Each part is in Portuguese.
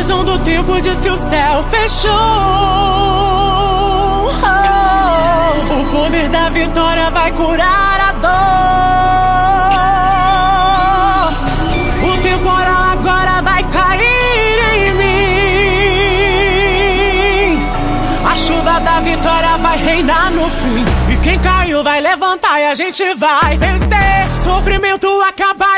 previsão do tempo diz que o céu fechou. Oh, o poder da vitória vai curar a dor. O temporal agora vai cair em mim. A chuva da vitória vai reinar no fim. E quem caiu vai levantar e a gente vai vencer. Sofrimento acabar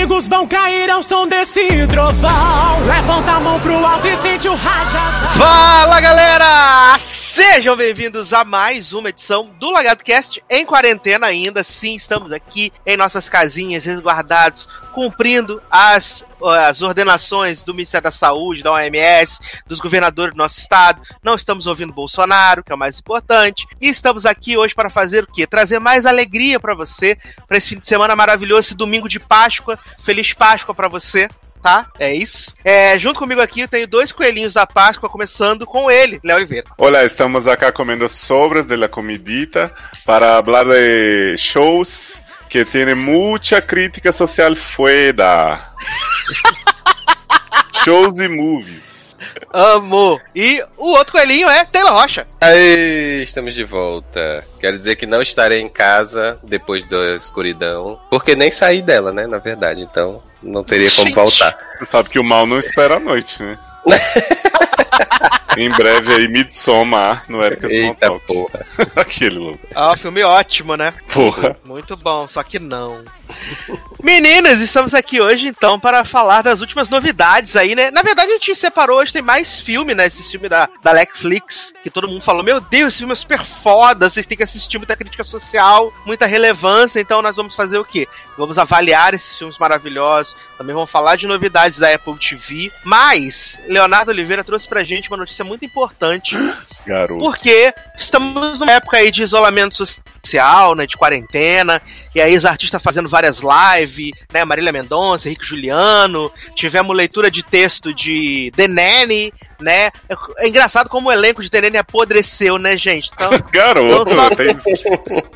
Inimigos vão cair ao som desse trovão. Levanta a mão pro alto e sente o rajadão. Fala galera! Sejam bem-vindos a mais uma edição do Lagado Cast em quarentena ainda. Sim, estamos aqui em nossas casinhas, resguardados, cumprindo as, as ordenações do Ministério da Saúde, da OMS, dos governadores do nosso estado. Não estamos ouvindo Bolsonaro, que é o mais importante. E estamos aqui hoje para fazer o quê? Trazer mais alegria para você, para esse fim de semana maravilhoso, esse domingo de Páscoa. Feliz Páscoa para você tá? É isso. É, junto comigo aqui eu tenho dois coelhinhos da Páscoa, começando com ele, Léo Oliveira. Hola, estamos acá comiendo sobras de la comidita para hablar de shows que tienen mucha crítica social fuera. shows e movies. Amo! E o outro coelhinho é Taylor Rocha. Aí, estamos de volta. Quero dizer que não estarei em casa depois da escuridão, porque nem saí dela, né, na verdade, então não teria como Gente. voltar. Você sabe que o mal não espera a noite, né? em breve aí, Midsommar no Ericas Eita porra. Aquele louco. Ah, um filme ótimo, né? Porra. Muito bom, só que não. Meninas, estamos aqui hoje então para falar das últimas novidades aí, né? Na verdade, a gente separou hoje, tem mais filme, né? Esse filme da, da Netflix, que todo mundo falou: Meu Deus, esse filme é super foda, vocês têm que assistir muita crítica social, muita relevância. Então, nós vamos fazer o quê? Vamos avaliar esses filmes maravilhosos, também vamos falar de novidades da Apple TV. Mas, Leonardo Oliveira trouxe pra gente uma notícia muito importante Garoto. porque estamos numa época aí de isolamento social, né, de quarentena, e aí os artistas fazendo várias lives, né, Marília Mendonça, Henrique Juliano, tivemos leitura de texto de The Nanny, né, é, engraçado como o elenco de Nanny apodreceu, né, gente, então... Garoto, Não, tem,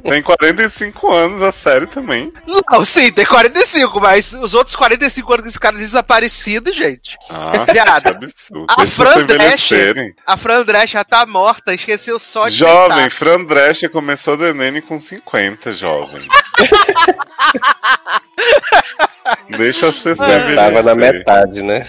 tem 45 anos a série também. Não, sim, tem 45, mas os outros 45 anos que esse cara desaparecido, gente. Ah, Viado. absurdo. A Deixa Fran envelhecerem. a Fran Drescher já tá morta, esqueceu só de Jovem, deitar. Fran Drescher começou Nanny com 50, jovem. Deixa as pessoas. Tava na metade, né?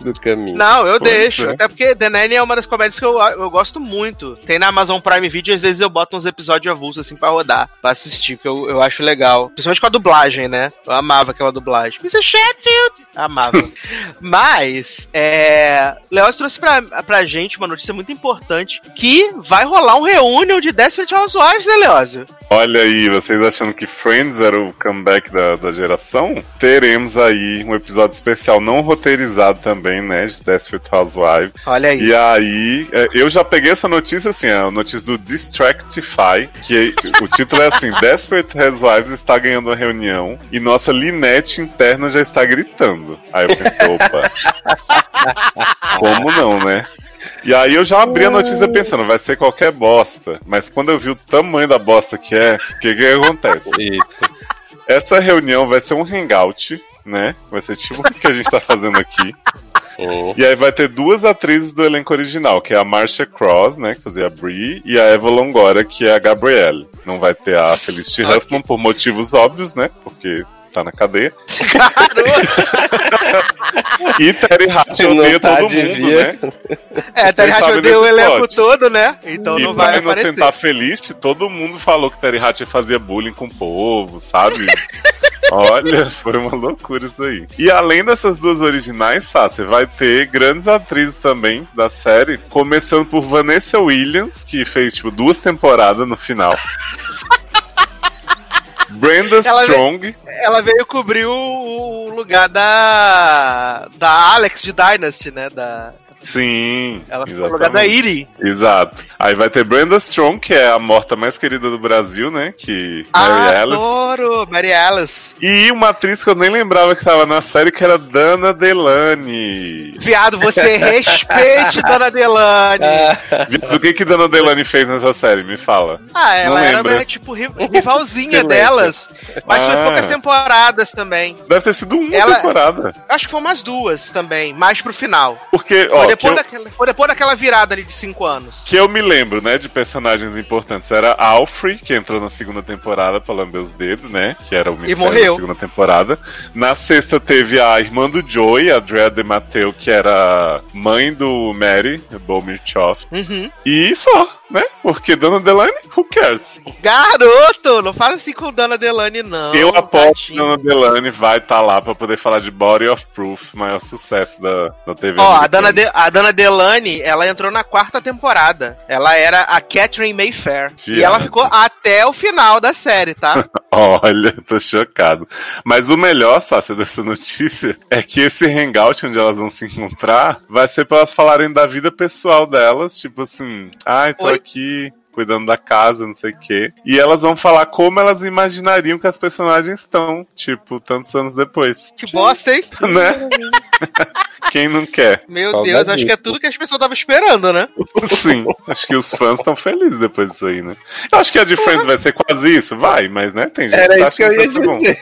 Do caminho. Não, eu Pois deixo. é. Até porque The Nanny é uma das comédias que eu, eu gosto muito. Tem na Amazon Prime Video, às vezes eu boto uns episódios avulsos assim pra rodar, pra assistir, porque eu, eu acho legal. Principalmente com a dublagem, né? Eu amava aquela dublagem. Mr. Sheffield! Amava. Mas, é. Leoz trouxe pra, pra gente uma notícia muito importante: que vai rolar um reunion de Desperate Housewives, né, Leózio? Olha aí, vocês achando que Friends era o comeback da, da geração? Teremos aí um episódio especial não roteirizado também, né? De Desperate Housewives. Olha aí. E aí, é, eu já peguei essa notícia assim, a notícia do Distractify, que o título é assim: Desperate Housewives está ganhando uma reunião e nossa Linette interna já está gritando. Aí eu pensei, opa, como não, né? E aí eu já abri a notícia pensando, vai ser qualquer bosta. Mas quando eu vi o tamanho da bosta que é, o que que acontece? Eita. Essa reunião vai ser um hangout, né? Vai ser tipo o que a gente tá fazendo aqui. Hum. E aí vai ter duas atrizes do elenco original, que é a Marcia Cross, né, que fazia a Brie, e a Eva Longoria, que é a Gabrielle. Não vai ter a Felicity Ok. Huffman por motivos óbvios, né, porque tá na cadeia. E Terry Hatch odeia tá, todo mundo, devia. né? É, Terry Hatch odeia o elenco plot. todo, né? Então e não pra vai aparecer. inocentar Felicity, todo mundo falou que Terry Hatch fazia bullying com o povo, sabe? Olha, foi uma loucura isso aí. E além dessas duas originais, Sá, você vai ter grandes atrizes também da série, começando por Vanessa Williams, que fez tipo duas temporadas no final. Brenda Ela Strong, Ela veio cobrir o, o lugar da. da Alex de Dynasty, né? Da. Sim. Ela ficou no exatamente. lugar da Iri. Exato. Aí vai ter Brenda Strong, que é a morta mais querida do Brasil, né? Que Mary Ah, Alice. Adoro, Mary Alice. E uma atriz que eu nem lembrava que tava na série, que era Dana Delany. Viado, você respeite Dona Delane. Do que que Dana Delany fez nessa série? Me fala. Ah, ela Não era né, tipo ri- rivalzinha delas. Mas foi Ah. poucas temporadas também. Deve ter sido uma Ela- temporada. Acho que foi umas duas também, mais pro final. Porque, Foi ó, depois, eu, daquela, foi depois daquela virada ali de cinco anos. que eu me lembro, né, de personagens importantes. Era Alfred, que entrou na segunda temporada pra lamber os dedos, né? Que era o mistério da segunda temporada. Na sexta teve a irmã do Joey, a Drea de Matteo, que era mãe do Mary, Bomir Choff. Uhum. E só, né? Porque Dana Delany, who cares? Garoto, não fala assim com Dona Delane, não. eu aposto que. Dana Delany vai estar lá pra poder falar de Body of Proof, maior sucesso da, da TV. Ó, a americana. Dana, De, a Dana Delane, ela entrou na quarta temporada. Ela era a Catherine Mayfair. E ela ficou até o final da série, tá? Olha, tô chocado. Mas o melhor, Sácia, dessa notícia é que esse hangout onde elas vão se encontrar vai ser pra elas falarem da vida pessoal delas, tipo assim, ai, tô Oi? Aqui cuidando da casa, não sei o quê. E elas vão falar como elas imaginariam que as personagens estão, tipo, tantos anos depois. Que bosta, hein? Né? Quem não quer? Meu. Deus, acho que é tudo que as pessoas estavam esperando, né? Sim, acho que os fãs estão felizes depois disso aí, né? Eu acho que a de Friends vai ser quase isso, vai, mas né, tem gente Era tá isso que eu ia dizer.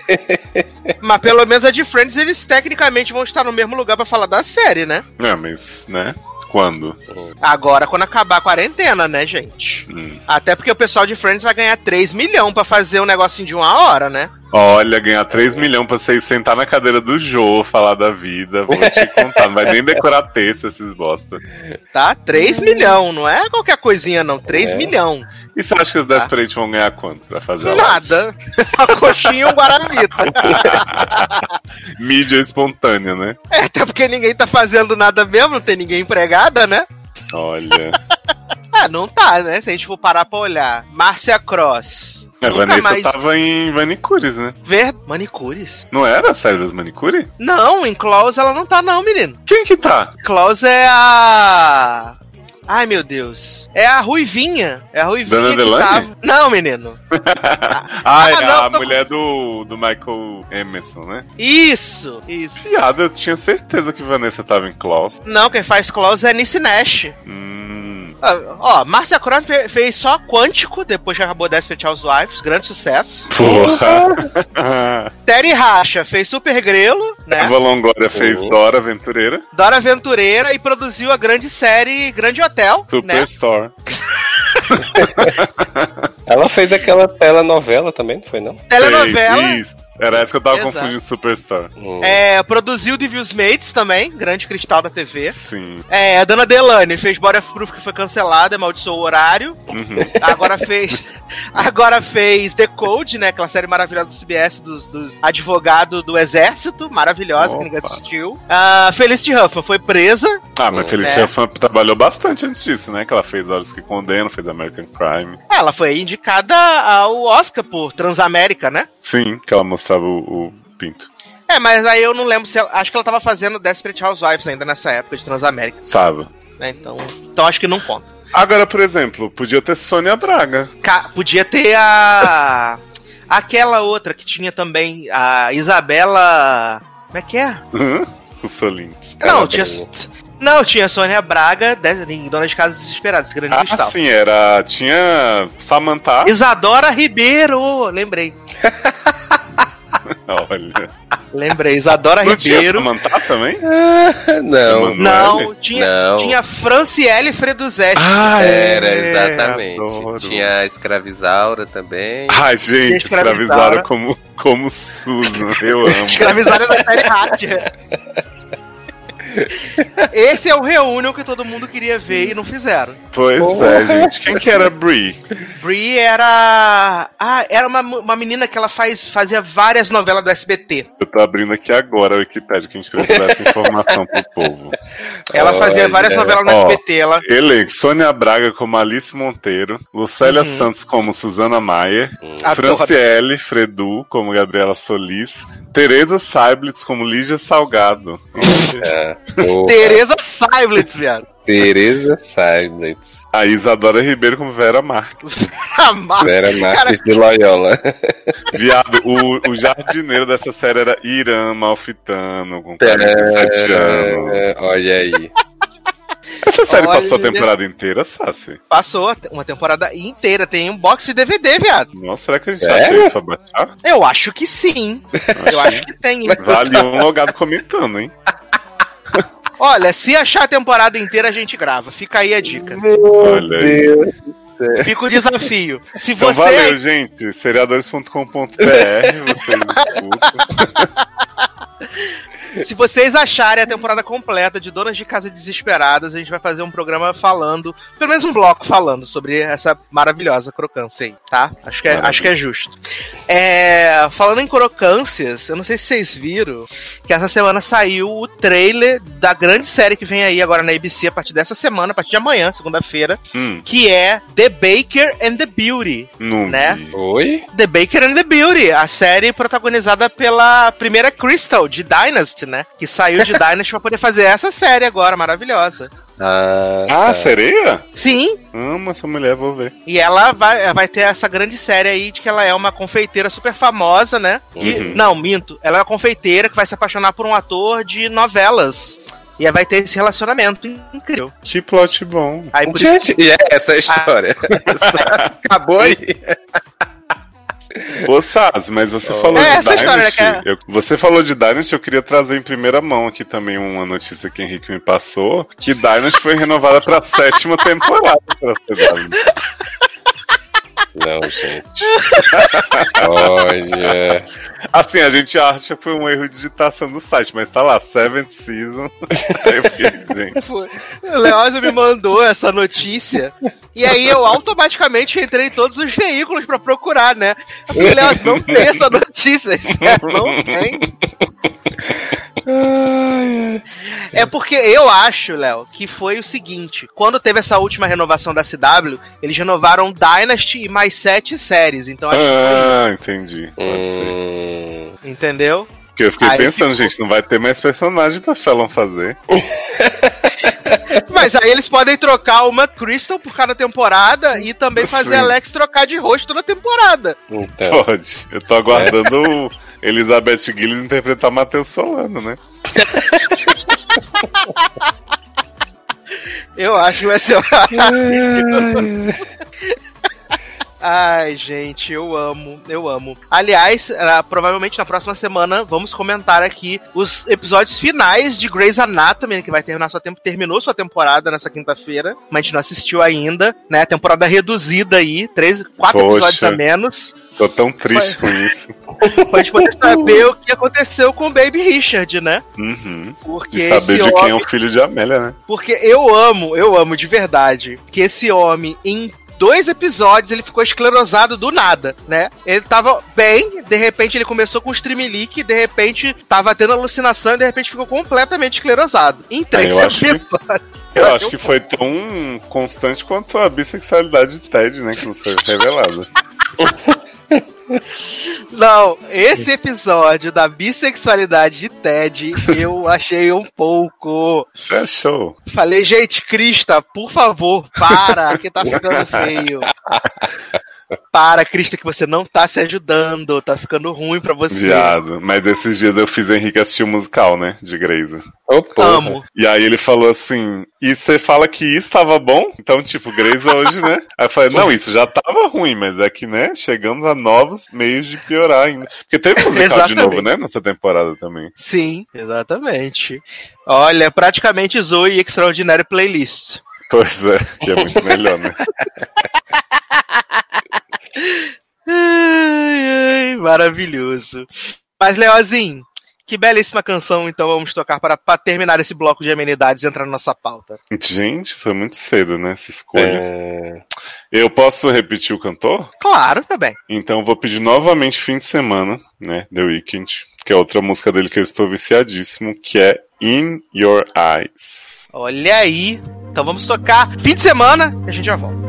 Mas pelo menos a de Friends, eles tecnicamente vão estar no mesmo lugar pra falar da série, né? É, mas, né? Quando? Agora, quando acabar a quarentena, né, gente? Hum. Até porque o pessoal de Friends vai ganhar 3 milhões pra fazer um negocinho de uma hora, né? Olha, ganhar 3 milhões pra você sentar na cadeira do Jô, falar da vida, vou te contar. Não vai nem decorar texto esses bosta. Tá? 3 milhões, não é qualquer coisinha, não. 3 É. milhões. E você acha que os Desperate vão ganhar quanto pra fazer? Nada. Uma coxinha e um guaravita. Mídia espontânea, né? É, até porque ninguém tá fazendo nada mesmo, não tem ninguém empregada, né? Olha. Ah, não tá, né? Se a gente for parar pra olhar. Márcia Cross. A Nunca Vanessa mais tava em Manicures, né? ver manicures. Não era a série das Manicure? Não, em Klaus ela não tá não, menino. Quem que tá? Klaus é a... Ai, meu Deus. É a Ruivinha. É a Ruivinha Dona que Delane? tava... Não, menino. Ah, é Ah, não, a tô- mulher do, do Michael Emerson, né? Isso, isso. Piada, eu tinha certeza que Vanessa tava em Klaus. Não, quem faz Klaus é Nice Nash. Hum. Ah, Ó, Márcia fe- fez só Quântico, depois que acabou Desperate Housewives, grande sucesso. Porra! Terry Racha fez Super Grelo, né? Eva Longoria fez Uhum. Dora Aventureira. Dora Aventureira e produziu a grande série Grande Hotel, né? Superstore. Ela fez aquela telenovela também, não foi não? Telenovela. Fez, Isso. Era essa que eu tava Exato. confundindo Superstore. Hum. É, produziu Devil's Mates também, grande cristal da TV. Sim. É, a Dana Delane fez Body of Proof que foi cancelada, amaldiçoou o horário. Uhum. Agora fez. Agora fez The Code, né? Aquela série maravilhosa do CBS dos, dos advogados do exército, maravilhosa, que ninguém Opa. assistiu. A Felicity Huffman foi presa. Ah, mas É. Felicia Fan trabalhou bastante antes disso, né? Que ela fez Horas que Condenam, fez American Crime. Ela foi indicada ao Oscar por Transamérica, né? Sim, que ela mostrava o, o pinto. É, mas aí eu não lembro se ela, acho que ela tava fazendo Desperate Housewives ainda nessa época de Transamérica, Sabe? né? Então, então acho que não conta. Agora, por exemplo, podia ter Sônia Braga. Ca- podia ter a aquela outra que tinha também a Isabela, como é que é? Hã? Os Solintos. Não, tinha. Não, tinha Sônia Braga, em Dona de Casa Desesperada, grande Ah, cristal. sim, era. Tinha Samantha. Isadora Ribeiro, lembrei. Olha. Lembrei, Isadora Não tinha Ribeiro. Samantha também? Não. Não, Emanuele? tinha, Não. tinha Franciele Freduzetti. Ah, Era, exatamente. adoro. Tinha a Escravizaura também. Ai, gente, Escravizaura. escravizaram como, como Susan. Eu amo. Escravizada da série Hatcher. Esse é o reunion que todo mundo queria ver e não fizeram. Pois é, gente. Quem que era Brie? Brie era. Ah, era uma, uma menina que ela faz, fazia várias novelas do SBT. Eu tô abrindo aqui agora a Wikipedia, que a gente precisa dar essa informação pro povo. Ela fazia Olha. várias novelas no Ó, SBT. Ela... Elenco: Sônia Braga como Alice Monteiro, Lucélia Uhum. Santos como Suzana Maier, Adoro. Franciele Fredu como Gabriela Solis, Tereza Seiblitz como Lígia Salgado. É. Tereza Seiblitz, viado. Tereza Silence. A Isadora Ribeiro como Vera Marques. Mar- Vera Marques de Loyola. Viado, o, o jardineiro dessa série era Irã Malfitano, com 47 anos. É, olha aí. Essa série Olha. passou a temporada inteira, Sassi? Passou uma temporada inteira. Tem um box de DVD, viado. Nossa, será que a gente Sério? acha isso pra baixar? Eu acho que sim. Eu acho que tem. Vale um logado comentando, hein? Olha, se achar a temporada inteira, a gente grava. Fica aí a dica. Olha aí. Fica o desafio. Se Então você. valeu, gente. Seriadores.com.br, vocês escutam. Se vocês acharem a temporada completa de Donas de Casa Desesperadas, a gente vai fazer um programa falando, pelo menos um bloco falando sobre essa maravilhosa crocância aí, tá? Acho que é, acho que é justo. É, falando em crocâncias, eu não sei se vocês viram que essa semana saiu o trailer da grande série que vem aí agora na ABC a partir dessa semana, a partir de amanhã, segunda-feira, Hum, que é The Baker and the Beauty. não Né? Oi? The Baker and the Beauty, a série protagonizada pela primeira Crystal de Dynasty, né? Que saiu de Dynasty pra poder fazer essa série agora, maravilhosa. Ah, Ah, tá. sereia? Sim, Amo essa mulher, vou ver. e ela vai, vai ter essa grande série aí de que ela é uma confeiteira super famosa, né? Que- Uhum. Não, minto. Ela é uma confeiteira que vai se apaixonar por um ator de novelas. E aí vai ter esse relacionamento incrível. Que plot bom. Aí isso Gente, e é essa a história. Acabou aí. Ô, Saz, mas você Oh. falou É, de Dynasty. que é- eu- você falou de Dynasty, eu queria trazer em primeira mão aqui também uma notícia que o Henrique me passou: que Dynasty foi renovada pra sétima temporada CW. Não, gente. Olha. Assim, a gente acha que foi um erro de digitação do site, mas tá lá, Seventh Season. Aí eu fiquei, gente. Leózio me mandou essa notícia. E aí eu automaticamente entrei em todos os veículos pra procurar, né? Eu falei, Leózio, não tem essa notícia. Não tem. É porque eu acho, Léo, que foi o seguinte: quando teve essa última renovação da CW, eles renovaram Dynasty e mais sete séries. Então, acho que Ah, entendi. Pode ser. Entendeu? Porque eu fiquei Aí pensando, ficou- gente, não vai ter mais personagem pra Fallon fazer. Mas aí eles podem trocar uma Crystal por cada temporada e também fazer Sim. a Alex trocar de rosto toda temporada. então. Pode. Eu tô aguardando o Elizabeth Gillis interpretar Matheus Solano, né? Eu acho que vai ser Ai, gente, eu amo, eu amo. Aliás, ah, provavelmente na próxima semana vamos comentar aqui os episódios finais de Grey's Anatomy, que vai terminar sua tempo, terminou sua temporada nessa quinta-feira, mas a gente não assistiu ainda, né? Temporada reduzida aí, três, quatro Poxa. episódios a menos. Tô tão triste com isso. Pra gente poder saber o que aconteceu com o Baby Richard, né? Uhum. Porque E saber de quem é homem- o filho de Amélia, né? Porque eu amo, eu amo de verdade que esse homem, em dois episódios, ele ficou esclerosado do nada, né? Ele tava bem, de repente ele começou com streamlink, de repente tava tendo alucinação e de repente ficou completamente esclerosado. Em três eu acho que- episódios. Eu acho que foi tão constante quanto a bissexualidade de Ted, né? Que não foi revelada. Não, esse episódio da bissexualidade de Ted eu achei um pouco. Você achou? Falei, gente, Crista, por favor, para, que tá ficando feio. Para, Crista, que você não tá se ajudando, tá ficando ruim pra você. Viado. Mas esses dias eu fiz o Henrique assistir o musical, né? De Grey's. Porra. Amo. E aí ele falou assim: e você fala que isso tava bom? Então, tipo, Grey's hoje, né? Aí eu falei, não, isso já tava ruim, mas é que, né, chegamos a novos meios de piorar ainda. Porque teve musical de novo, né, nessa temporada também. Sim, exatamente. Olha, praticamente Zoe e Extraordinary Playlist. Pois é, que é muito melhor, né? Ai, ai, maravilhoso. Mas, Leozinho, que belíssima canção, então vamos tocar para, para terminar esse bloco de amenidades e entrar na nossa pauta. Gente, foi muito cedo, né, essa escolha. É, Eu posso repetir o cantor? Claro, tá bem. Então vou pedir novamente Fim de Semana, né, The Weeknd, que é outra música dele que eu estou viciadíssimo, que é In Your Eyes. Olha aí. Então vamos tocar fim de semana e a gente já volta.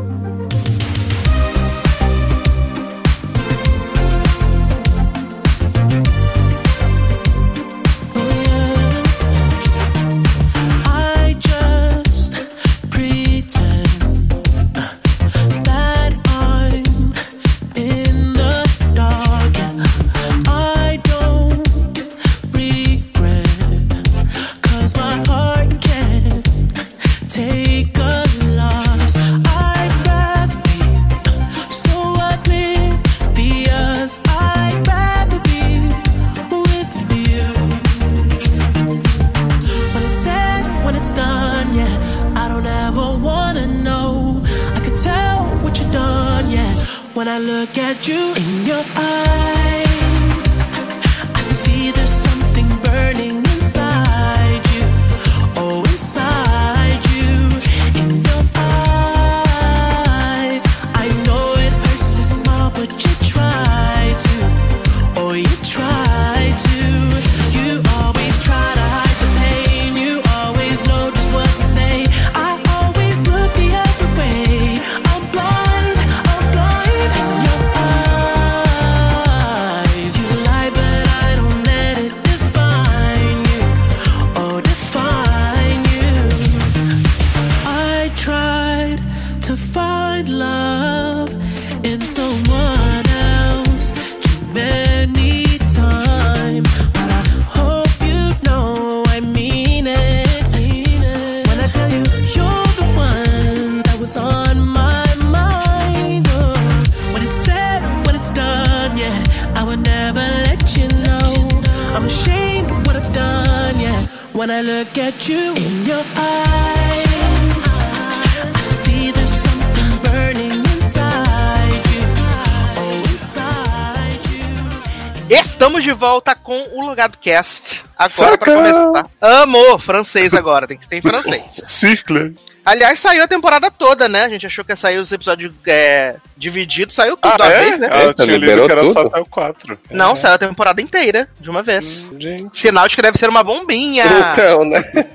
O Logado Cast. Agora pra começar. Amo francês agora, tem que ser em francês. Cicle. Aliás, saiu a temporada toda, né? A gente achou que ia sair os episódios é, divididos, saiu tudo Ah, de uma é? vez, né? Ela Eita, tinha lido liberou que era só tudo? até o 4. Não, saiu a temporada inteira, de uma vez. Gente. Sinal de que deve ser uma bombinha. Então, né?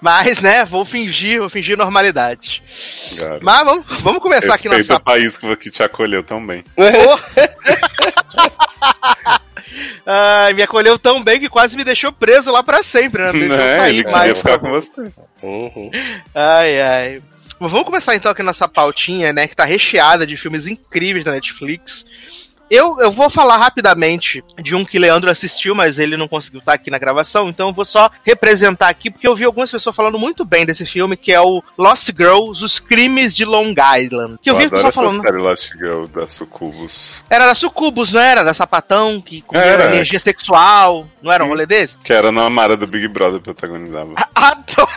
Mas, né, vou fingir, vou fingir normalidade. Cara. Mas vamos, vamos começar aqui nossa o país que te acolheu tão bem. Ai, me acolheu tão bem que quase me deixou preso lá pra sempre, né? Não deixou eu Né? sair Ele mais. queria ficar com você. Uhum. Ai, ai. Mas vamos começar então aqui nessa pautinha, né? Que tá recheada de filmes incríveis da Netflix. Eu, eu vou falar rapidamente de um que Leandro assistiu, mas ele não conseguiu estar aqui na gravação, então eu vou só representar aqui, porque eu vi algumas pessoas falando muito bem desse filme, que é o Lost Girls, Os Crimes de Long Island. Que eu, Eu vi adoro essa falando. série Lost Girl da Sucubus. Era da Sucubus, não era? Da Sapatão, que comia Era. energia sexual. Não era um rolê desse? Que era na Mara do Big Brother protagonizava. Adoro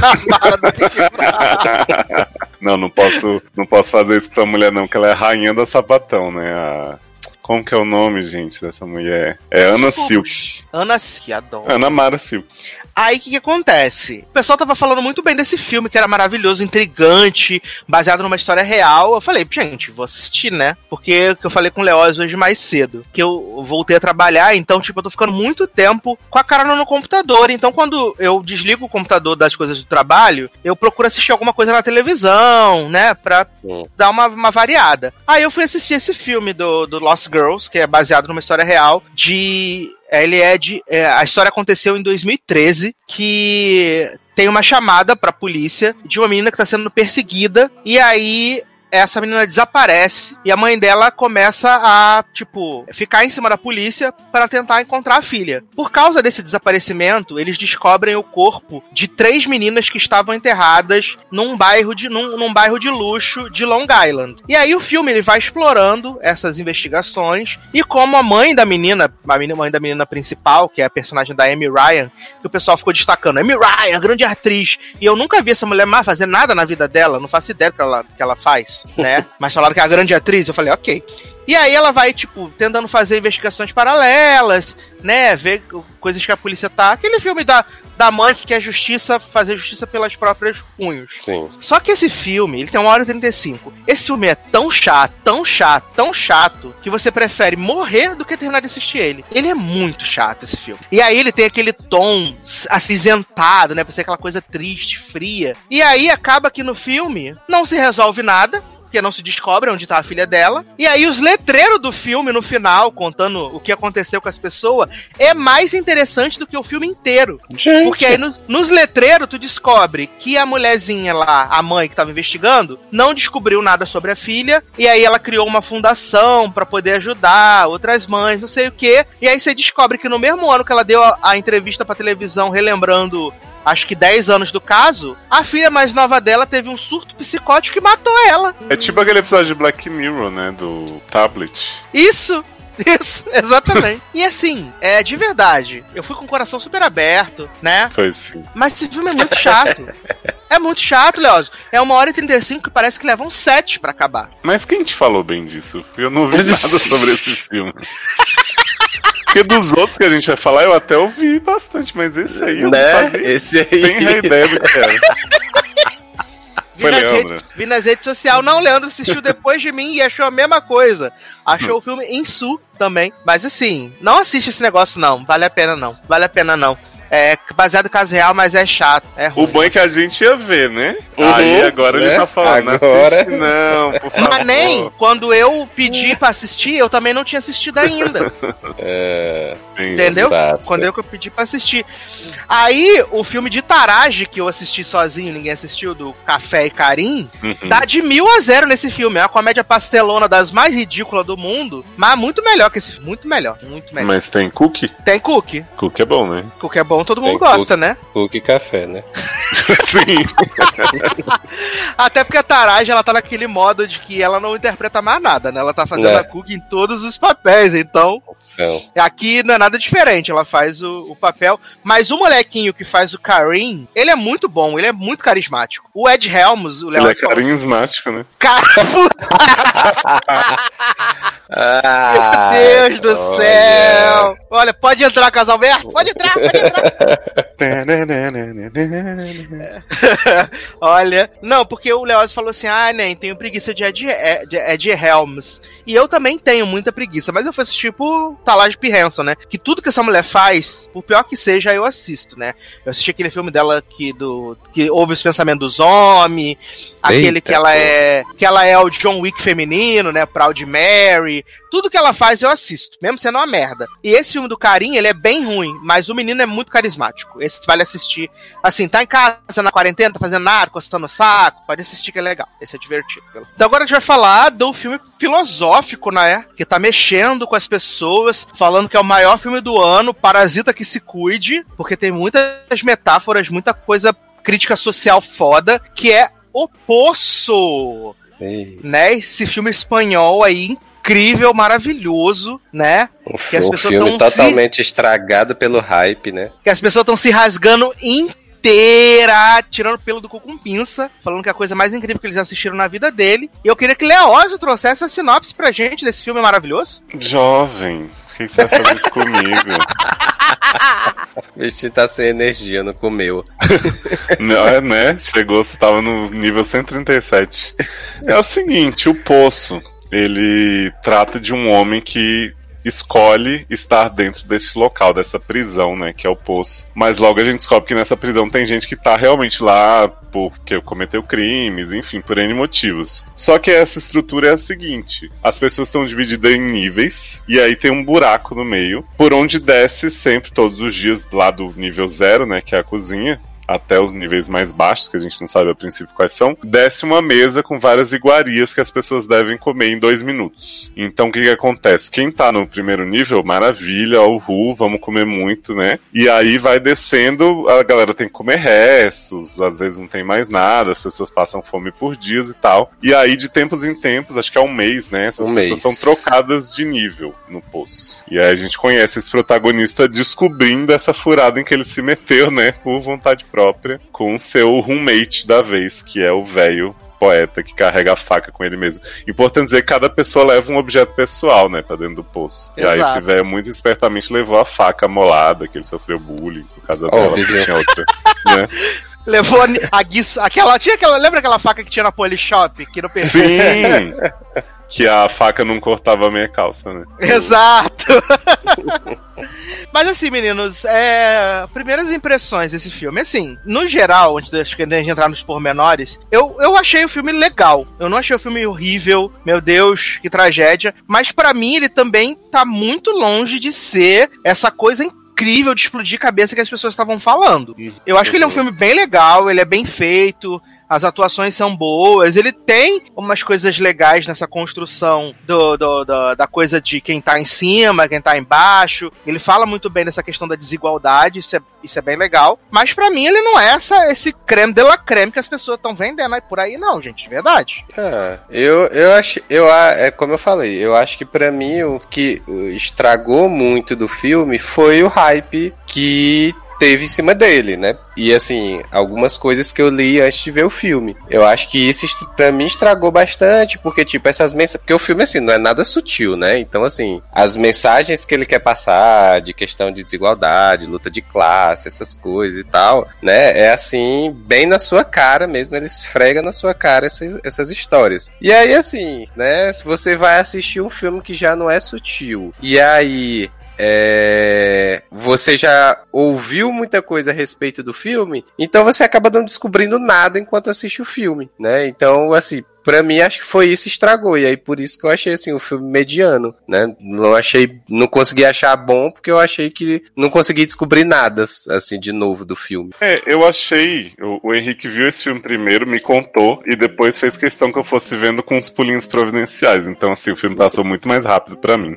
na Mara do Big Brother. não, não posso, não posso fazer isso com essa mulher, não, que ela é a rainha da sapatão, né? A... Como que é o nome, gente, dessa mulher? É Ana Silk. Ana que adoro. Ana Mara Silk. Aí o que, que acontece? O pessoal tava falando muito bem desse filme, que era maravilhoso, intrigante, baseado numa história real. Eu falei, gente, vou assistir, né? Porque que eu falei com o Leoz hoje mais cedo. Que eu voltei a trabalhar, então, tipo, eu tô ficando muito tempo com a cara no computador. Então, quando eu desligo o computador das coisas do trabalho, eu procuro assistir alguma coisa na televisão, né? Pra dar uma, uma variada. Aí eu fui assistir esse filme do, do Lost Girls, que é baseado numa história real, de. Ele é de. é, a história aconteceu em 2013, que tem uma chamada pra polícia de uma menina que tá sendo perseguida, e aí. Essa menina desaparece e a mãe dela começa a, tipo, ficar em cima da polícia para tentar encontrar a filha. Por causa desse desaparecimento, eles descobrem o corpo de três meninas que estavam enterradas num bairro de, num, num bairro de luxo de Long Island. E aí o filme ele vai explorando essas investigações e como a mãe da menina, a mãe da menina principal, que é a personagem da Amy Ryan, que o pessoal ficou destacando, Amy Ryan, grande atriz. E eu nunca vi essa mulher mais fazer nada na vida dela, não faço ideia do que ela, que ela faz, né? Mas falaram que é a grande atriz, eu falei, ok. E aí ela vai, tipo, tentando fazer investigações paralelas, né? Ver coisas que a polícia tá. Aquele filme da, da mãe que quer justiça, fazer justiça pelas próprias punhos. Sim. Só que esse filme, ele tem uma hora e 35. Esse filme é tão chato, tão chato, tão chato, que você prefere morrer do que terminar de assistir ele. Ele é muito chato, esse filme. E aí ele tem aquele tom acinzentado, né? Pra ser aquela coisa triste, fria. E aí acaba que no filme não se resolve nada porque não se descobre onde tá a filha dela. E aí os letreiros do filme no final, contando o que aconteceu com as pessoas, é mais interessante do que o filme inteiro. Gente. Porque aí no- nos letreiros tu descobre que a mulherzinha lá, a mãe que tava investigando, não descobriu nada sobre a filha, e aí ela criou uma fundação pra poder ajudar outras mães, não sei o quê. E aí você descobre que no mesmo ano que ela deu a, a entrevista pra televisão relembrando acho que 10 anos do caso, a filha mais nova dela teve um surto psicótico e matou ela. É tipo aquele episódio de Black Mirror, né? Do tablet. Isso! Isso, exatamente. e assim, é de verdade. Eu fui com o coração super aberto, né? Foi assim. Mas esse filme é muito chato. É muito chato, Leoz. É uma hora e 35 que parece que leva um 7 pra acabar. Mas quem te falou bem disso? Eu não vi nada sobre esse filme. Porque dos outros que a gente vai falar, eu até ouvi bastante, mas esse aí eu né? não fazia Esse aí. nem a ideia do que era. Vi Foi nas, Leandro. redes, vi nas redes sociais. Não, Leandro assistiu depois de mim e achou a mesma coisa. Achou o filme em Su também. Mas assim, não assiste esse negócio, não. Vale a pena, não. Vale a pena, não. É baseado em caso real, mas é chato. É ruim. O bom é que a gente ia ver, né? Uhum, Aí agora ele né? tá falando, não Agora- assiste não, por favor. Mas nem quando eu pedi pra assistir, eu também não tinha assistido ainda. É, Sim. Entendeu? Exato. Quando eu que eu pedi pra assistir. Aí, o filme de Tarage, que eu assisti sozinho, ninguém assistiu, do Café e Carim, Uhum. dá de mil a zero nesse filme. É uma comédia pastelona das mais ridículas do mundo, mas muito melhor que esse filme. Muito melhor, muito melhor. Mas tem cookie? Tem cookie. Cookie é bom, né? Cookie é bom, todo mundo Tem gosta, cookie. né? Cookie e café, né? Sim. Até porque a Tarage, ela tá naquele modo de que ela não interpreta mais nada, né? Ela tá fazendo É. a Cookie em todos os papéis, então... Então, Aqui não é nada diferente, ela faz o, o papel. Mas o molequinho que faz o Karim, ele é muito bom, ele é muito carismático. O Ed Helms, o Léo Ele é assim, carismático, né? Cara, Ah, Meu Deus do olha. céu! Olha, pode entrar, casal Alberto? Pode entrar, pode entrar. Olha, não, porque o Leoz falou assim: ah, nem, tenho preguiça de Ed, Ed, Ed Helms. E eu também tenho muita preguiça, mas eu fui assistir por Talage P. Hanson, né? Que tudo que essa mulher faz, por pior que seja, eu assisto, né? Eu assisti aquele filme dela que, do, que ouve os pensamentos dos homens, aquele Eita, que ela é. que ela é o John Wick feminino, né? Proud Mary. Tudo que ela faz eu assisto, mesmo sendo uma merda. E esse filme do Carinho, ele é bem ruim, mas o menino é muito carismático. Esse vale assistir. Assim, tá em casa na quarentena, tá fazendo nada, coçando o saco, pode assistir que é legal. Esse é divertido. Então agora a gente vai falar do filme filosófico, né? Que tá mexendo com as pessoas, falando que é o maior filme do ano, Parasita que se cuide, porque tem muitas metáforas, muita coisa crítica social foda, que é O Poço Ei, né? Esse filme espanhol aí, incrível, maravilhoso, né? Um, Que as pessoas filme tão se- totalmente estragado pelo hype, né? Que as pessoas estão se rasgando inteira, tirando pelo do cu com pinça, falando que é a coisa mais incrível que eles assistiram na vida dele. E eu queria que Leózio trouxesse a sinopse pra gente desse filme maravilhoso. Jovem, por que que você vai fazer isso comigo? O bichinho tá sem energia, não comeu. Não, é, né? Chegou, você tava no nível 137. É o seguinte, o Poço, ele trata de um homem que escolhe estar dentro desse local, dessa prisão, né, que é o Poço. Mas logo a gente descobre que nessa prisão tem gente que tá realmente lá porque cometeu crimes, enfim, por N motivos. Só que essa estrutura é a seguinte, as pessoas estão divididas em níveis, e aí tem um buraco no meio, por onde desce sempre, todos os dias, lá do nível zero, né, que é a cozinha, até os níveis mais baixos, que a gente não sabe a princípio quais são, desce uma mesa com várias iguarias que as pessoas devem comer em dois minutos. Então o que, que acontece? Quem tá no primeiro nível, maravilha, uhul, vamos comer muito, né? E aí vai descendo, a galera tem que comer restos, às vezes não tem mais nada, as pessoas passam fome por dias e tal. E aí, de tempos em tempos, acho que é um mês, né? Essas Um pessoas mês. são trocadas de nível no poço. E aí a gente conhece esse protagonista descobrindo essa furada em que ele se meteu, né? Por vontade própria, com o seu roommate da vez, que é o velho poeta que carrega a faca com ele mesmo. Importante dizer que cada pessoa leva um objeto pessoal, né, pra dentro do poço. E aí Exato. esse velho muito espertamente levou a faca molada, que ele sofreu bullying por causa dela, porque Óbvio. tinha outra. né? Levou a, a guiça. Aquela, tinha aquela, lembra aquela faca que tinha na Polishop? Que não percebeu? Sim! que a faca não cortava a minha calça, né? Exato! Mas assim, meninos, é... primeiras impressões desse filme. Assim, no geral, antes de entrar nos pormenores, eu, eu achei o filme legal. Eu não achei o filme horrível, meu Deus, que tragédia. Mas pra mim, ele também tá muito longe de ser essa coisa incrível de explodir cabeça que as pessoas estavam falando. Eu acho que ele é um filme bem legal, ele é bem feito. As atuações são boas, ele tem umas coisas legais nessa construção do, do- do- da coisa de quem tá em cima, quem tá embaixo. Ele fala muito bem dessa questão da desigualdade, isso é, isso é bem legal. Mas pra mim ele não é essa, esse creme de la creme que as pessoas estão vendendo aí por aí, não, gente, de verdade. Ah, eu, eu acho, eu, é como eu falei, eu acho que pra mim o que estragou muito do filme foi o hype que teve em cima dele, né? E assim, algumas coisas que eu li antes de ver o filme. Eu acho que isso pra mim estragou bastante, porque tipo, essas mensagens, porque o filme assim não é nada sutil, né? Então assim, as mensagens que ele quer passar de questão de desigualdade, luta de classe, essas coisas e tal, né? É assim, bem na sua cara mesmo, ele esfrega na sua cara essas, essas histórias. E aí assim, né, se você vai assistir um filme que já não é sutil, e aí é, você já ouviu muita coisa a respeito do filme, então você acaba não descobrindo nada enquanto assiste o filme, né? Então, assim, Pra mim, acho que foi isso que estragou. E aí, por isso que eu achei, assim, o filme mediano, né? Não achei... Não consegui achar bom, porque eu achei que não consegui descobrir nada, assim, de novo do filme. É, eu achei. O, o Henrique viu esse filme primeiro, me contou, e depois fez questão que eu fosse vendo com os pulinhos providenciais. Então, assim, o filme passou muito mais rápido pra mim.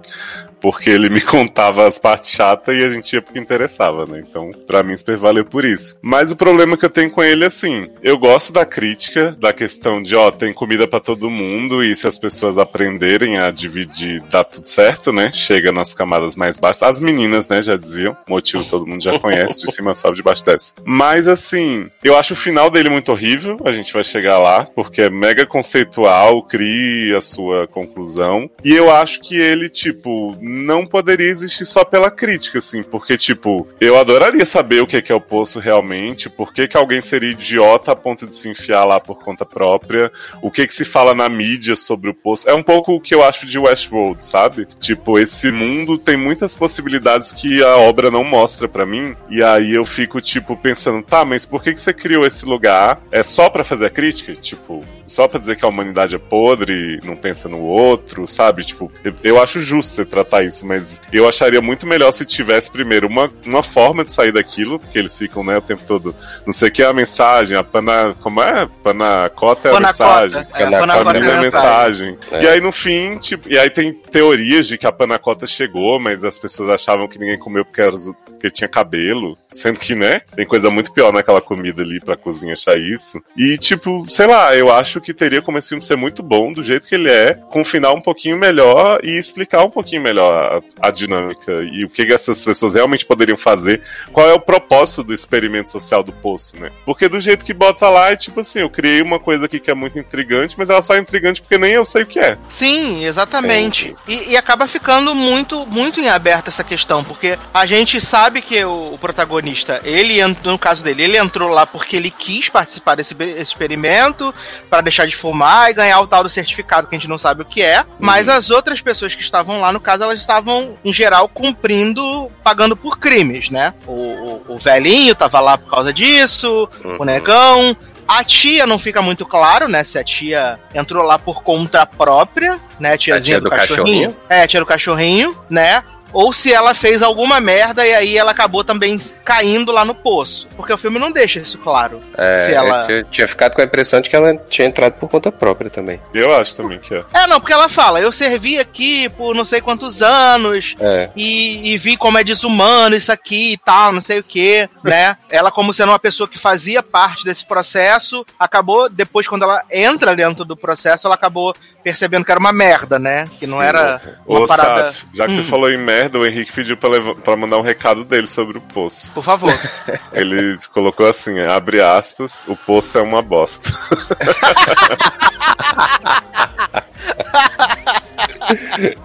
Porque ele me contava as partes chatas e a gente ia porque interessava, né? Então, pra mim, super valeu por isso. Mas o problema que eu tenho com ele é assim: eu gosto da crítica, da questão de, ó, tem comida pra todo mundo, e se as pessoas aprenderem a dividir, dá tudo certo, né? Chega nas camadas mais baixas. As meninas, né, já diziam. Motivo todo mundo já conhece, de cima sobe, de baixo desce. Mas assim, eu acho o final dele muito horrível, a gente vai chegar lá, porque é mega conceitual, cria a sua conclusão. E eu acho que ele, tipo, não poderia existir só pela crítica, assim, porque, tipo, eu adoraria saber o que é, que é o poço realmente, por que, que alguém seria idiota a ponto de se enfiar lá por conta própria, o que que se fala na mídia sobre o poço. É um pouco o que eu acho de Westworld, sabe? Tipo, esse mundo tem muitas possibilidades que a obra não mostra pra mim, e aí eu fico, tipo, pensando, tá, mas por que que você criou esse lugar? É só pra fazer a crítica? Tipo, só pra dizer que a humanidade é podre, não pensa no outro, sabe? Tipo, eu acho justo você tratar isso, mas eu acharia muito melhor se tivesse primeiro uma, uma forma de sair daquilo, porque eles ficam, né, o tempo todo, não sei o que é a mensagem, a pana, como é? Panacota é a Panacota. mensagem. É, Panacota Panacota Panacota é é a a mensagem. É. E aí no fim, tipo, e aí tem teorias de que a panacota chegou, mas as pessoas achavam que ninguém comeu porque, era, porque tinha cabelo. Sendo que, né, tem coisa muito pior naquela comida ali pra cozinha achar isso. E, tipo, sei lá, eu acho que teria como esse filme ser muito bom do jeito que ele é, com um final um pouquinho melhor e explicar um pouquinho melhor a, a dinâmica e o que que essas pessoas realmente poderiam fazer. Qual é o propósito do experimento social do poço, né? Porque do jeito que bota lá é tipo assim, eu criei uma coisa aqui que é muito intrigante, mas ela só é intrigante porque nem eu sei o que é. Sim, exatamente. E, e acaba ficando muito, muito em aberto essa questão, porque a gente sabe que o, o protagonista, ele no caso dele, ele entrou lá porque ele quis participar desse experimento para deixar de fumar e ganhar o tal do certificado que a gente não sabe o que é. Mas as outras pessoas que estavam lá, no caso, elas estavam em geral cumprindo, pagando por crimes, né? O, o, o velhinho tava lá por causa disso, o negão. A tia não fica muito claro, né? Se a tia entrou lá por conta própria, né? Tiazinha tia do, do cachorrinho. cachorrinho? É, a tia do cachorrinho, né? Ou se ela fez alguma merda e aí ela acabou também caindo lá no poço. Porque o filme não deixa isso claro. É, se ela... eu tinha, tinha ficado com a impressão de que ela tinha entrado por conta própria também. Eu acho também que é. É, não, porque ela fala, eu servi aqui por não sei quantos anos, É. e, e vi como é desumano isso aqui e tal, não sei o que, né? Ela, como sendo uma pessoa que fazia parte desse processo, acabou, depois, quando ela entra dentro do processo, ela acabou percebendo que era uma merda, né? Que não Sim, era Ô, uma parada. Sassi, já que Hum. você falou em merda, o Henrique pediu pra, leva- pra mandar um recado dele sobre o poço. Por favor. Ele colocou assim, abre aspas, o poço é uma bosta.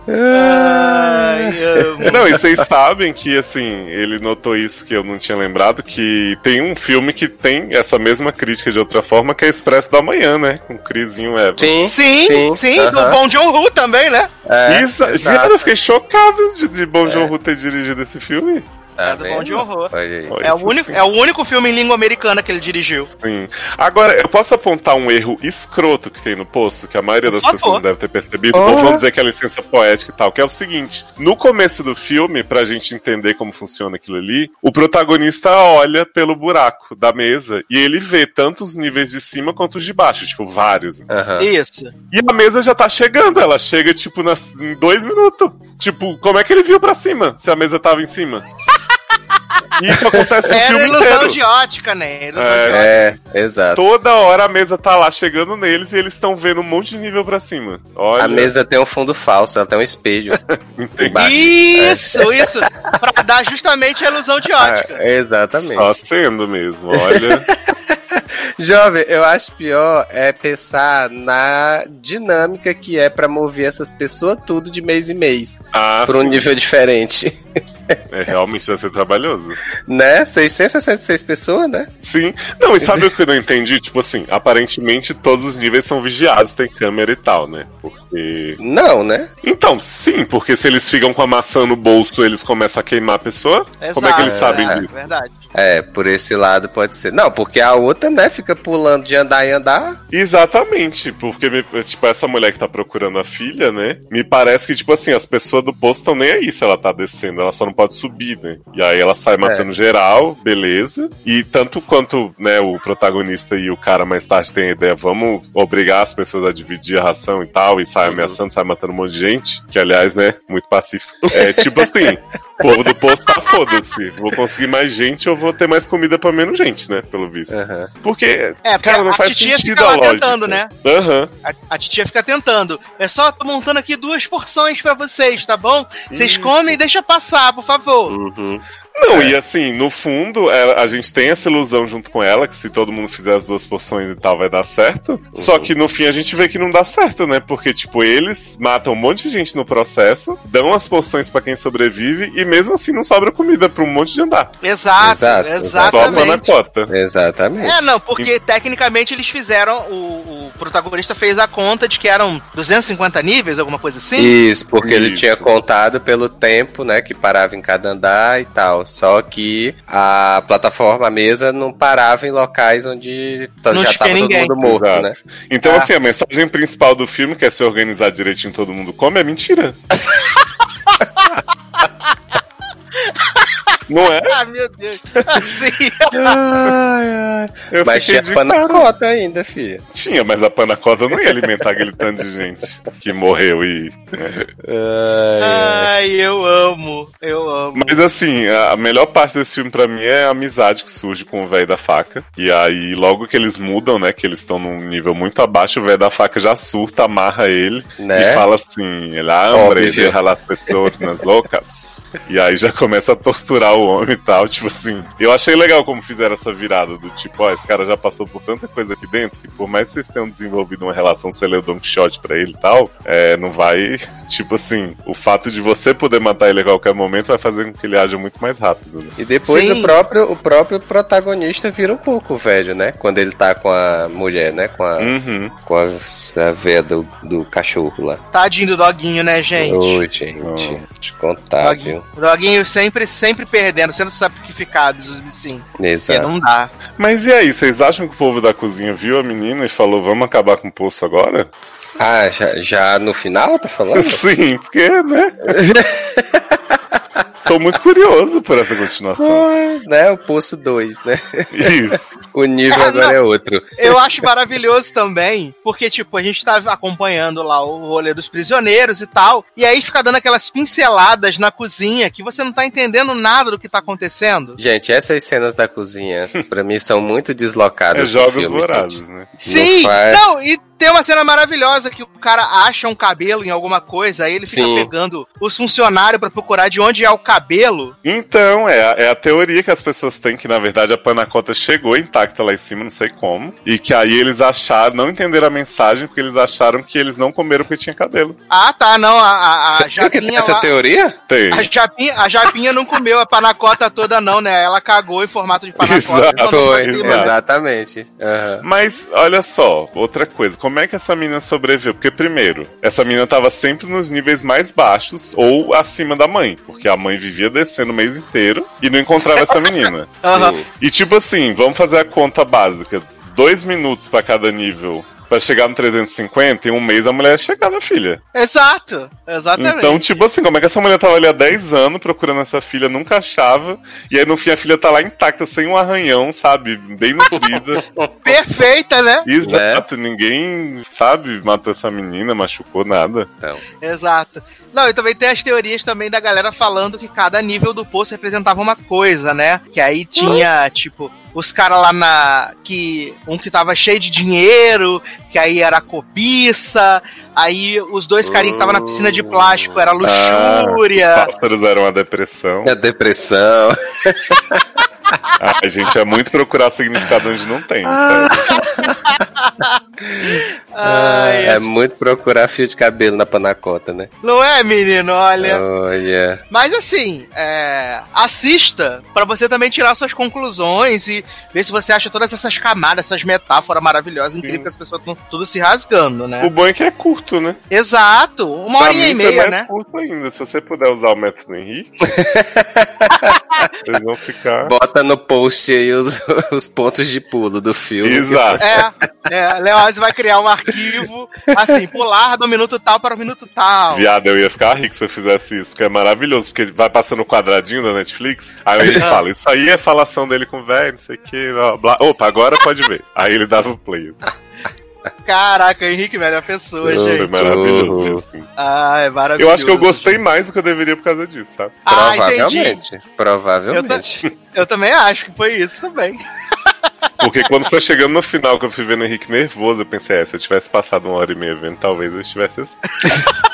Ai, amo. Não, e vocês sabem que, assim, ele notou isso que eu não tinha lembrado, que tem um filme que tem essa mesma crítica de outra forma, que é Expresso da Manhã, né? Com o Crisinho Evans. Sim, Sim, sim, do aham. Bom John Woo também, né? É, Isso, exato. viado, eu fiquei chocado de, de Bom Joon Ho ter dirigido esse filme. Tá É do Bom de Horror. É o, único, sim. é o único filme em língua americana que ele dirigiu. Sim. Agora, eu posso apontar um erro escroto que tem no poço, que a maioria das pessoas não deve ter percebido, Oh. ou vão dizer que é licença poética e tal, que é o seguinte: no começo do filme, pra gente entender como funciona aquilo ali, o protagonista olha pelo buraco da mesa e ele vê tanto os níveis de cima quanto os de baixo, tipo, vários. Aham. Isso. E a mesa já tá chegando, ela chega, tipo, nas, em dois minutos. Tipo, como é que ele viu pra cima, se a mesa tava em cima? Isso acontece no Era filme ilusão inteiro. de ótica, né? Ilusão É. de ótica. É, exato. Toda hora a mesa tá lá chegando neles e eles estão vendo um monte de nível pra cima. Olha, A mesa tem um fundo falso, ela tem um espelho. entendi. embaixo. Isso, isso. Pra dar justamente a ilusão de ótica. É, exatamente. Só sendo mesmo, olha. Jovem, eu acho pior é pensar na dinâmica que é pra mover essas pessoas tudo de mês em mês. Ah, Pra um nível diferente. É, realmente deve ser trabalhoso. Né? 666 pessoas, né? Sim. Não, e sabe o que eu não entendi? Tipo assim, aparentemente todos os níveis são vigiados, tem câmera e tal, né? Porque. Não, né? Então, sim, porque se eles ficam com a maçã no bolso, eles começam a queimar a pessoa. Como é que eles Exato, sabem é, disso? Verdade. É, por esse lado pode ser. Não, porque a outra, né, fica pulando de andar em andar. Exatamente, porque, tipo, essa mulher que tá procurando a filha, né? Me parece que, tipo assim, as pessoas do posto estão nem aí se ela tá descendo, ela só não pode subir, né? E aí ela sai matando geral, beleza. E tanto quanto, né, o protagonista e o cara mais tarde tem a ideia, vamos obrigar as pessoas a dividir a ração e tal, e sai ameaçando, sai matando um monte de gente, que aliás, né, muito pacífico. É tipo assim, o povo do posto tá foda-se, vou conseguir mais gente ou vou ter mais comida pra menos gente, né, pelo visto. Aham. Porque, É, porque cara, não a faz titia sentido fica a lá lógica. tentando, né? Aham. A, a titia fica tentando. É só tô montando aqui duas porções pra vocês, tá bom? Vocês comem e deixa passar, por favor. Uhum. Não, e assim, no fundo, é, a gente tem essa ilusão junto com ela, que se todo mundo fizer as duas porções e tal, vai dar certo. Só que no fim a gente vê que não dá certo, né? Porque, tipo, eles matam um monte de gente no processo, dão as porções pra quem sobrevive, e mesmo assim não sobra comida pra um monte de andar. Exato, Exato, Só a exatamente. panacota. Exatamente. É, não, porque tecnicamente eles fizeram. O, o protagonista fez a conta de que eram 250 níveis, alguma coisa assim. Isso, porque ele Isso. tinha contado pelo tempo, né, que parava em cada andar e tal. Só que a plataforma, a mesa, não parava em locais onde t- Não já tinha tava todo ninguém. mundo morto, Exato. né? Então, Ah. assim, a mensagem principal do filme, que é se organizar direitinho todo mundo come, é mentira. Não é? Ah, meu Deus. Assim. Eu Mas fiquei tinha de panacota ainda, filha. Tinha, mas a panacota não ia alimentar aquele tanto de gente que morreu e. né? Ai, eu amo. Eu amo. Mas assim, a melhor parte desse filme pra mim é a amizade que surge com o velho da faca. E aí, logo que eles mudam, né? Que eles estão num nível muito abaixo, o velho da faca já surta, amarra ele Né? e fala assim: ele hambre, Óbvio. deixa as pessoas nas loucas. e aí já começa a torturar o homem e tal. Tipo assim, eu achei legal como fizeram essa virada do tipo, ó, esse cara já passou por tanta coisa aqui dentro que por mais que vocês tenham desenvolvido uma relação, você leu Don Quixote pra ele e tal, é, não vai, tipo assim, o fato de você poder matar ele a qualquer momento vai fazer com que ele haja muito mais rápido. Né? E depois Sim. o próprio, o próprio protagonista vira um pouco velho, né? Quando ele tá com a mulher, né? Com a, Uhum. com a, a véia do, do cachorro lá. Tadinho do doguinho, né, gente? Ô, gente, Oh. te contar, viu? Doguinho, doguinho sempre, sempre perdendo, sendo sacrificados, os bichinhos. Porque Exato. não dá. Mas e aí, vocês acham que o povo da cozinha viu a menina e falou, vamos acabar com o poço agora? Ah, já, já no final, tá falando? Sim, porque, né? Tô muito curioso por essa continuação. Ah, né? O Poço 2, né? Isso. O nível Ah, agora não. é outro. Eu acho maravilhoso também, porque, tipo, a gente tá acompanhando lá o rolê dos prisioneiros e tal, e aí fica dando aquelas pinceladas na cozinha que você não tá entendendo nada do que tá acontecendo. Gente, essas cenas da cozinha, pra mim, são muito É deslocadas. do jogos filme, vorazes, né? Sim, faz- não, e Tem uma cena maravilhosa que o cara acha um cabelo em alguma coisa, aí ele fica Sim. pegando os funcionários pra procurar de onde é o cabelo. Então, é, a- é a teoria que as pessoas têm que, na verdade, a panacota chegou intacta lá em cima, não sei como. E que aí eles acharam, não entenderam a mensagem, porque eles acharam que eles não comeram porque tinha cabelo. Ah, tá, não, a, a, a Japinha essa lá... teoria? Tem. A Japinha, a Japinha não comeu a panacota toda, não, né? Ela cagou em formato de panacota. Exato. Então Foi, exatamente. Aham. Mas, olha só, outra coisa, como é que essa menina sobreviveu? Porque, primeiro, essa menina tava sempre nos níveis mais baixos ou acima da mãe, porque a mãe vivia descendo o mês inteiro e não encontrava essa menina. Sim. E tipo assim, vamos fazer a conta básica: dois minutos pra cada nível. Pra chegar no 350, em um mês a mulher ia chegar na filha. Exato, exatamente. Então, tipo assim, como é que essa mulher tava ali há 10 anos procurando essa filha, nunca achava, e aí no fim a filha tá lá intacta, sem um arranhão, sabe? Bem nutrida. Perfeita, né? Exato, ninguém, sabe, matou essa menina, machucou nada. Então. Exato. Não, e também tem as teorias também da galera falando que cada nível do poço representava uma coisa, né? Que aí tinha, tipo, os caras lá na. que Um que tava cheio de dinheiro, que aí era cobiça. Aí os dois carinhas que estavam na piscina de plástico era Ah, luxúria. os pássaros eram a depressão. A depressão. Ai, gente, é muito procurar significado onde não tem, sério. Ai, é muito procurar fio de cabelo na panacota, né? Não é, menino? Olha. Olha. Mas assim, é, assista pra você também tirar suas conclusões e ver se você acha todas essas camadas, essas metáforas maravilhosas, incríveis que as pessoas estão tudo se rasgando, né? O bom é que é curto, né? Exato, uma Pra mim, e meia, mais né? curto ainda. Se você puder usar o método Henrique, vocês vão ficar. Bota no post aí os, os pontos de pulo do filme. Exato. É, é, Leoz vai criar um arquivo, assim, pular do minuto tal para o minuto tal. Viado, eu ia ficar rico se eu fizesse isso, que é maravilhoso, porque vai passando o quadradinho da Netflix, aí ele fala, isso aí é falação dele com o velho, não sei o que, blá, blá. Opa, agora pode ver. Aí ele dava o play. Caraca, Henrique, melhor pessoa, Foi gente. maravilhoso ver assim. Ah, é maravilhoso. Eu acho que eu gostei mais do que eu deveria por causa disso, sabe? Ah, entendi. Provavelmente. Provavelmente. Eu também acho que foi isso também. Porque quando foi chegando no final que eu fui vendo o Henrique nervoso, eu pensei, é, se eu tivesse passado uma hora e meia vendo, talvez eu estivesse assim.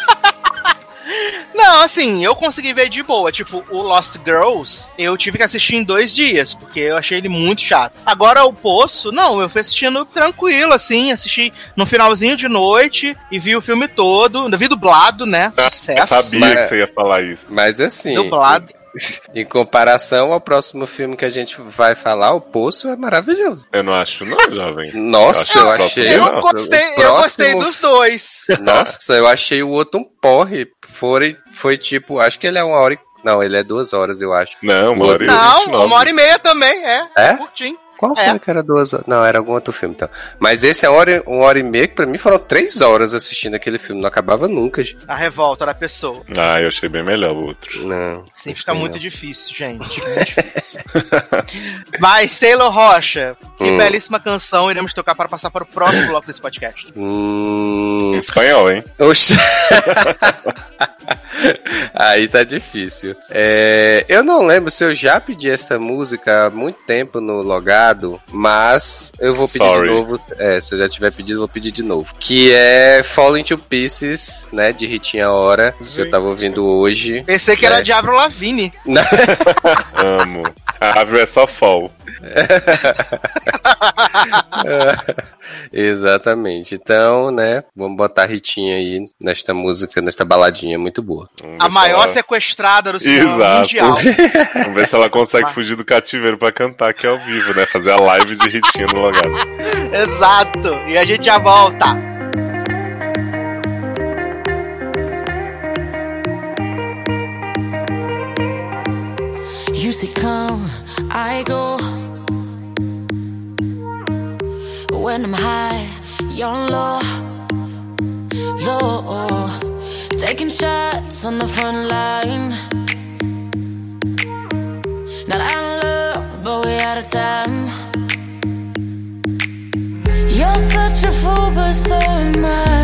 Não, assim, eu consegui ver de boa. Tipo, o Lost Girls, eu tive que assistir em dois dias, porque eu achei ele muito chato. Agora, o Poço, não, eu fui assistindo tranquilo, assim, assisti no finalzinho de noite e vi o filme todo, vi dublado, né? Eu Sucesso. sabia mas- que você ia falar isso. Mas assim. Dublado. Em comparação ao próximo filme que a gente vai falar, O Poço é maravilhoso. Eu não acho, não, jovem. Nossa, Eu eu, acho achei. Eu gostei, o eu gostei próximo- dos dois. Nossa, eu achei o outro um porre. Foi, foi tipo, acho que ele é uma hora e. Não, ele é duas horas, eu acho. Não, uma hora e Não, 29. uma hora e meia também, é. É? Curtinho. Qual É. foi que era duas horas? Não, era algum outro filme, então. Mas esse é uma hora, uma hora e meia, que pra mim foram três horas assistindo aquele filme. Não acabava nunca, gente. A revolta da pessoa. Ah, eu achei bem melhor o outro. Não. Sim, não fica muito não. difícil, gente. Muito difícil. Mas, Taylor Rocha, que Hum. belíssima canção iremos tocar para passar para o próximo bloco desse podcast. Hum. Em espanhol, hein? Oxi. Aí tá difícil. É, eu não lembro se eu já pedi essa música há muito tempo no logado, mas eu vou pedir Sorry. de novo. É, se eu já tiver pedido, eu vou pedir de novo. Que é Falling to Pieces, né? De Ritinha Hora, que eu tava ouvindo hoje. Pensei que era É. Diablo Lavigne. Amo. A árvore é só fall. Exatamente. Então, né? Vamos botar a Ritinha aí nesta música, nesta baladinha muito boa. A maior ela- sequestrada do cinema Exato. mundial. Vamos ver se ela consegue fugir do cativeiro pra cantar aqui ao vivo, né? Fazer a live de Ritinha no lugar. Exato. E a gente já volta. You say come, I go. When I'm high, you're low, low. Taking shots on the front line. Not out of love, but we out of time. You're such a fool, but so am I.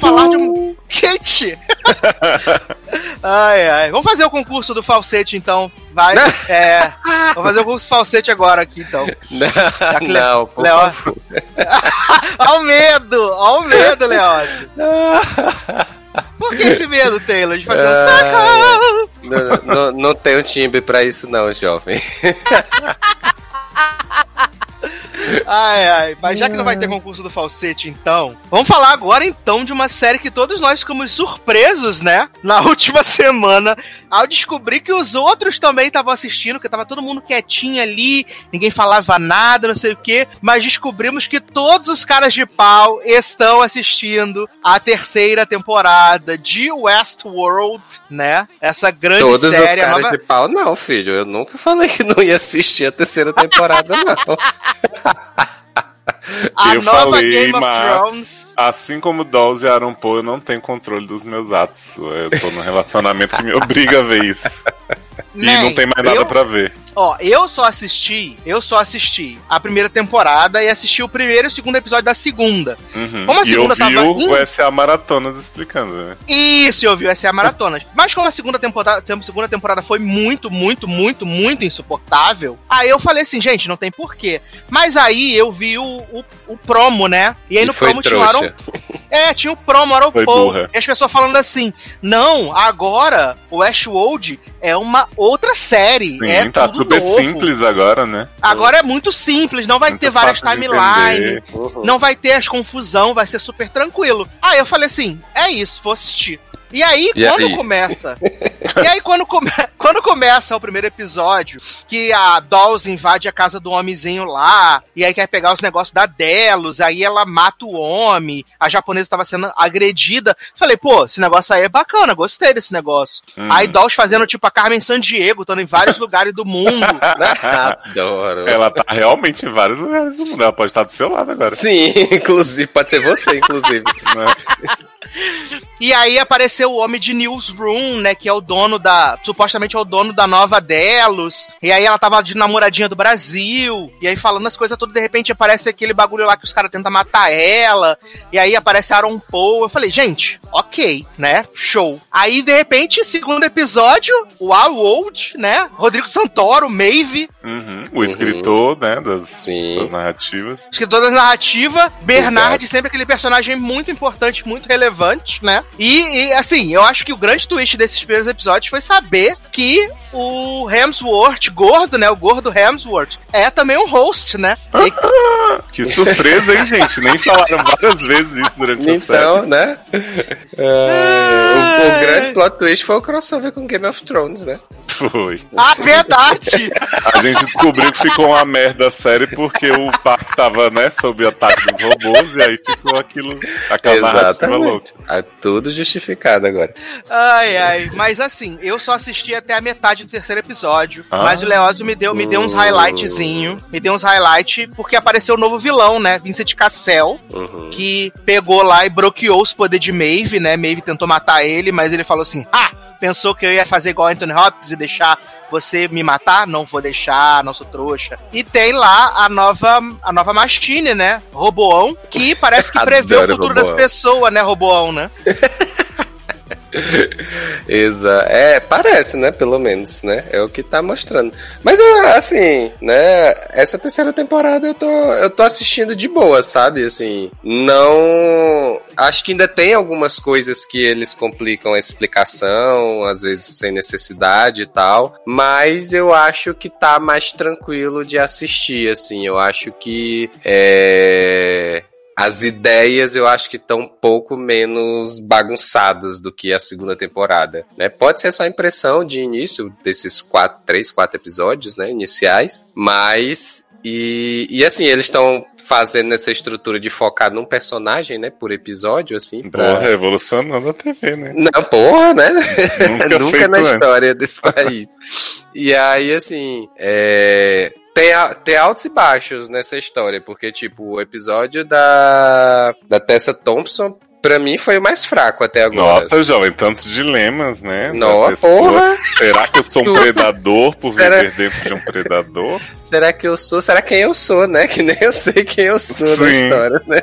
falar de um. Gente! ai, ai. Vamos fazer o concurso do falsete então. Vai. É. Vamos fazer o concurso do falsete agora aqui então. Que Le- Não, por Leo- favor. Ó o medo! Ó o medo, Leócio! Por que esse medo, Taylor? De fazer um Ai. saco? Não, não, não tenho timbre pra isso não, jovem. Ai, ai. Mas já que não vai ter concurso do falsete, então, vamos falar agora então de uma série que todos nós ficamos surpresos, né? Na última semana, ao descobrir que os outros também estavam assistindo, que tava todo mundo quietinho ali, ninguém falava nada, não sei o quê, mas descobrimos que todos os caras de pau estão assistindo a terceira temporada de Westworld, né? Essa grande Todos os série. a caras nova- de pau, não, filho. Eu nunca falei que não ia assistir a terceira temporada, não. a eu falei, mas Thrones. assim como Dolls e Aaron Paul, eu não tenho controle dos meus atos. Eu tô num relacionamento que me obriga a ver isso. E não tem mais nada eu- pra ver. Ó, eu só assisti, eu só assisti a primeira temporada e assisti o primeiro e o segundo episódio da segunda. Uhum. Como a e eu segunda vi tava o, o SA Maratonas explicando, né? Isso, eu vi, essa é a maratona. Mas como a segunda temporada, a segunda temporada foi muito, muito, muito, muito insuportável, aí eu falei assim, gente, não tem porquê. Mas aí eu vi o, o, o promo, né? E aí E no promo tinha o. É, tinha o promo, era o Paul. E as pessoas falando assim: não, agora o Westworld é uma outra série. Sim, é tá tudo super novo. simples agora, né? Agora é muito simples, não vai Muito ter várias timelines. Uhum. não vai ter as confusão, vai ser super tranquilo. Aí eu falei assim: é isso, vou assistir. E aí, E quando aí? começa. e aí, quando, come... quando começa o primeiro episódio, que a Dolls invade a casa do homenzinho lá, e aí quer pegar os negócios da Delos, aí ela mata o homem, a japonesa estava sendo agredida. Falei, pô, esse negócio aí é bacana, gostei desse negócio. Hum. Aí Dolls fazendo tipo a Carmen Sandiego, estando em vários lugares do mundo. Adoro. Ela tá realmente em vários lugares do mundo. Ela pode estar do seu lado agora. Sim, inclusive, pode ser você, inclusive. E aí apareceu o homem de Newsroom, né? Que é o dono da. Supostamente é o dono da nova Delos. E aí ela tava de namoradinha do Brasil. E aí falando as coisas todas, de repente aparece aquele bagulho lá que os caras tentam matar ela. E aí aparece Aaron Paul. Eu falei, gente, ok, né? Show. Aí, de repente, segundo episódio, o Old, né? Rodrigo Santoro, Maeve, Uhum. O escritor, né, das, Sim. das narrativas. escritor da narrativa, Bernard, sempre aquele personagem muito importante, muito relevante, né? E, e, assim, eu acho que o grande twist desses primeiros episódios foi saber que o Hemsworth, gordo, né? O gordo Hemsworth, é também um host, né? E- Que surpresa, hein, gente? Nem falaram várias vezes isso durante a série. Então, né? É, o, o grande plot twist foi o crossover com Game of Thrones, né? Foi. ah, verdade! A gente descobriu que ficou uma merda a série porque o parque tava, né, sob o ataque dos robôs e aí ficou aquilo, aquela narrativa louca. Ah, tudo justificado agora. Ai, ai. Mas assim, eu só assisti até a metade do terceiro episódio. Ah. Mas o Leózio me deu, me deu uns highlightzinho. Me deu uns highlights, porque apareceu o novo vilão, né? Vincent Cassel. Uhum. que pegou lá e bloqueou os poderes de Maeve, né? Maeve tentou matar ele, mas ele falou assim: Ah, pensou que eu ia fazer igual Anthony Hopkins e deixar você me matar? Não vou deixar, não sou trouxa. E tem lá a nova, a nova Machine, né? Roboão, que parece que prevê o futuro das Roboão. pessoas, né? Roboão, né? Exa é, parece, né? Pelo menos, né? É o que tá mostrando. Mas, eu, assim, né? Essa terceira temporada eu tô, eu tô assistindo de boa, sabe? Assim, não. Acho que ainda tem algumas coisas que eles complicam a explicação, às vezes sem necessidade e tal. Mas eu acho que tá mais tranquilo de assistir, assim. Eu acho que. É as ideias eu acho que estão um pouco menos bagunçadas do que a segunda temporada, né? Pode ser só impressão de início desses quatro, três, quatro episódios, né, iniciais, mas e, e assim eles estão fazendo essa estrutura de focar num personagem, né, por episódio, assim, pra... Porra, revolucionando a TV, né? Não, porra, né? Nunca Nunca na antes. história desse país. E aí, assim, é, tem, tem altos e baixos nessa história, porque, tipo, o episódio da, da Tessa Thompson pra mim foi o mais fraco até agora. Nossa, jovem, tantos dilemas, né? Nossa, porra. Será que eu sou um predador por Será- viver dentro de um predador? Será que eu sou? Será quem eu sou, né? Que nem eu sei quem eu sou na Sim. história, né?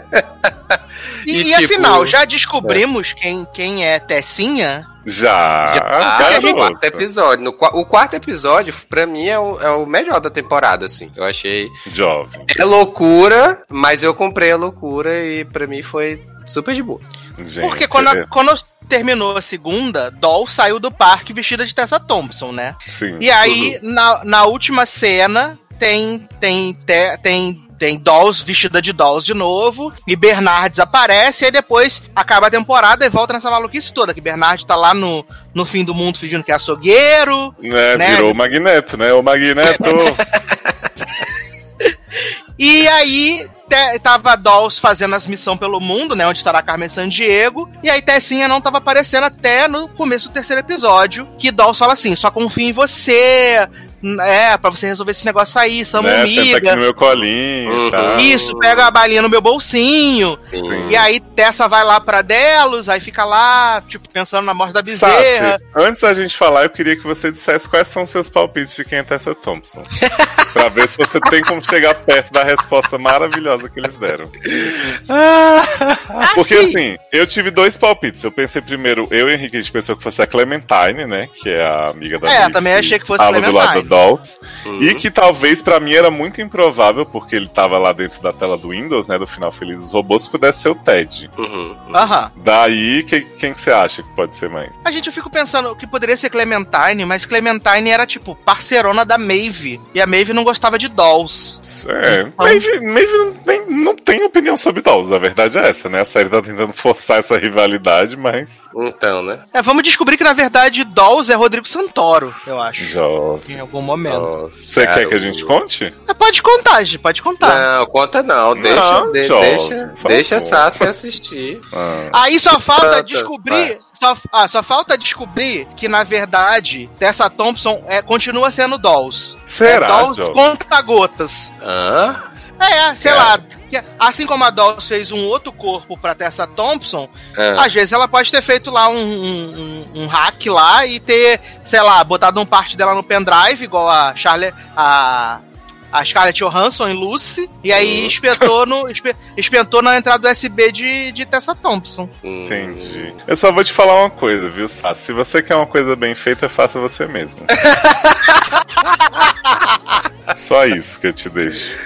E, E, e tipo, afinal, já descobrimos quem, quem é Tessinha? Já, Ah, garota. no quarto episódio. No, o quarto episódio, pra mim, é o, é o melhor da temporada, assim. Eu achei. Jovem. É loucura, mas eu comprei a loucura e pra mim foi super de boa. Gente, Porque quando, é- quando terminou a segunda, Doll saiu do parque vestida de Tessa Thompson, né? Sim. E aí, na, na última cena, tem, tem, te- tem, tem Dolls vestida de Dolls de novo, e Bernard desaparece, e aí depois acaba a temporada e volta nessa maluquice toda, que Bernard tá lá no, no fim do mundo fingindo que é açougueiro, né, né? virou o Magneto, né? O Magneto. E aí, te- tava Dolls fazendo as missões pelo mundo, né? Onde estará Carmen Sandiego. E aí, Tessinha não tava aparecendo até no começo do terceiro episódio. Que Dolls fala assim: só confio em você. É, pra você resolver esse negócio aí, somos né? Senta aqui no meu colinho Uhum. tal. Isso, pega a balinha no meu bolsinho. Sim. E aí, Tessa vai lá pra Delos, aí fica lá, tipo, pensando na morte da bezerra. Sassi, antes da gente falar, eu queria que você dissesse quais são os seus palpites de quem é Tessa Thompson. pra ver se você tem como chegar perto da resposta maravilhosa que eles deram. Porque Assim, eu tive dois palpites. Eu pensei primeiro, eu e Henrique, a gente pensou que fosse a Clementine, né? Que é a amiga da É, Vivi, também achei que fosse do lado Clementine. do Dolls. Uhum. E que talvez pra mim era muito improvável, porque ele tava lá dentro da tela do Windows, né? Do final feliz dos robôs, pudesse ser o Ted. Uhum. Aham. Daí, que- quem que você acha que pode ser mais? A gente eu fico pensando que poderia ser Clementine, mas Clementine era, tipo, parcerona da Maeve. E a Maeve não gostava de Dolls. É, Então- Maeve, Maeve não, tem, não tem opinião sobre Dolls, a verdade é essa, né? A série tá tentando forçar essa rivalidade, mas. Então, né? É, vamos descobrir que, na verdade, Dolls é Rodrigo Santoro, eu acho. Jovem. Em algum momento. Ó, Você cara, quer que a gente conte? É, pode contar, gente, pode contar. Não, conta não. Deixa, Não, de- jovem, deixa, deixa a Sassi assistir. Ah, Aí só falta Conta, descobrir. Só, ah, só falta descobrir que, na verdade, Tessa Thompson é, continua sendo Dolls. será, é Dolls Jovem? conta gotas. Hã? É, sei É. lá. Assim como a Dolls fez um outro corpo pra Tessa Thompson, Ah. às vezes ela pode ter feito lá um, um, um- um hack lá e ter, sei lá, botado um parte dela no pendrive, igual a Charlie. A, a Scarlett Johansson em Lucy, e aí espetou, no, espe- espetou na entrada USB de, de Tessa Thompson. Entendi. Eu só vou te falar uma coisa, viu, Sassi? Se você quer uma coisa bem feita, faça você mesmo. só isso que eu te deixo.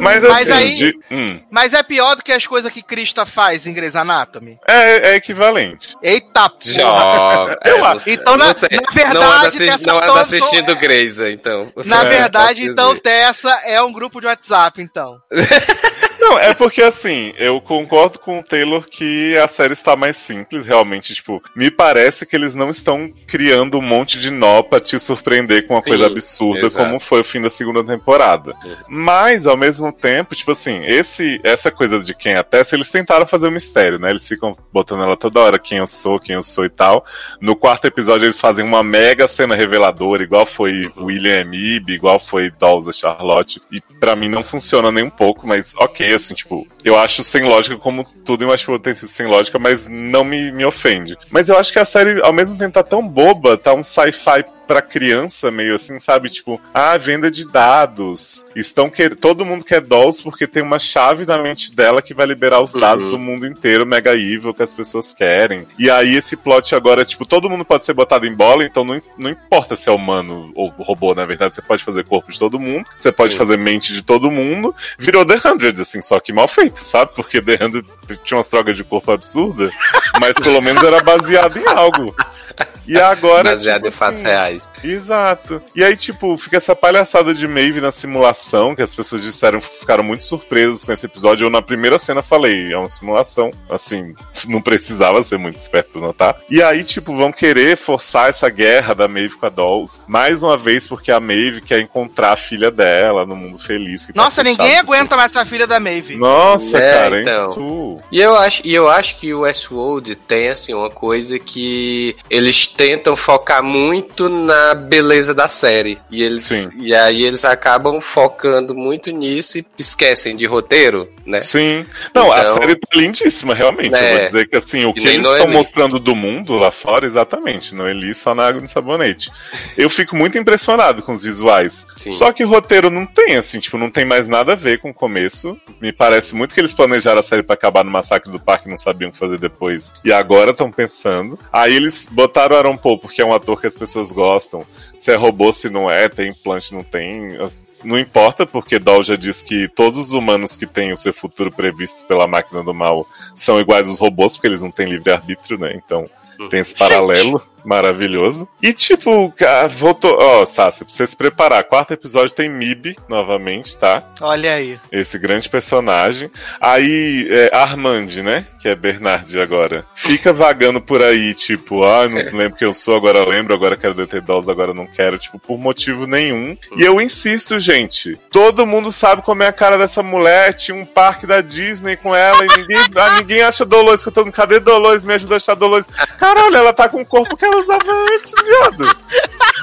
Mas assim, Mas aí- de- hum, Mas é pior do que as coisas que Krista faz em Grey's Anatomy. é, é equivalente. Eita porra! Eu É, acho. Então, na- você na verdade, não anda, não anda assistindo é- Grey's, então. Na verdade, então dizer. Tessa é um grupo de WhatsApp, então. Não, é porque assim, eu concordo com o Taylor que a série está mais simples, realmente, tipo, me parece que eles não estão criando um monte de nó pra te surpreender com uma Sim, coisa absurda exato. como foi o fim da segunda temporada. Uhum. Mas, ao mesmo tempo, tipo assim, esse, essa coisa de quem é a Tessa, eles tentaram fazer um mistério, né? Eles ficam botando ela toda hora, quem eu sou, quem eu sou e tal. No quarto episódio, eles fazem uma mega cena reveladora, igual foi Uhum. William Ib, igual foi a Charlotte. E pra mim não funciona nem um pouco, mas ok, assim, tipo, eu acho sem lógica, como tudo em Westworld tem sido sem lógica, mas não me, me ofende. Mas eu acho que a série, ao mesmo tempo, tá tão boba, tá um sci-fi pra criança, meio assim, sabe? Tipo, ah, venda de dados. Estão quer... Todo mundo quer dolls porque tem uma chave na mente dela que vai liberar os dados Uhum. do mundo inteiro, mega evil, que as pessoas querem. E aí esse plot agora, tipo, todo mundo pode ser botado em bola, então não, não importa se é humano ou robô, na verdade, você pode fazer corpo de todo mundo, você pode Sim. fazer mente de todo mundo. Virou The Hundred, assim, só que mal feito, sabe? Porque The Hundred tinha umas trocas de corpo absurdas, mas pelo menos era baseado em algo. E agora. Baseado tipo em fatos assim, reais. Exato. E aí, tipo, fica essa palhaçada de Maeve na simulação, que as pessoas disseram, ficaram muito surpresas com esse episódio. Eu na primeira cena falei, é uma simulação. Assim, não precisava ser muito esperto pra notar. E aí, tipo, vão querer forçar essa guerra da Maeve com a Dolls. Mais uma vez, porque a Maeve quer encontrar a filha dela no mundo feliz. que tá Nossa, fechado ninguém aguenta mais essa filha da Maeve. Nossa, É, cara, então. então. E eu acho, e eu acho que o Westworld tem assim uma coisa que eles tentam focar muito na beleza da série. E eles Sim. e aí eles acabam focando muito nisso e esquecem de roteiro. Né? Sim. Não, a Então- série tá lindíssima, realmente. É. Eu vou dizer que assim, o E que eles estão mostrando do mundo lá fora, exatamente. No Eli, só na água e no sabonete. Eu fico muito impressionado com os visuais. Sim. Só que o roteiro não tem, assim, tipo, não tem mais nada a ver com o começo. Me parece muito que eles planejaram a série pra acabar no massacre do parque e não sabiam o que fazer depois. E agora estão pensando. Aí eles botaram o Aaron Paul, porque é um ator que as pessoas gostam. Se é robô, se não é, tem implante, não tem. As- Não importa, porque Doll já diz que todos os humanos que têm o seu futuro previsto pela máquina do mal são iguais aos robôs, porque eles não têm livre-arbítrio, né? Então tem esse paralelo maravilhoso. E tipo, voltou. Ó, Sassi, pra você se preparar. Quarto episódio tem Mib novamente, tá? Olha aí. Esse grande personagem. Aí, é, Armand, né? Que é Bernard agora. Fica vagando por aí, tipo, ah, não se lembro quem eu sou, agora lembro, agora quero deter dolls, agora não quero, tipo, por motivo nenhum. E eu insisto, gente. Todo mundo sabe como é a cara dessa mulher. Tinha um parque da Disney com ela e ninguém, ah, ninguém acha Dolores, que eu tô no cadê Dolores? Me ajuda a achar Dolores. Caralho, ela tá com o corpo que ela usava antes, viado.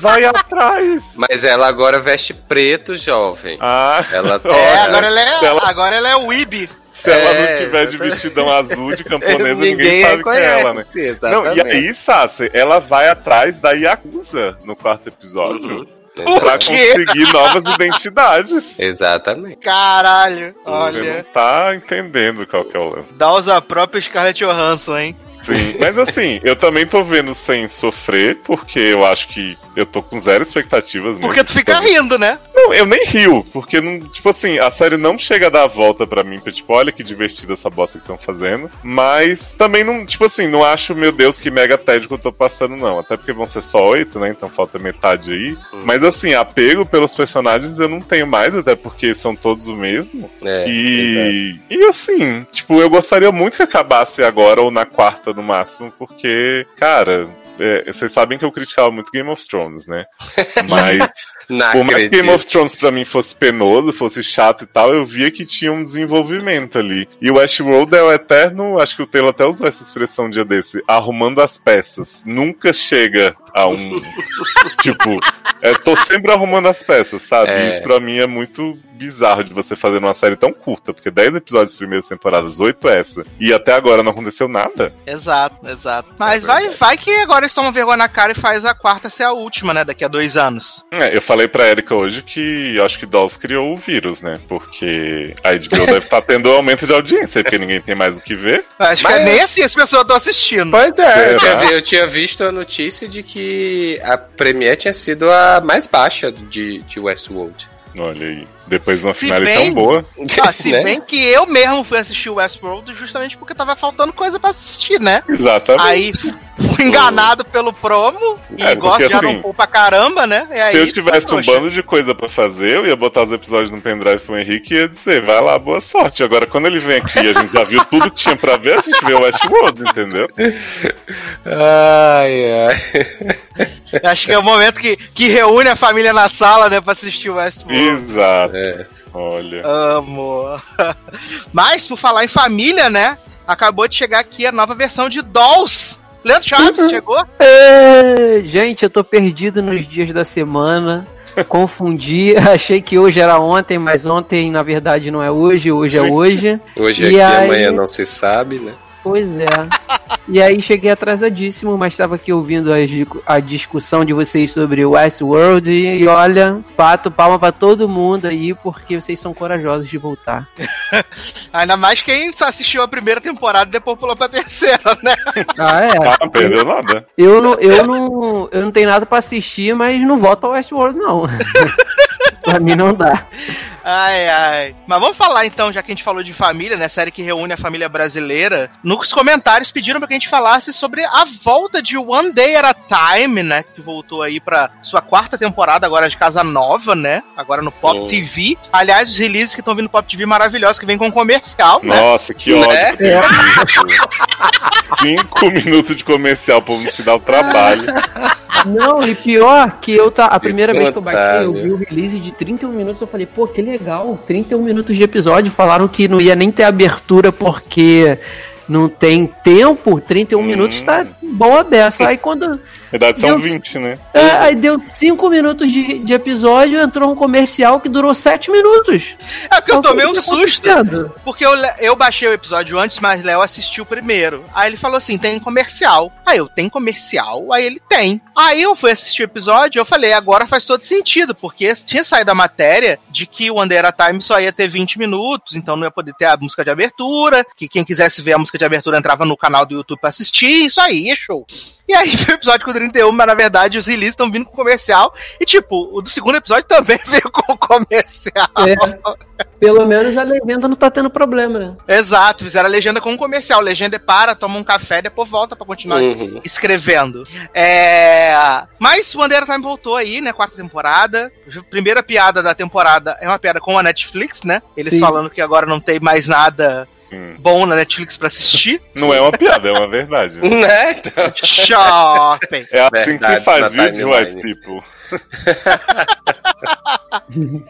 Vai atrás. Mas ela agora veste preto, jovem. Ah, Ela Olha, É, agora ela é, ela- agora ela é o Weeb. Se ela É, não tiver de vestidão azul de camponesa, ninguém, sabe que é ela, né? Não, e aí, Sassi, ela vai atrás da Yakuza no quarto episódio Uhum. pra conseguir novas identidades. Exatamente. Caralho, Você não olha. tá entendendo qual que é o lance. Dá os a própria Scarlett Johansson, hein? Sim, mas assim, eu também tô vendo sem sofrer, porque eu acho que eu tô com zero expectativas Porque mesmo. tu fica rindo, né? Não, eu nem rio, porque, não, tipo assim, a série não chega a dar a volta pra mim, pra, tipo, olha que divertida essa bosta que estão fazendo. Mas também não, tipo assim, não acho, meu Deus, que mega tédio que eu tô passando, não. Até porque vão ser só oito, né? Então falta metade aí. Mas assim, apego pelos personagens eu não tenho mais, até porque são todos o mesmo. É, E, e assim, tipo, eu gostaria muito que acabasse agora ou na quarta no máximo, porque, cara, é, vocês sabem que eu criticava muito Game of Thrones, né? Mas. Por mais que. Game of Thrones pra mim fosse penoso, fosse chato e tal, eu via que tinha um desenvolvimento ali. E o Westworld é o eterno, acho que o Taylor até usou essa expressão um dia desse, arrumando as peças. Nunca chega a um. tipo, é, tô sempre arrumando as peças, sabe? É. Isso pra mim é muito bizarro de você fazer numa série tão curta, porque 10 episódios das primeiras temporadas, 8 essa, e até agora não aconteceu nada. Exato, exato. Mas É vai, vai que agora eles tomam vergonha na cara e faz a quarta ser a última, né? Daqui a dois anos. É, eu falei pra Erika hoje que eu acho que Dolls criou o vírus, né? Porque a HBO deve estar tendo aumento de audiência, porque ninguém tem mais o que ver. Acho Mas- que é nem assim as pessoas estão assistindo. Pois é, eu tinha, vi- eu tinha visto a notícia de que a Premiere tinha sido a mais baixa de, de Westworld. Olha aí. Depois de uma Se finale bem- tão boa. Ah, se Né? bem que eu mesmo fui assistir o Westworld justamente porque tava faltando coisa pra assistir, né? Exatamente. Aí fui enganado pelo promo e É, gosto porque de assim, pra caramba, né? E aí, Se eu tivesse um bando de coisa pra fazer, eu ia botar os episódios no pendrive pro Henrique e ia dizer, vai lá, boa sorte. Agora, quando ele vem aqui e a gente já viu tudo que tinha pra ver, a gente vê o Westworld, entendeu? Ai, ai. Acho que é o momento que, que reúne a família na sala, né, pra assistir o Westworld. Exato. É. Olha. Amo. Mas, por falar em família, né? Acabou de chegar aqui a nova versão de Dolls. Leandro Chaves, Uhum. chegou? Ê, Gente, eu tô perdido nos dias da semana. Confundi, achei que hoje era ontem, mas ontem na verdade não é hoje, hoje é hoje. Hoje E aqui, aí- amanhã não se sabe, né? Pois é. E aí cheguei atrasadíssimo, mas estava aqui ouvindo a, a discussão de vocês sobre Westworld e, e olha, pato palma pra todo mundo aí, porque vocês são corajosos de voltar. Ainda mais quem só assistiu a primeira temporada e depois pulou pra terceira, né? Ah, é. Ah, não perdeu nada. Eu não, eu não, eu não tenho nada pra assistir, mas não volto pra Westworld, não. pra mim não dá. Ai, ai. Mas vamos falar então, já que a gente falou de família, né? Série que reúne a família brasileira. Nos comentários pediram pra que a gente falasse sobre a volta de One Day at a Time, né? Que voltou aí pra sua quarta temporada agora de Casa Nova, né? Agora no Pop Oh. TV. Aliás, os releases que estão vindo no Pop TV maravilhosos, que vem com comercial, né? Nossa, que Né? ódio. que eu vi. Cinco minutos de comercial pra não se dar o trabalho. Não, e pior que eu tá. A primeira vez que eu baixei, eu vi o release de 31 minutos, eu falei, pô, que legal, 31 minutos de episódio. Falaram que não ia nem ter abertura porque não tem tempo, 31 Hum. minutos tá bom aberto. Aí quando. Verdade são Deus. 20, né? é, aí deu 5 minutos de, de episódio, entrou um comercial que durou 7 minutos. É porque eu tomei O um que tá susto. Porque eu, eu baixei o episódio antes, mas Léo assistiu primeiro. Aí ele falou assim: tem comercial. Aí eu, tem comercial? Aí ele tem. Aí eu fui assistir o episódio e eu falei: agora faz todo sentido, porque tinha saído a matéria de que o Under a Time só ia ter 20 minutos, então não ia poder ter a música de abertura, que quem quisesse ver a música de abertura entrava no canal do YouTube pra assistir, isso aí, é show. E aí foi o episódio com 31, mas na verdade os releases estão vindo com comercial. E tipo, o do segundo episódio também veio com comercial. É. Pelo menos a legenda não tá tendo problema, né? Exato, fizeram a legenda com um comercial. Legenda é para, toma um café, depois volta pra continuar Uhum. escrevendo. É... Mas o Bandeira Time voltou aí, né? Quarta temporada. Primeira piada da temporada é uma piada com a Netflix, né? Eles Sim. falando que agora não tem mais nada Sim. bom na Netflix pra assistir. Não é uma piada, é uma verdade. Né? Então, Shopping! É assim que se Verdade, faz, viu, timeline. white people?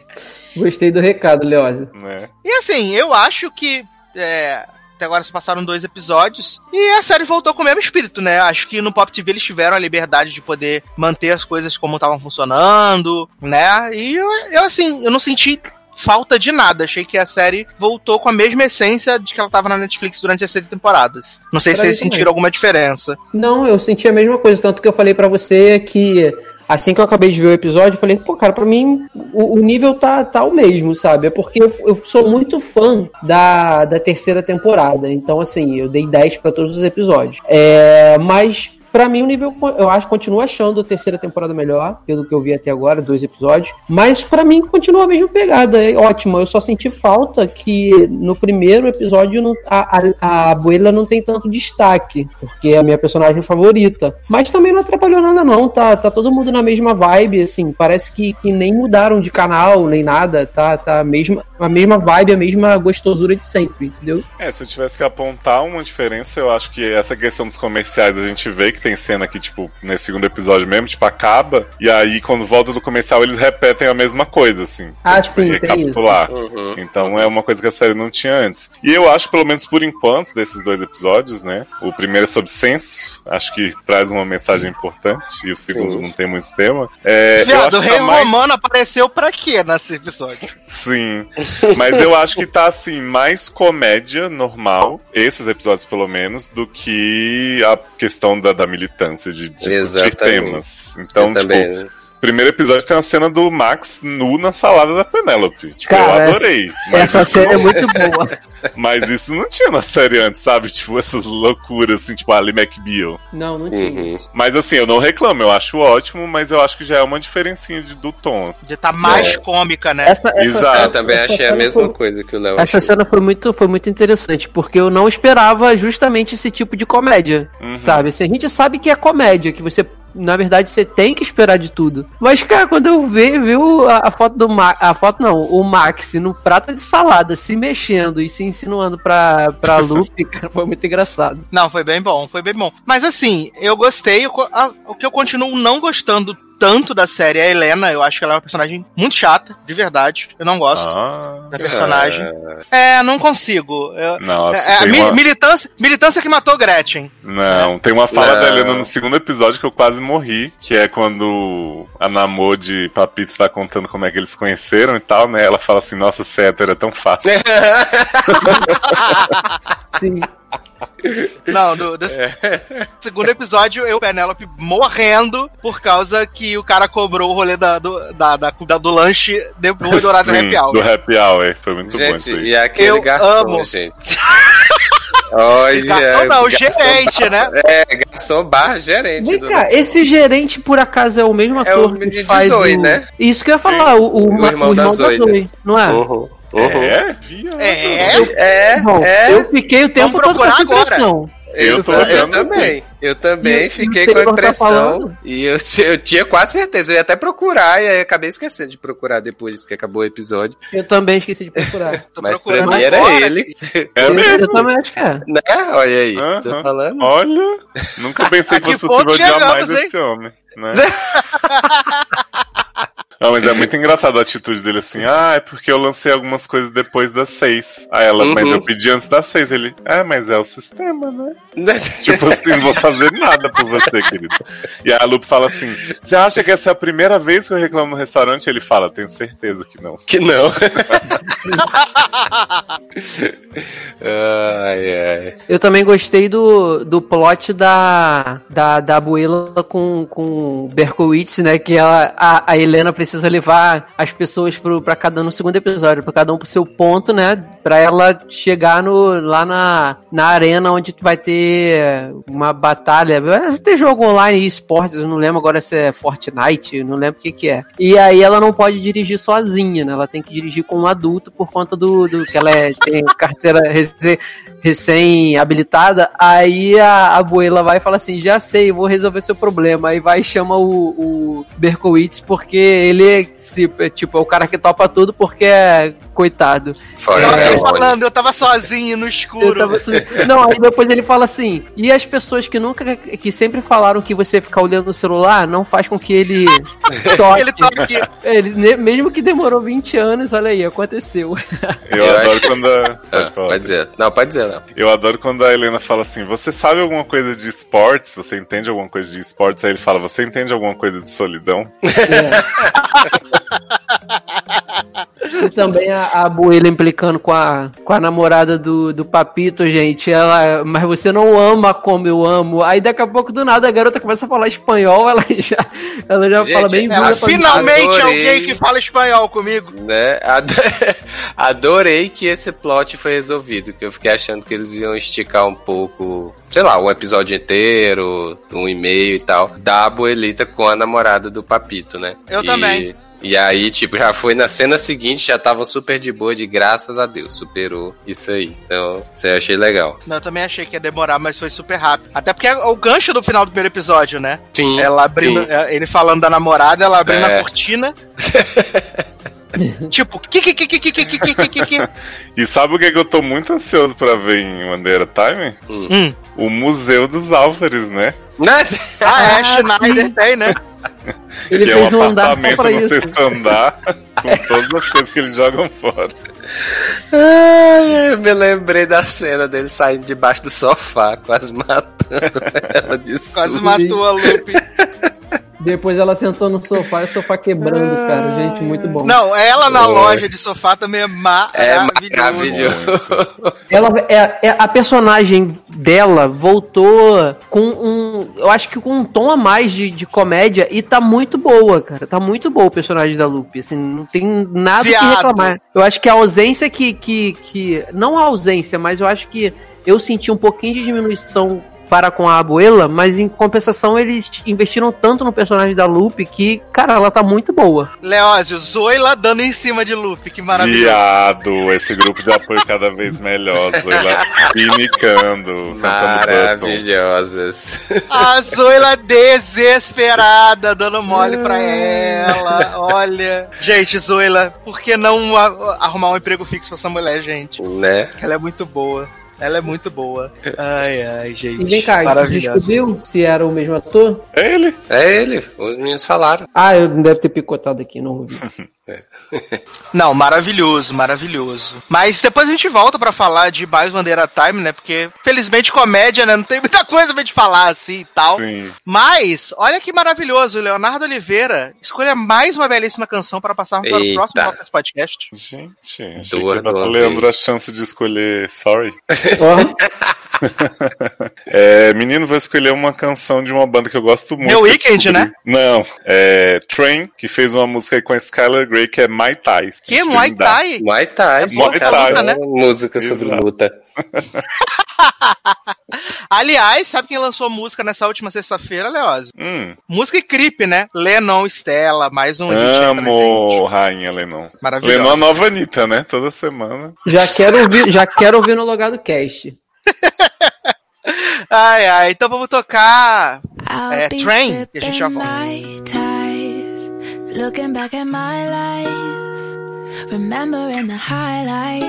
Gostei do recado, Leosa. Né? E assim, eu acho que. é, Até agora só passaram dois episódios. E a série voltou com o mesmo espírito, né? Acho que no Pop TV eles tiveram a liberdade de poder manter as coisas como estavam funcionando, né? E eu, eu, assim, eu não senti falta de nada. Achei que a série voltou com a mesma essência de que ela tava na Netflix durante as seis temporadas. Não sei Pra se vocês sentiram também. alguma diferença. Não, eu senti a mesma coisa, tanto que eu falei pra você que assim que eu acabei de ver o episódio, eu falei, pô, cara, pra mim o, o nível tá, tá o mesmo, sabe? É porque eu, eu sou muito fã da, da terceira temporada, então assim, eu dei 10 pra todos os episódios. É, mas Pra mim, o nível, eu acho, continuo achando a terceira temporada melhor, pelo que eu vi até agora, dois episódios. Mas pra mim, continua a mesma pegada. É ótimo. Eu só senti falta que no primeiro episódio não- a, a, a Abuela não tem tanto destaque, porque é a minha personagem favorita. Mas também não atrapalhou nada, não. Tá, tá todo mundo na mesma vibe, assim. Parece que, que nem mudaram de canal, nem nada. Tá, tá a, mesma, a mesma vibe, a mesma gostosura de sempre, entendeu? É, se eu tivesse que apontar uma diferença, eu acho que essa questão dos comerciais a gente vê que tem cena que, tipo, nesse segundo episódio mesmo, tipo, acaba, e aí quando volta do comercial eles repetem a mesma coisa, assim. Ah, tipo, sim, tem recapitular. Uhum. Então é uma coisa que a série não tinha antes. E eu acho, pelo menos por enquanto, desses dois episódios, né? O primeiro é sobre senso, acho que traz uma mensagem importante, e o segundo Sim. não tem muito tema. É, Viado, o que Rei tá mais... Romano apareceu pra quê nesse episódio? Sim. Mas eu acho que tá assim, mais comédia normal, esses episódios pelo menos, do que a questão da, da militância, de discutir Exatamente. temas. Então, eu tipo, também. né? Primeiro episódio tem a cena do Max nu na salada da Penélope. Tipo, Cara, eu adorei. Mas Essa série é não- muito boa. Mas isso não tinha na série antes, sabe? Tipo, essas loucuras, assim, tipo, Ali McBeal. Não, não tinha. Uhum. Mas assim, eu não reclamo, eu acho ótimo, mas eu acho que já é uma diferencinha de, do tom. assim. De tá mais É. cômica, né? Essa, essa Exato. cena- Eu também essa achei a cena mesma foi- coisa que o Léo Essa achou. cena foi muito, foi muito interessante, porque eu não esperava justamente esse tipo de comédia, Uhum. sabe? Assim, a gente sabe que é comédia, que você, na verdade, você tem que esperar de tudo. Mas, cara, quando eu vi, viu a, a foto do Max, a foto não, o Max no prato de salada, se mexendo e se insinuando pra, pra Lupe, cara, foi muito engraçado. Não, foi bem bom, foi bem bom. Mas assim, eu gostei. o co- a- O que eu continuo não gostando tanto da série é a Helena. Eu acho que ela é uma personagem muito chata, de verdade. Eu não gosto Ah, da personagem. Ah, É, não consigo. Eu- nossa, é, é, mi- uma... militância, militância que matou Gretchen. Não, tem uma fala da Helena no segundo episódio que eu quase morri, que é quando a Namor de Papito tá contando como é que eles se conheceram e tal, né? Ela fala assim, nossa, ser hétero é tão fácil. Sim. Não, do, do segundo episódio, eu e Penélope morrendo por causa que o cara cobrou o rolê da, do, da, da- da- do lanche depois do horário do happy hour. do happy hour, foi muito bom Gente, isso aí. e aquele Eu garçom, amo. gente. Olha, Garçom não, gerente, né? É, garçom barra gerente. Vem do- cá, esse gerente, por acaso, é o mesmo É ator o que faz Zoe, o... né? Isso que eu ia falar, o, o, O irmão o da irmão da Zoe, Zoe, não é? Uhum, uhum. É? É, É, Bom, é. eu fiquei o tempo todo com essa agora. Eu tô eu também. Eu também E- fiquei com a tá impressão. falando? e eu, eu tinha quase certeza. Eu ia até procurar e aí acabei esquecendo de procurar depois que acabou o episódio. Eu também esqueci de procurar. Tô Mas pra mim era agora. ele. É eu, mesmo? eu também acho que é. Né? Olha aí. Aham. Tô falando. Olha, nunca pensei que fosse possível odiar mais esse homem, né? Não, mas é muito engraçado a atitude dele assim. Ah, é porque eu lancei algumas coisas depois das seis. Aí ela, mas Uhum. eu pedi antes das seis. Ele, é, mas é o sistema, né? Tipo assim, não vou fazer nada por você, querido. E aí a Lupe fala assim: Você acha que essa é a primeira vez que eu reclamo no restaurante? Ele fala: Tenho certeza que não. Que não. ai, ai. Eu também gostei do, do plot da, da, da Abuela com, com Berkowitz, né? Que ela, a, a Helena precisa levar as pessoas pro, pra cada um no segundo episódio, pra cada um pro seu ponto, né? Pra ela chegar no, lá na, na arena onde vai ter uma batalha. Vai ter jogo online e esportes, não lembro agora se é Fortnite, não lembro o que, que é. E aí ela não pode dirigir sozinha, né? Ela tem que dirigir com um adulto por conta do, do que ela é, tem carteira recém-habilitada. Aí a a abuela vai e fala assim: Já sei, vou resolver seu problema. Aí vai e chama o, o Berkowitz porque ele é, se- é, tipo, é o cara que topa tudo porque é coitado. Fora Eu é, tava Rony. falando, eu tava sozinho no Eu escuro. tava assim- Não, aí depois ele fala assim: e as pessoas que nunca, que sempre falaram que você ficar olhando no celular não faz com que ele toque. Ele toca aqui. Ele, mesmo que demorou 20 anos, olha aí, aconteceu. Eu, Eu adoro acho- quando a. Ah, pode dizer. Não, pode dizer, não. Eu adoro quando a Helena fala assim: Você sabe alguma coisa de esportes? Você entende alguma coisa de esportes? Aí ele fala: Você entende alguma coisa de solidão? E também a, a Abuela implicando com a, com a namorada do, do Papito, gente. Ela, mas você não ama como eu amo. Aí daqui a pouco, do nada, a garota começa a falar espanhol, ela já, ela já Gente, fala bem Ela finalmente é Adorei. alguém que fala espanhol comigo. Né? Ado- Adorei que esse plot foi resolvido, que eu fiquei achando que eles iam esticar um pouco, sei lá, um episódio inteiro, um e-mail e tal, da abuelita com a namorada do Papito, né? Eu E- também. E aí, tipo, já foi na cena seguinte, já tava super de boa, de graças a Deus, superou isso aí. Então, isso aí eu achei legal. Não, eu também achei que ia demorar, mas foi super rápido. Até porque é o gancho do final do primeiro episódio, né? Sim. Ela abrindo, sim. é, ele falando da namorada, ela abrindo É. a cortina. tipo, que que que que que que que que que que E sabe o que, que eu tô muito ansioso pra ver em Bandeira Time? Hum. O Museu dos Álvares, né? Ah, é, Schneider tem, né? Ele que fez é um um andar só apartamento pra no isso. sexto andar com todas as coisas que eles jogam fora. Ai, eu me lembrei da cena dele saindo debaixo do sofá, quase matando ela de Quase matou a Lupe. Depois ela sentou no sofá e o sofá quebrando, cara. Gente, muito bom. Não, ela na Oi. loja de sofá também é É maravilhoso. maravilhoso. Ela é, é- a personagem dela voltou com um, eu acho que com um tom a mais de, de comédia e tá muito boa, cara. Tá muito boa o personagem da Lupe, assim, não tem nada que Viado. reclamar. Eu acho que a ausência que que que não a ausência, mas eu acho que eu senti um pouquinho de diminuição para com a Abuela, mas em compensação eles investiram tanto no personagem da Lupe que, cara, ela tá muito boa. Leózio, Zoila dando em cima de Lupe, que maravilhoso. Viado, esse grupo de apoio cada vez melhor. Zoila pinicando, cantando Button. Maravilhosas. A Zoila desesperada, dando mole pra ela. Olha. Gente, Zoila, por que não arrumar um emprego fixo pra essa mulher, gente? né? Ela é muito boa. Ela é muito boa. Ai, ai, gente. E vem cá, descobriu se era o mesmo ator? É ele. É ele, os meninos falaram. Ah, eu deve ter picotado aqui, não ouvi. Não, maravilhoso, maravilhoso. Mas depois a gente volta pra falar de mais Bandeira Time, né? Porque, felizmente, comédia, né? Não tem muita coisa pra gente falar assim e tal. Sim. Mas, olha que maravilhoso, o Leonardo Oliveira escolha mais uma belíssima canção para passarmos para o próximo podcast. Gente, achei Duas que Leandro vez. a chance de escolher Sorry. É, menino, vou escolher uma canção de uma banda que eu gosto muito. The que eu Weeknd, descobri. né? Não, é Train, que fez uma música aí com a Skylar Grey, que é My Ties. Que Muay Thai? Muay Thai, É Muay Thai. luta, né? música sobre Exato. luta. Aliás, sabe quem lançou música nessa última sexta-feira, Leoz? Hum, Música e clipe, né? Lennon, Stella, mais um amo gente. Rainha Lennon. Maravilhosa. Lennon é a nova Anitta, né? Toda semana. já quero ouvir, já quero ouvir no logado cast. Ai, ai, então vamos tocar. É, Train, que a gente já volta. Looking back at my life, remembering the highlights,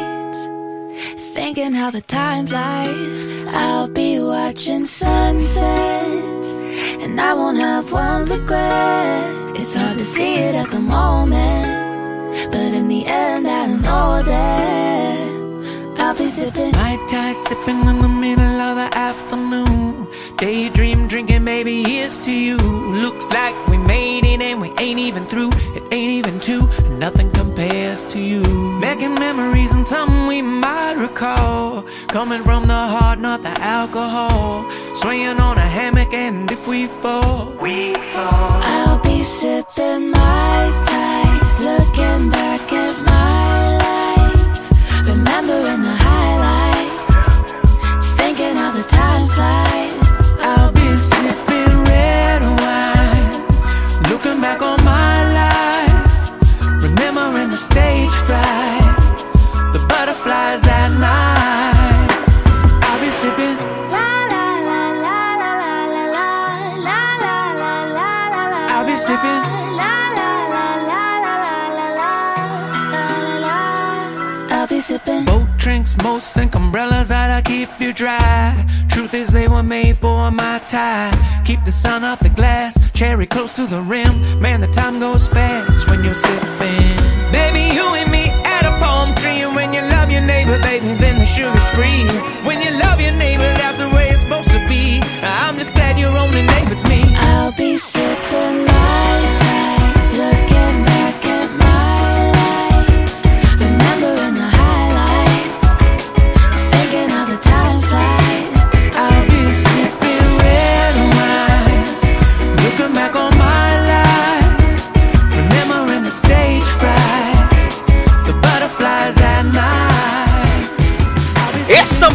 thinking how the time flies. I'll be watching sunsets, and I won't have one regret. It's hard to see it at the moment, but in the end, I know that I'll be sipping. My Tai sipping in the middle of the afternoon. Daydream drinking, maybe here's to you. Looks like we made it and we ain't even through. It ain't even two, nothing compares to you. Making memories and some we might recall. Coming from the heart, not the alcohol. Swaying on a hammock, and if we fall, we fall. I'll be sipping my ties, looking back at my life, remembering the stage fright, the butterflies at night. I'll be sipping. La la la la la la la la la la la la la la. I'll be sipping. La la la la la la la la la la. I'll be sipping. Drinks, most think umbrellas that'll keep you dry. Truth is, they were made for my tie. Keep the sun off the glass, cherry close to the rim. Man, the time goes fast when you're sipping. Baby, you and me at a palm tree. And when you love your neighbor, baby, then the sugar's free. When you love your neighbor, that's the way it's supposed to be. I'm just glad your only neighbor's me. I'll be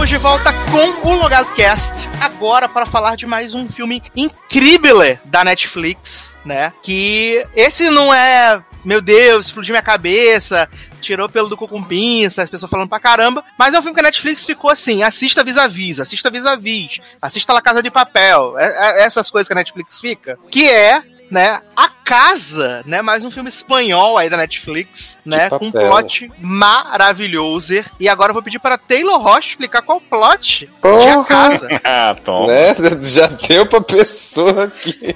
Estamos de volta com o Logado Cast, agora para falar de mais um filme incrível da Netflix, né? Que esse não é, meu Deus, explodiu minha cabeça, tirou pelo do cu com pinça, as pessoas falando pra caramba, mas é um filme que a Netflix ficou assim, assista vis-a-vis, assista vis-a-vis, assista La Casa de Papel, é- é- essas coisas que a Netflix fica, que é né? A Casa, né? Mais um filme espanhol aí da Netflix, né? Com um papel. plot maravilhoso. E agora eu vou pedir para Taylor Rocha explicar qual o plot de A Porra! Casa. Ah, Tom. Né? Já deu pra pessoa aqui.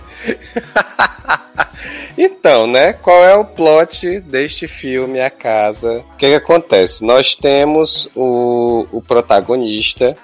então, né? Qual é o plot deste filme, A Casa? O que, que acontece? Nós temos o, o protagonista.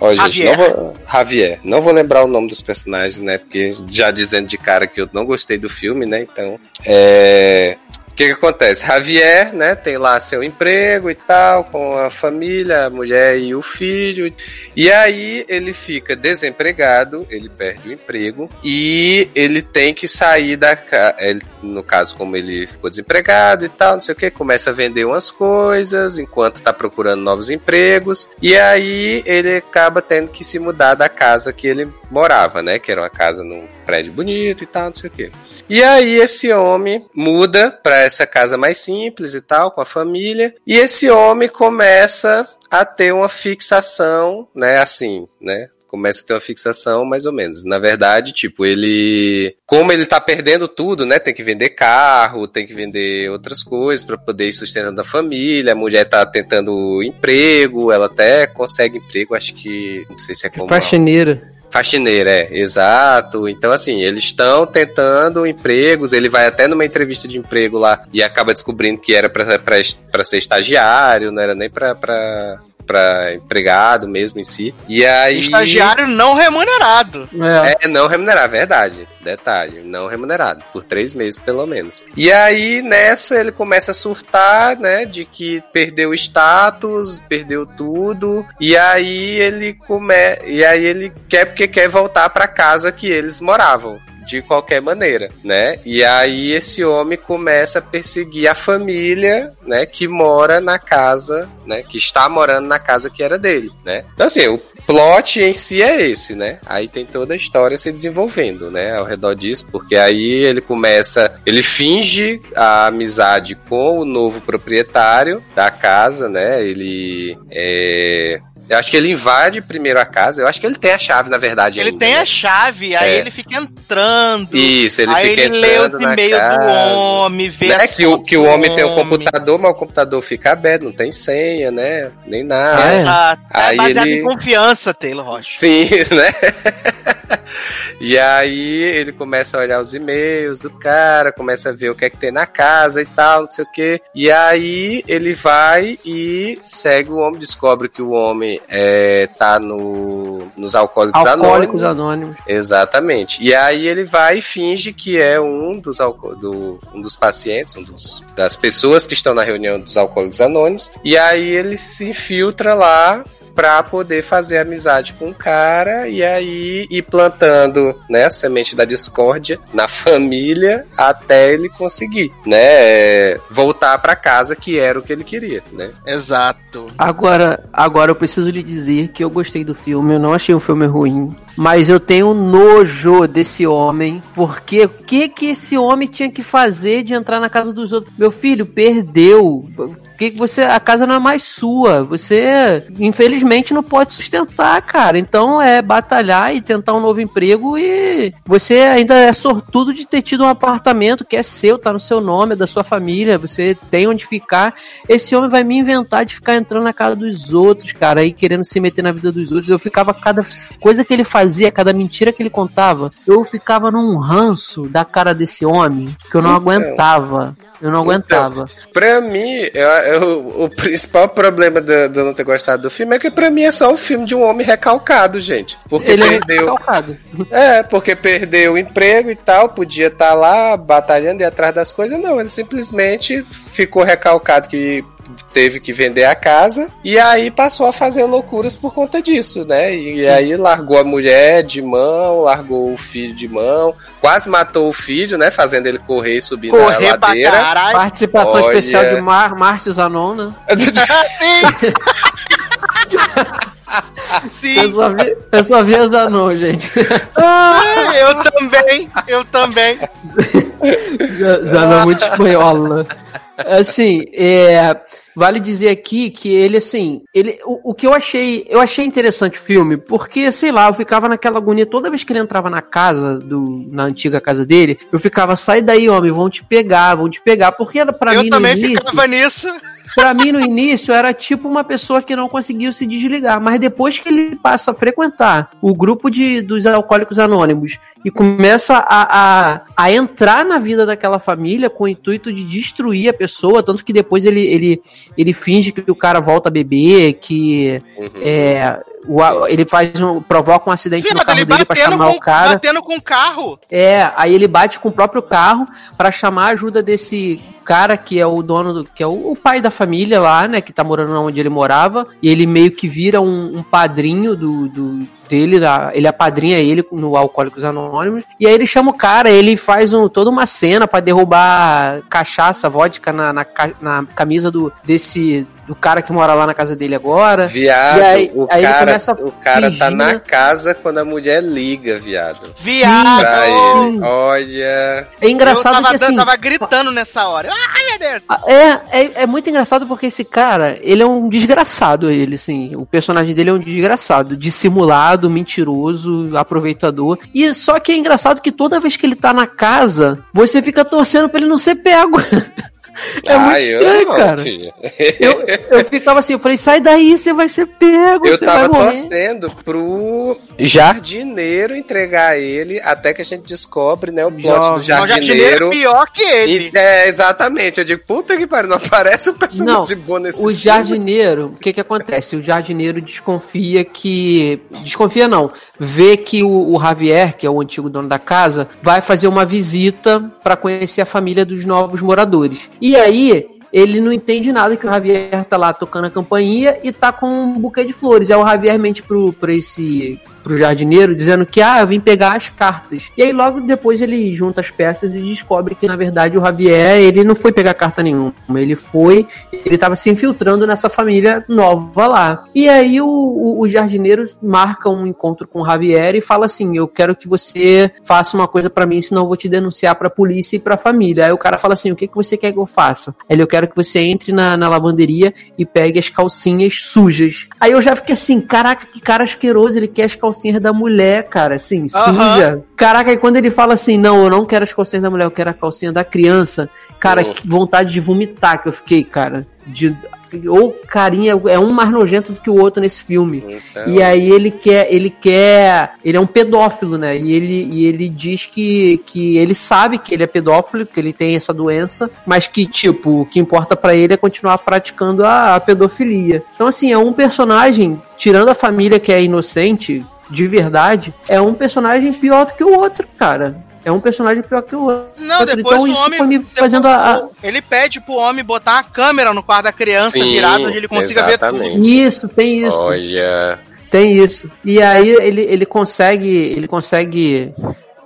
Ó, gente, Javier. não vou, Javier. Não vou lembrar o nome dos personagens, né? Porque já dizendo de cara que eu não gostei do filme, né? Então, é. Que, que acontece? Javier, né, tem lá seu emprego e tal, com a família, a mulher e o filho. E aí ele fica desempregado, ele perde o emprego e ele tem que sair da casa. No caso, como ele ficou desempregado e tal, não sei o que, começa a vender umas coisas enquanto tá procurando novos empregos. E aí ele acaba tendo que se mudar da casa que ele morava, né? Que era uma casa num prédio bonito e tal, não sei o que. E aí esse homem muda para essa casa mais simples e tal, com a família, e esse homem começa a ter uma fixação, né, assim, né? Começa a ter uma fixação, mais ou menos. Na verdade, tipo, ele. Como ele tá perdendo tudo, né? Tem que vender carro, tem que vender outras coisas para poder ir sustentando a família. A mulher tá tentando emprego, ela até consegue emprego, acho que. Não sei se é como. Faxineira. Faxineira, é, exato. Então, assim, eles estão tentando empregos. Ele vai até numa entrevista de emprego lá e acaba descobrindo que era pra ser estagiário, não era nem pra, pra, pra empregado mesmo em si. E aí. Estagiário não remunerado. É. É, não remunerado, verdade. Detalhe, não remunerado. Por três meses, pelo menos. E aí, nessa, ele começa a surtar, né? De que perdeu o status, perdeu tudo. E aí ele come... E aí ele quer porque quer voltar pra casa que eles moravam. De qualquer maneira, né? E aí esse homem começa a perseguir a família, né? Que mora na casa, né? Que está morando na casa que era dele, né? Então assim, o plot em si é esse, né? Aí tem toda a história se desenvolvendo, né? Ao redor disso, porque aí ele começa, ele finge a amizade com o novo proprietário da casa, né? Ele é eu acho que ele invade primeiro a casa. Eu acho que ele tem a chave, na verdade. Ele ainda, tem né? a chave, aí É. ele fica entrando. Isso, ele aí fica ele lê entrando o na e-mail casa. do homem, vê Né, as que, o, que o homem tem o computador, mas o computador fica aberto, não tem senha, né? Nem nada. É. Exato. É Aí baseado ele- em confiança, Taylor Rocha. Sim, né? E aí ele começa a olhar os e-mails do cara, começa a ver o que é que tem na casa e tal, não sei o que. E aí ele vai e segue o homem, descobre que o homem é, tá no, nos alcoólicos, Alcoólicos anônimos. Anônimos. Exatamente. E aí ele vai e finge que é um dos, do, um dos pacientes, um dos, das pessoas que estão na reunião dos alcoólicos anônimos. E aí ele se infiltra lá pra poder fazer amizade com o cara e aí ir plantando, né, a semente da discórdia na família até ele conseguir, né, é, voltar pra casa que era o que ele queria, né? Exato. Agora, agora eu preciso lhe dizer que eu gostei do filme, eu não achei um filme ruim, mas eu tenho nojo desse homem, porque o que que esse homem tinha que fazer de entrar na casa dos outros? Meu filho, perdeu. Que que você a casa não é mais sua. Você infelizmente não pode sustentar, cara. Então é batalhar e tentar um novo emprego e você ainda é sortudo de ter tido um apartamento que é seu, tá no seu nome, é da sua família, você tem onde ficar. Esse homem vai me inventar de ficar entrando na casa dos outros, cara, aí querendo se meter na vida dos outros. Eu ficava cada coisa que ele fazia, cada mentira que ele contava, eu ficava num ranço da cara desse homem que eu não Então. aguentava. Eu não aguentava. Pra mim, eu- eu- o principal problema de, eu não ter gostado do filme é que pra mim é só o filme de um homem recalcado, gente. Porque ele é perdeu. recalcado. É, porque perdeu o emprego e tal, podia estar lá batalhando e atrás das coisas. Não, ele simplesmente ficou recalcado que teve que vender a casa e aí passou a fazer loucuras por conta disso, né? E, aí largou a mulher de mão, largou o filho de mão, quase matou o filho, né? Fazendo ele correr e subir Correr na pra ladeira. caralho. Participação Olha. especial de Mar Márcio Zanon, né? Sim. Sim. Eu só vi, eu só vi as Zanon, gente. Ah, eu também. Eu também. Zanon é muito espanhola. Assim, é, vale dizer aqui que ele, assim, ele, o, o que eu achei, eu achei interessante o filme, porque, sei lá, eu ficava naquela agonia, toda vez que ele entrava na casa, do, na antiga casa dele, eu ficava, sai daí, homem, vão te pegar, vão te pegar, porque era pra eu mim no também início... ficava nisso. Pra mim, no início, era tipo uma pessoa que não conseguiu se desligar. Mas depois que ele passa a frequentar o grupo de, dos alcoólicos anônimos e começa a, a, a entrar na vida daquela família com o intuito de destruir a pessoa, tanto que depois ele, ele, ele finge que o cara volta a beber, que Uhum. é, o, ele faz um, provoca um acidente no Viado, carro ele dele pra chamar com, o cara. batendo com o carro. É, aí ele bate com o próprio carro pra chamar a ajuda desse cara que é o dono, do, que é o, o pai da família lá, né, que tá morando onde ele morava, e ele meio que vira um, um padrinho do, do dele, da- ele apadrinha ele no Alcoólicos Anônimos, e aí ele chama o cara, ele faz um, toda uma cena pra derrubar cachaça, vodka na, na, na camisa do, desse, do cara que mora lá na casa dele agora. Viado, E aí- o, aí ele cara, começa a o cara tá na né? casa quando a mulher liga, viado. Pra Viado. ele. Olha. É engraçado eu tava, que assim... tava gritando nessa hora. Ai, meu Deus. É, é, é muito engraçado porque esse cara, ele é um desgraçado, ele, assim. O personagem dele é um desgraçado, dissimulado, mentiroso, aproveitador. E só que é engraçado que toda vez que ele tá na casa, você fica torcendo pra ele não ser pego. É muito Ah, eu estranho, não, cara. filho. Eu, eu ficava assim, eu falei, sai daí, você vai ser pego, Eu tava torcendo pro jardineiro entregar ele até que a gente descobre, né, o plot Jovem. do Não, o jardineiro jardineiro. é pior que ele. E- é, exatamente. Eu digo, puta que pariu, não aparece um personagem bom nesse O filme. jardineiro, o que que acontece? O jardineiro desconfia que. Desconfia não. Vê que o, o Javier, que é o antigo dono da casa, vai fazer uma visita para conhecer a família dos novos moradores. E aí. Ele não entende nada que o Javier tá lá tocando a campainha e tá com um buquê de flores. Aí o Javier mente pro, pro esse pro jardineiro dizendo que ah, eu vim pegar as cartas. E aí logo depois ele junta as peças e descobre que na verdade o Javier, ele não foi pegar carta nenhuma, ele foi, ele tava se infiltrando nessa família nova lá. E aí o, o, o jardineiro marca um encontro com o Javier e fala assim: "Eu quero que você faça uma coisa pra mim, senão eu vou te denunciar pra polícia e pra família". Aí o cara fala assim: "O que que você quer que eu faça?". Ele: "Eu quero que você entre na, na lavanderia e pegue as calcinhas sujas". Aí eu já fiquei assim: "Caraca, que cara asqueroso, ele quer as calcinhas da mulher, cara, assim, Aham. suja". Caraca, e quando ele fala assim: "Não, eu não quero as calcinhas da mulher, eu quero a calcinha da criança". Cara, Hum. que vontade de vomitar que eu fiquei, cara. De ou carinha é um mais nojento do que o outro nesse filme. Então, E aí ele quer, ele quer, ele é um pedófilo, né? E ele, e ele diz que, que ele sabe que ele é pedófilo, que ele tem essa doença, mas que tipo, o que importa pra ele é continuar praticando a, a pedofilia. Então assim, é um personagem tirando a família que é inocente de verdade, é um personagem pior do que o outro, cara. É um personagem pior que o outro. Não, depois então o isso homem. foi me fazendo a, a- Ele pede pro homem botar uma câmera no quarto da criança Sim, virado onde ele consiga ver tudo. exatamente. Isso, tem isso. Olha. Tem isso. E aí ele, ele consegue. Ele consegue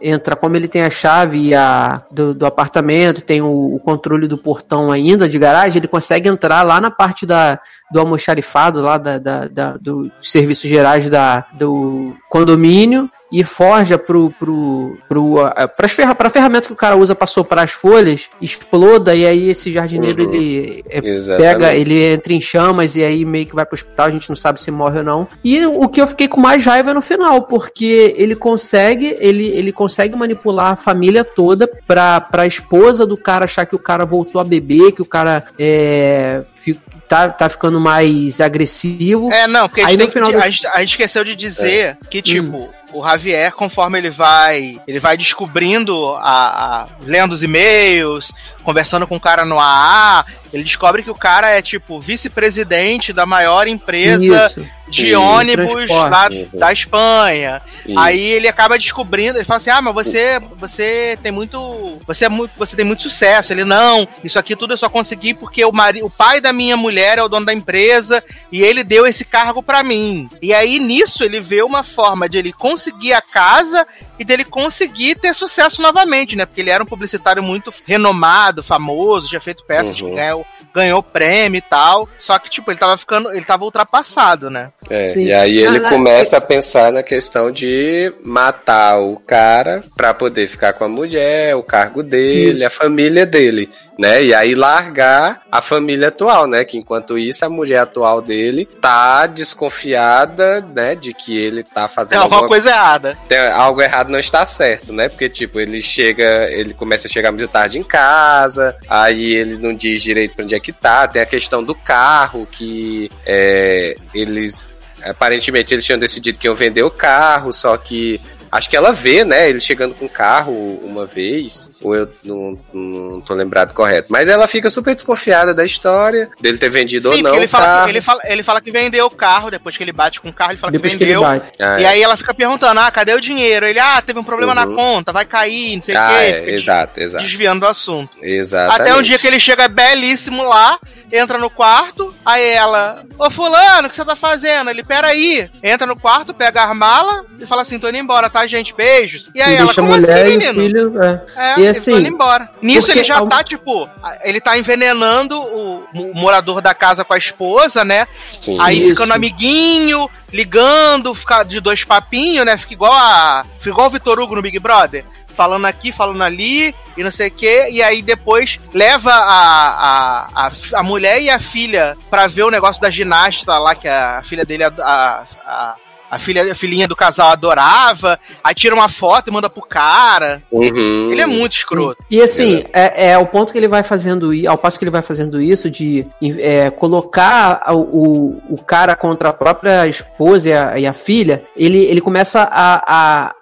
entrar, como ele tem a chave e a, do, do apartamento, tem o, o controle do portão ainda de garagem, ele consegue entrar lá na parte da, do almoxarifado, lá da, da, da- dos serviços gerais da, do condomínio e forja pro, pro, pro, pras ferra, pra ferramenta que o cara usa pra soprar as folhas, exploda e aí esse jardineiro Uhum. ele é, pega, ele entra em chamas e aí meio que vai pro hospital, a gente não sabe se morre ou não. E o que eu fiquei com mais raiva é no final, porque ele consegue, ele, ele consegue manipular a família toda pra, pra esposa do cara achar que o cara voltou a beber, que o cara é, fi- tá, tá ficando mais agressivo. É, não, porque a Aí gente, no tem final que, do- a, gente, a gente esqueceu de dizer É. que, tipo, o Javier, conforme ele vai. Ele vai descobrindo a. a lendo os e-mails, conversando com o cara no AA, ele descobre que o cara é, tipo, vice-presidente da maior empresa Isso. de ônibus Uhum. da Espanha. Isso. Aí ele acaba descobrindo, ele fala assim: "Ah, mas você você tem muito, você é muito, você tem muito sucesso". Ele não, isso aqui tudo eu só consegui porque o mari, o pai da minha mulher é o dono da empresa e ele deu esse cargo pra mim. E aí nisso ele vê uma forma de ele conseguir a casa e dele conseguir ter sucesso novamente, né? Porque ele era um publicitário muito renomado, famoso, tinha feito peças Uhum. que ganhou, ganhou prêmio e tal. Só que tipo, ele tava ficando, ele tava ultrapassado, né? É, Sim. e aí ele Ah, lá- começa a pensar na questão de matar o cara pra poder ficar com a mulher, o cargo dele, Isso. a família dele, né? E aí largar a família atual, né? Que enquanto isso a mulher atual dele tá desconfiada, né? De que ele tá fazendo alguma alguma coisa errada. tem- algo errado não está certo, né? Porque, tipo, ele chega, ele começa a chegar muito tarde em casa, aí ele não diz direito pra onde é que tá, tem a questão do carro, que é, eles, aparentemente, eles tinham decidido que iam vender o carro, só que acho que ela vê, né, ele chegando com o carro uma vez, ou eu não, não tô lembrado correto, mas ela fica super desconfiada da história, dele ter vendido ou Sim, não porque ele o fala, carro. que, ele, fala, ele fala que vendeu o carro, depois que ele bate com o carro, ele fala Depois que que ele vendeu. bate. Ah, E aí ela fica perguntando, ah, cadê o dinheiro? Ele, ah, teve um problema na Uhum. conta, vai cair, não sei o ah, quê. é, exato, exato. Desviando do assunto. Exatamente. Até um dia que ele chega belíssimo lá, entra no quarto, aí ela, ô fulano, o que você tá fazendo? Ele, peraí. Entra no quarto, pega a mala e fala assim, tô indo embora, tá, gente? Beijos. E aí E ela, deixa a como mulher assim, e menino? filho. É. É, E ele assim, indo embora. Nisso ele já ao- tá, tipo, ele tá envenenando o, o morador da casa com a esposa, né? Sim. Aí Isso. ficando amiguinho, ligando, fica de dois papinhos, né? Fica igual a. Fica igual o Vitor Hugo no Big Brother. Falando aqui, falando ali, e não sei o quê. E aí depois leva a, a, a, a mulher e a filha pra ver o negócio da ginasta lá, que a filha dele, a, a, a, filha, a filhinha do casal adorava. Aí tira uma foto e manda pro cara. Uhum. Ele é muito escroto. E assim, é, é ao ponto que ele vai fazendo ao passo que ele vai fazendo isso de é, colocar a- o, o cara contra a própria esposa e a, e a filha, ele, ele começa a, a- a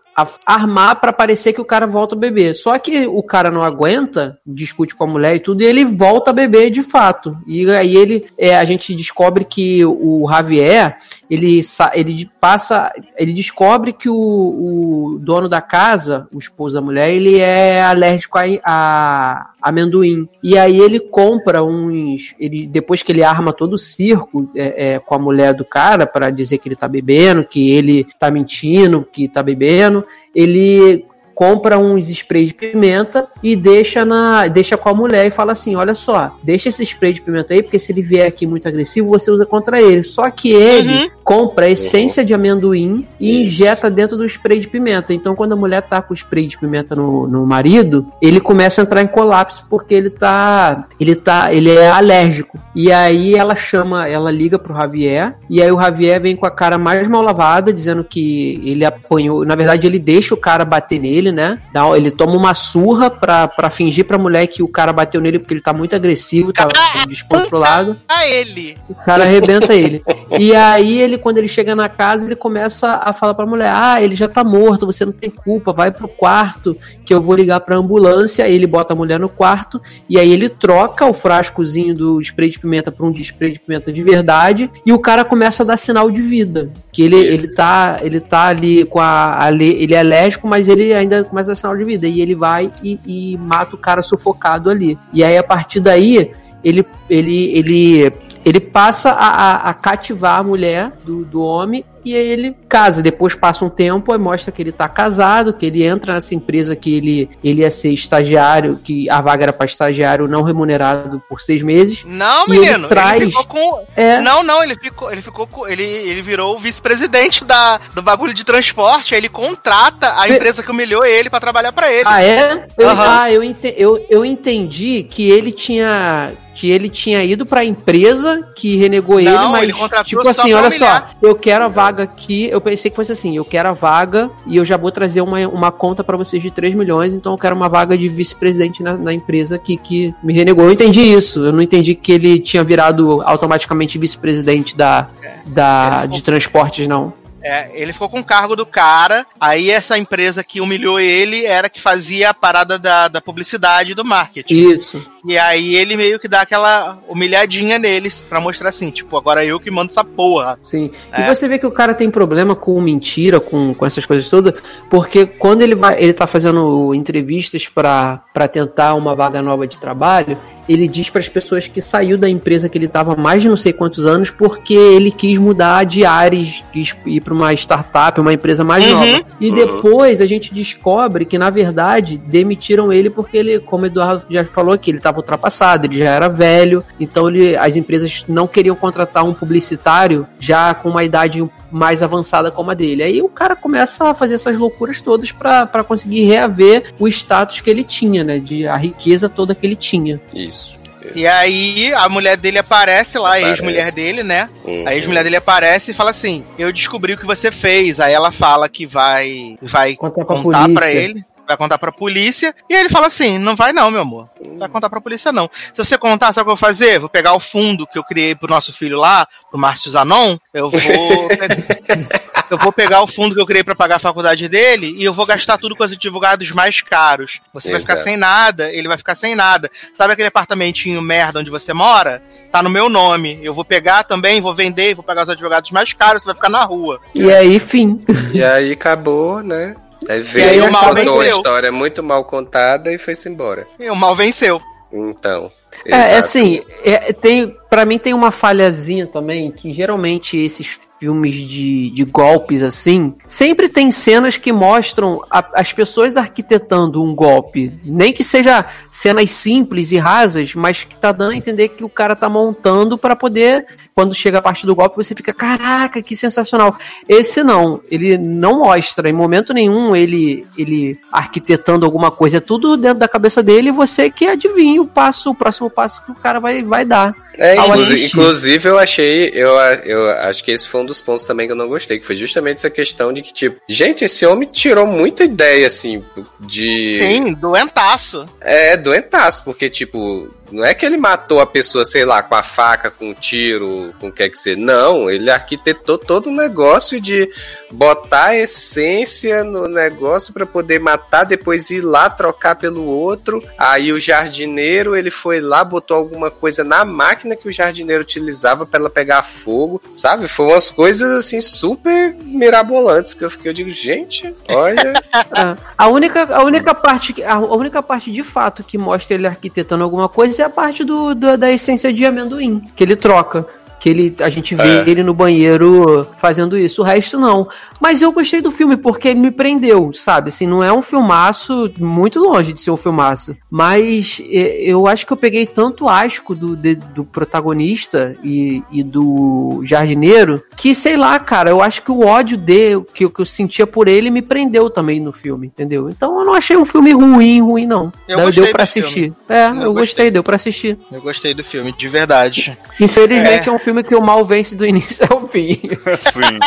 armar pra parecer que o cara volta a beber. Só que o cara não aguenta, discute com a mulher e tudo, e ele volta a beber de fato. E aí ele, é, a gente descobre que o Javier, ele, ele passa, ele descobre que o, o dono da casa, o esposo da mulher, ele é alérgico a, a amendoim. E aí ele compra uns, ele depois que ele arma todo o circo é, é, com a mulher do cara para dizer que ele tá bebendo, que ele tá mentindo, que tá bebendo, ele compra uns sprays de pimenta e deixa na deixa com a mulher e fala assim, olha só, deixa esse spray de pimenta aí, porque se ele vier aqui muito agressivo, você usa contra ele. Só que ele Uhum. compra a essência de amendoim e Isso. injeta dentro do spray de pimenta. Então, quando a mulher tá com o spray de pimenta no, no marido, ele começa a entrar em colapso porque ele tá, ele tá, ele é alérgico. E aí ela chama, ela liga pro Javier e aí o Javier vem com a cara mais mal lavada, dizendo que ele apanhou, na verdade ele deixa o cara bater nele nele, né? Dá, ele toma uma surra pra, pra fingir pra mulher que o cara bateu nele porque ele tá muito agressivo, tá descontrolado. A ele. O cara arrebenta ele. E aí ele, quando ele chega na casa, ele começa a falar pra mulher: Ah, ele já tá morto, você não tem culpa, vai pro quarto que eu vou ligar pra ambulância. Aí ele bota a mulher no quarto e aí ele troca o frascozinho do spray de pimenta pra um de spray de pimenta de verdade e o cara começa a dar sinal de vida. Que ele, ele, tá, ele tá ali com a, a le- Ele é alérgico, mas ele ainda começa a sinal de vida. E ele vai e, e mata o cara sufocado ali. E aí, a partir daí, ele, ele, ele, ele passa a, a, a cativar a mulher do, do homem e aí ele casa. Depois passa um tempo e mostra que ele tá casado, que ele entra nessa empresa que ele, ele ia ser estagiário, que a vaga era para estagiário não remunerado por seis meses. Não, E ele menino. traz- Ele ficou com. É. Não, não, ele ficou. Ele ficou com. Ele, ele virou o vice-presidente da, do bagulho de transporte. Aí ele contrata a empresa que humilhou ele pra trabalhar pra ele. Ah, é? Eu, Aham. Ah, eu, ente- eu, eu entendi que ele tinha. Que ele tinha ido pra empresa que renegou ele, Não, mas ele tipo assim, pra olha só, eu quero a vaga aqui, eu pensei que fosse assim, eu quero a vaga e eu já vou trazer uma, uma conta pra vocês de 3 milhões, então eu quero uma vaga de vice-presidente na, na empresa que, que me renegou. Eu entendi isso, eu não entendi que ele tinha virado automaticamente vice-presidente da, da, de transportes, não. É, ele ficou com o cargo do cara. Aí essa empresa que humilhou ele era que fazia a parada da, da publicidade e do marketing. Isso. E aí ele meio que dá aquela humilhadinha neles pra mostrar assim, tipo, agora eu que mando essa porra. Sim. É. E você vê que o cara tem problema com mentira, com, com essas coisas todas, porque quando ele vai, ele tá fazendo entrevistas pra pra tentar uma vaga nova de trabalho, ele diz para as pessoas que saiu da empresa que ele tava há mais de não sei quantos anos porque ele quis mudar de ares, quis ir para uma startup, uma empresa mais Uhum. nova. E depois a gente descobre que na verdade demitiram ele porque ele, como o Eduardo já falou aqui, ele tava ultrapassado, ele já era velho, então ele, as empresas não queriam contratar um publicitário já com uma idade mais avançada como a dele. Aí o cara começa a fazer essas loucuras todas pra pra conseguir reaver o status que ele tinha, né? De a riqueza toda que ele tinha. Isso. E aí a mulher dele aparece lá, a Aparece. ex-mulher dele, né? Uhum. A ex-mulher dele aparece e fala assim: Eu descobri o que você fez. Aí ela fala que vai, vai Contar pra contar polícia. pra ele. Vai contar pra polícia. E aí ele fala assim: Não vai não, meu amor. Não vai contar pra polícia, não. Se você contar, sabe o que eu vou fazer? Vou pegar o fundo que eu criei pro nosso filho lá, pro Márcio Zanon. Eu vou. eu vou pegar o fundo que eu criei pra pagar a faculdade dele e eu vou gastar tudo com os advogados mais caros. Você vai ficar Exato. sem nada, ele vai ficar sem nada. Sabe aquele apartamentinho merda onde você mora? Tá no meu nome. Eu vou pegar também, vou vender, vou pagar os advogados mais caros, você vai ficar na rua. E aí, fim. E aí acabou, né? Aí aí veio, o mal contou a venceu. história muito mal contada e foi-se embora. E o mal venceu. Então. É, é exato. assim, é, tem, para mim tem uma falhazinha também, que geralmente esses filmes de, de golpes assim, sempre tem cenas que mostram a- as pessoas arquitetando um golpe. Nem que seja cenas simples e rasas, mas que tá dando a entender que o cara tá montando pra poder, quando chega a parte do golpe, você fica, caraca, que sensacional. Esse não, ele não mostra em momento nenhum ele, ele arquitetando alguma coisa. É tudo dentro da cabeça dele e você que adivinha o passo, o próximo passo que o cara vai, vai dar. É, ao inclusi- assistir. inclusive eu achei, eu, eu acho que esse foi um dos pontos também que eu não gostei, que foi justamente essa questão de que, tipo, gente, esse homem tirou muita ideia, assim, de... Sim, doentaço. É, doentaço, porque, tipo, não é que ele matou a pessoa, sei lá, com a faca, com um tiro, com o que é que seja. Não, ele arquitetou todo o negócio de botar a essência no negócio pra poder matar, depois ir lá trocar pelo outro. Aí o jardineiro, ele foi lá, botou alguma coisa na máquina que o jardineiro utilizava pra ela pegar fogo, sabe? Foi umas coisas, assim, super mirabolantes que eu fiquei, eu digo, gente, olha... É. A única, a única parte a única parte de fato que mostra ele arquitetando alguma coisa é a parte do, do- da essência de amendoim que ele troca. Que ele, a gente vê É. ele no banheiro fazendo isso. O resto não. Mas eu gostei do filme porque ele me prendeu, sabe? Assim, não é um filmaço muito longe de ser um filmaço. Mas é, eu acho que eu peguei tanto asco do, de- do protagonista e, e do jardineiro que, sei lá, cara, eu acho que o ódio dele, que, eu- que eu sentia por ele, me prendeu também no filme, entendeu? Então eu não achei um filme ruim, ruim, não. Eu Deu- pra do filme. assistir. É, eu, Eu gostei, gostei. deu pra assistir. Eu gostei do filme, de verdade. Infelizmente é. um filme que o mal vence do início ao fim. Sim.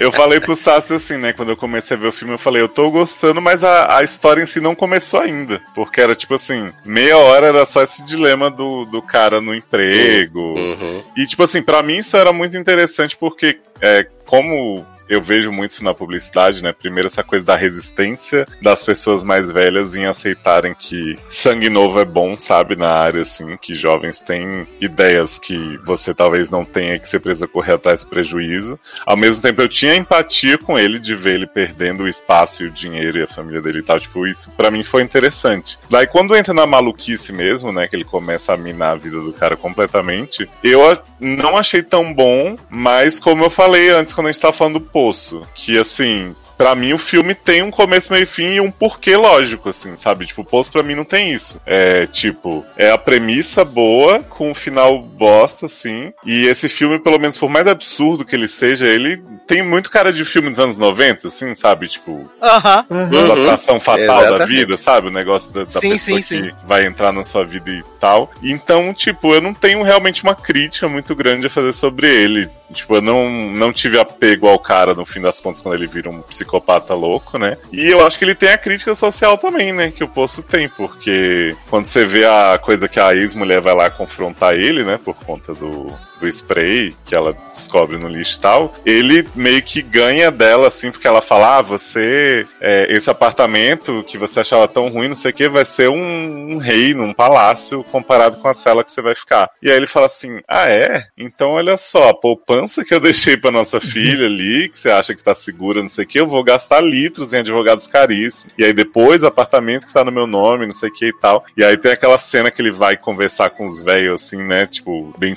Eu falei pro Sassi assim, né? Quando eu comecei a ver o filme, eu falei, eu tô gostando, mas a, a história em si não começou ainda. Porque era tipo assim, meia hora era só esse dilema do, do cara no emprego. Uhum. E, tipo assim, pra mim isso era muito interessante porque, é, como eu vejo muito isso na publicidade, né? Primeiro, essa coisa da resistência das pessoas mais velhas em aceitarem que sangue novo é bom, sabe? Na área, assim, que jovens têm ideias que você talvez não tenha, que você precisa correr atrás prejuízo. Ao mesmo tempo, eu tinha empatia com ele de ver ele perdendo o espaço e o dinheiro e a família dele e tal. Tipo, isso pra mim foi interessante. Daí, quando entra na maluquice mesmo, né? Que ele começa a minar a vida do cara completamente, eu não achei tão bom, mas como eu falei antes, quando a gente tava falando do Poço, que assim. Pra mim, o filme tem um começo, meio e fim e um porquê lógico, assim, sabe? Tipo, o Poço pra mim não tem isso. É, tipo, é a premissa boa, com um final bosta, assim. E esse filme, pelo menos, por mais absurdo que ele seja, ele tem muito cara de filme dos anos 90, assim, sabe? Tipo, Aham. exaltação fatal da Exatamente. vida, sabe? O negócio da, da Sim, pessoa sim, que sim. vai entrar na sua vida e tal. Então, tipo, eu não tenho realmente uma crítica muito grande a fazer sobre ele. Tipo, eu não, não tive apego ao cara no fim das contas quando ele vira um psicopata louco, né? E eu acho que ele tem a crítica social também, né? Que o Poço tem, porque quando você vê a coisa que a ex-mulher vai lá confrontar ele, né? Por conta do, do spray que ela descobre no lixo e tal, ele meio que ganha dela, assim, porque ela fala: Ah, você, é, esse apartamento que você achava tão ruim, não sei o que, vai ser um, um reino, um palácio comparado com a cela que você vai ficar. E aí ele fala assim: Ah, é? Então olha só, a poupança que eu deixei pra nossa filha ali, que você acha que tá segura, não sei o que, eu vou gastar litros em advogados caríssimos. E aí depois, o apartamento que tá no meu nome, não sei o que e tal. E aí tem aquela cena que ele vai conversar com os velhos, assim, né? Tipo, bem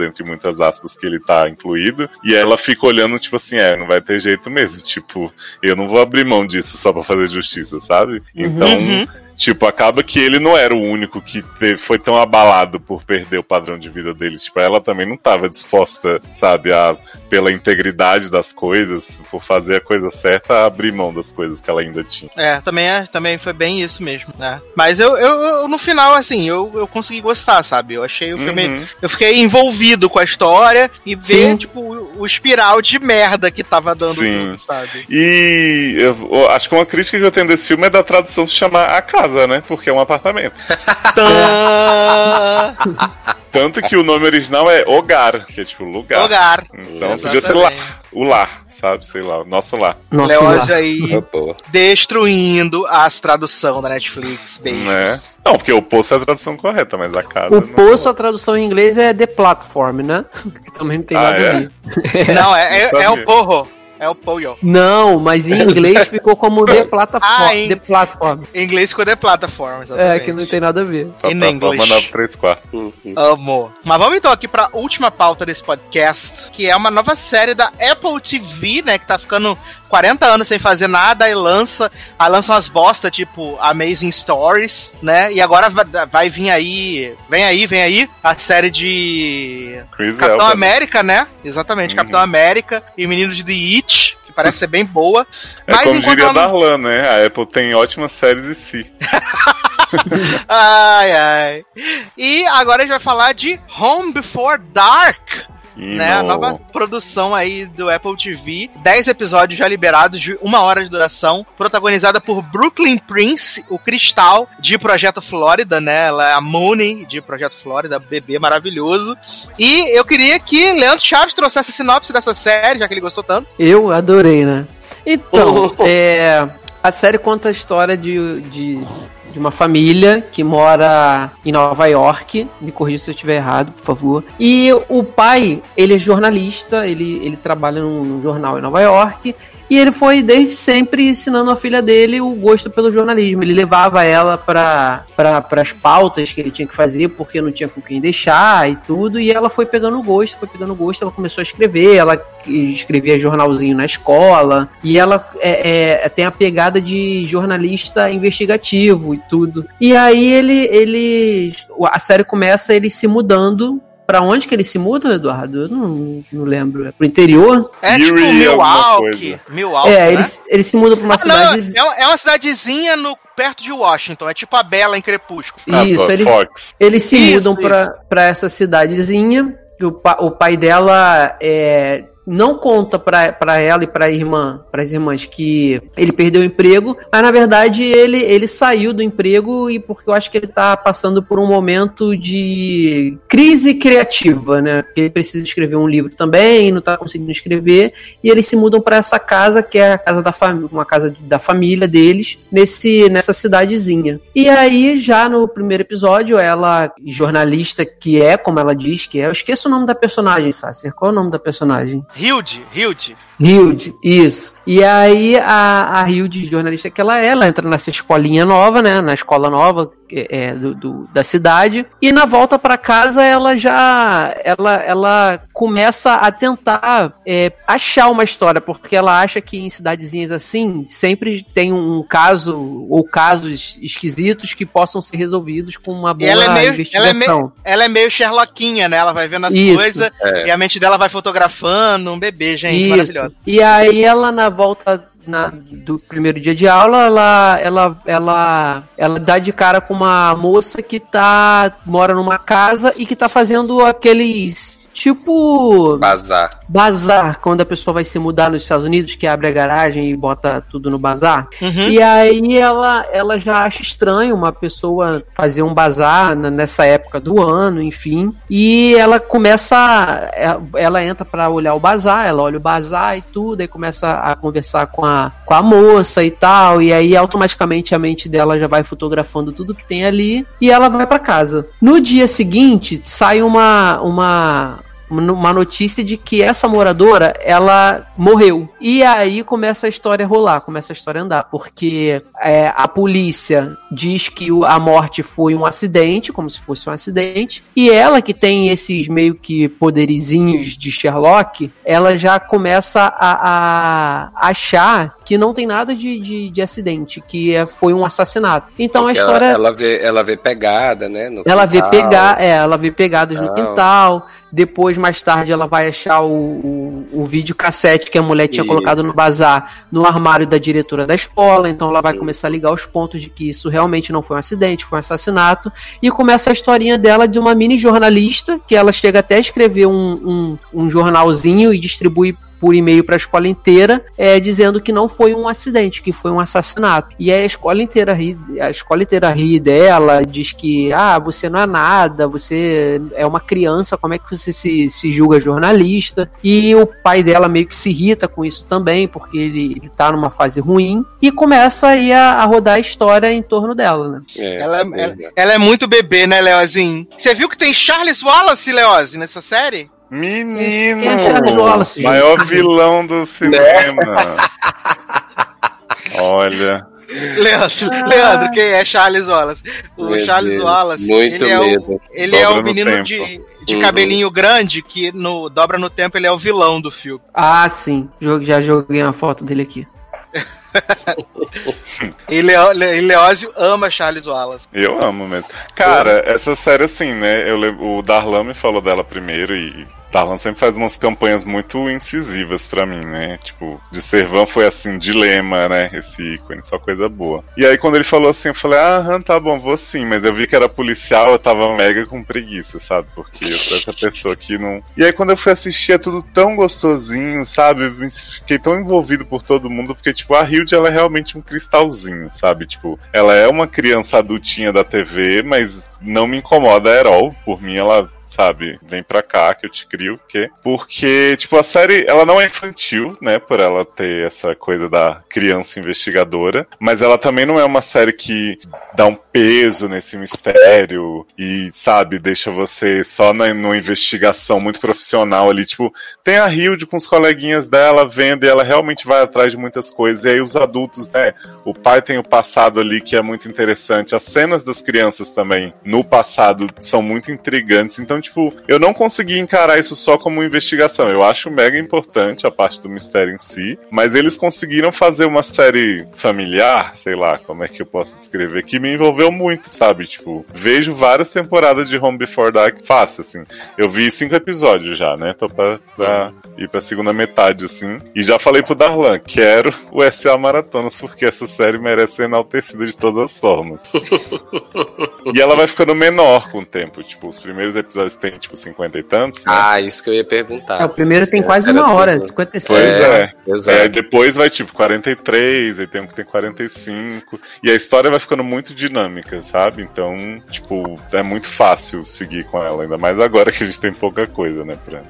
entre muitas aspas, que ele tá incluído. E ela fica olhando, tipo assim, é, não vai ter jeito mesmo. Tipo, eu não vou abrir mão disso só pra fazer justiça, sabe? Então. Uhum. Tipo, acaba que ele não era o único que foi tão abalado por perder o padrão de vida dele. Tipo, ela também não estava disposta, sabe, a, pela integridade das coisas, por fazer a coisa certa, a abrir mão das coisas que ela ainda tinha. É, também, é, também foi bem isso mesmo, né? Mas eu, eu, eu, no final, assim, eu, eu consegui gostar, sabe? Eu achei o filme. Uhum. Eu fiquei envolvido com a história e ver, Sim. tipo, o, o espiral de merda que tava dando Sim. tudo, sabe? E eu, eu acho que uma crítica que eu tenho desse filme é da tradução se chamar A Casa, né? Porque é um apartamento. Tã- Tanto que o nome original é Hogar, que é tipo lugar. Lugar. Então podia ser lá, o lar, sabe? Sei lá, o nosso lar. Nossa, Leoja lá. aí pô. destruindo as tradução da Netflix, beijos. Né? Não, porque o poço é a tradução correta, mas a casa. O não. poço, a tradução em inglês é The Platform, né? Que também não tem Ah, nada é? a ver. Não, é, é, é o porro. É o pollo. Não, mas em inglês ficou como The Platform. Ah, em- The Platform. Em inglês ficou The Platform, É, exatamente. que não tem nada a ver. Só in pra English. mandar pro 3 quartos. Uhum. Amor. Mas vamos então aqui pra última pauta desse podcast, que é uma nova série da Apple TV, né? Que tá ficando 40 anos sem fazer nada e lança, aí lança umas bosta tipo Amazing Stories, né? E agora vai, vai vir aí, vem aí, vem aí, a série de Chris Capitão Elba. América, né? Exatamente, Uhum. Capitão América e Meninos de The It, que parece ser bem boa. É Mas como diria ela Darlan, né? A Apple tem ótimas séries e si. Ai, ai. E agora a gente vai falar de Home Before Dark. E né? A no- nova produção aí do Apple TV. 10 episódios já liberados de uma hora de duração. Protagonizada por Brooklyn Prince, o Cristal, de Projeto Flórida, né? Ela é a Mooney, de Projeto Flórida, bebê maravilhoso. E eu queria que Leandro Chaves trouxesse a sinopse dessa série, já que ele gostou tanto. Eu adorei, né? Então, é, a série conta a história de, de, de uma família que mora em Nova York. Me corrija se eu estiver errado, por favor. E o pai, ele é jornalista, ele, ele trabalha num, jornal em Nova York. E ele foi desde sempre ensinando a filha dele o gosto pelo jornalismo. Ele levava ela para as pautas que ele tinha que fazer, porque não tinha com quem deixar e tudo. E ela foi pegando gosto, foi pegando gosto. Ela começou a escrever, ela escrevia jornalzinho na escola. E ela é, é, tem a pegada de jornalista investigativo e tudo. E aí ele, ele a série começa ele se mudando. Pra onde que ele se muda, Eduardo? Eu não, não lembro. É pro interior? É tipo Milwaukee. Milwaukee, é, né? ele, ele se muda pra uma Ah, não, cidade. é uma- é uma cidadezinha no, perto de Washington. É tipo a Bela em Crepúsculo. Ah, Isso, pô, eles, Fox. eles se Isso, mudam pra, pra essa cidadezinha que o, pa- o pai dela é, não conta pra ela e pra irmã, pras irmãs, que ele perdeu o emprego, mas na verdade ele, ele saiu do emprego e porque eu acho que ele tá passando por um momento de crise criativa, né? Ele precisa escrever um livro também, não tá conseguindo escrever, e eles se mudam pra essa casa que é a casa da família, uma casa da família deles, nesse nessa cidadezinha. E aí já no primeiro episódio, ela jornalista que é, como ela diz que é, eu esqueço o nome da personagem, Sasser. Qual é o nome da personagem? Hilde, Hilde. Hilde, isso. E aí a, a Hilde, jornalista que ela é, ela entra nessa escolinha nova, né? Na escola nova é, do, do- da cidade. E na volta pra casa ela já ela, ela começa a tentar é, achar uma história, porque ela acha que em cidadezinhas assim sempre tem um caso ou casos esquisitos que possam ser resolvidos com uma boa ela é meio, ela é investigação. meio, ela é meio Sherlockinha, né? Ela vai vendo as Isso, coisas é. e a mente dela vai fotografando um bebê, gente, Isso. maravilhosa. E aí ela na volta na- do primeiro dia de aula, ela, ela, ela, ela dá de cara com uma moça que tá mora numa casa e que tá fazendo aqueles tipo Bazar. bazar quando a pessoa vai se mudar nos Estados Unidos, que abre a garagem e bota tudo no bazar. Uhum. E aí ela, ela já acha estranho uma pessoa fazer um bazar nessa época do ano, enfim. E ela começa. a- Ela entra pra olhar o bazar, ela olha o bazar e tudo, aí começa a conversar com a, com a moça e tal. E aí automaticamente a mente dela já vai fotografando tudo que tem ali e ela vai pra casa. No dia seguinte, sai uma. uma uma notícia de que essa moradora ela morreu e aí começa a história a rolar começa a história a andar porque é, a polícia diz que a morte foi um acidente como se fosse um acidente e ela que tem esses meio que poderizinhos de Sherlock ela já começa a, a achar que não tem nada de, de, de acidente que é- foi um assassinato então Porque a história Ela, ela vê, ela vê pegada, né? ela vê quintal. pegar, é, ela vê pegadas no quintal. Depois, mais tarde, ela vai achar o, o, o vídeo cassete que a mulher tinha Isso. colocado no bazar no armário da diretora da escola. Então ela vai começar a ligar os pontos de que isso realmente não foi um acidente, foi um assassinato. E começa a historinha dela de uma mini jornalista que ela chega até a escrever um, um, um jornalzinho e distribui por e-mail para a escola inteira, é, dizendo que não foi um acidente, que foi um assassinato. E aí a escola inteira ri, a escola inteira ri dela, diz que ah, você não é nada, você é uma criança, como é que você se, se julga jornalista? E o pai dela meio que se irrita com isso também, porque ele, ele tá numa fase ruim, e começa aí a, a rodar a história em torno dela, né? É, Ela, é, ela, ela é muito bebê, né, Leozinho? Você viu que tem Charles Wallace, Leozi, nessa série? Menino! Quem é Charles Wallace, gente? Maior vilão do cinema. Olha. Leandro, Leandro, quem é Charles Wallace? O Meu Charles Deus, Wallace, muito ele é o, ele é o no menino de, de Uhum. cabelinho grande que no Dobra no Tempo ele é o vilão do filme. Ah, sim, já joguei uma foto dele aqui. E, Leo, Le- Leózio ama Charles Wallace. Eu amo mesmo. Cara, essa série assim, né? Eu o Darlan me falou dela primeiro e Darlan sempre faz umas campanhas muito incisivas pra mim, né? Tipo, de Servan foi assim, dilema, né? Esse ícone, só coisa boa. E aí quando ele falou assim, eu falei, ah, tá bom, vou sim. Mas eu vi que era policial, eu tava mega com preguiça, sabe? Porque eu sou essa pessoa que não. E aí quando eu fui assistir, é tudo tão gostosinho, sabe? Eu Fiquei tão envolvido por todo mundo, porque, tipo, a Hilde, ela é realmente um cristalzinho, sabe? Tipo, ela é uma criança adultinha da TV, mas não me incomoda a Herol. Por mim, ela sabe? Vem pra cá que eu te crio, o quê? Porque, tipo, a série, ela não é infantil, né? Por ela ter essa coisa da criança investigadora, mas ela também não é uma série que dá um peso nesse mistério e, sabe, deixa você só na, numa investigação muito profissional ali. Tipo, tem a Hilde com os coleguinhas dela vendo e ela realmente vai atrás de muitas coisas. E aí os adultos, né? O pai tem o passado ali que é muito interessante. As cenas das crianças também no passado são muito intrigantes. Então, tipo, eu não consegui encarar isso só como investigação. Eu acho mega importante a parte do mistério em si, mas eles conseguiram fazer uma série familiar, sei lá, como é que eu posso descrever, que me envolveu muito, sabe? Tipo, vejo várias temporadas de Home Before Dark fácil, assim. Eu vi cinco episódios já, né? Tô pra, pra ir pra segunda metade, assim. E já falei pro Darlan, quero o SA Maratonas, porque essa série merece ser enaltecida de todas as formas. e ela vai ficando menor com o tempo. Tipo, os primeiros episódios Tem tipo 50 e tantos, né? Ah, isso que eu ia perguntar. É, o primeiro tem Era quase uma hora, tudo. 56. Pois é. Exato. É, depois vai tipo 43, aí tem um que tem 45. E a história vai ficando muito dinâmica, sabe? Então, tipo, é muito fácil seguir com ela, ainda mais agora que a gente tem pouca coisa, né? Pra...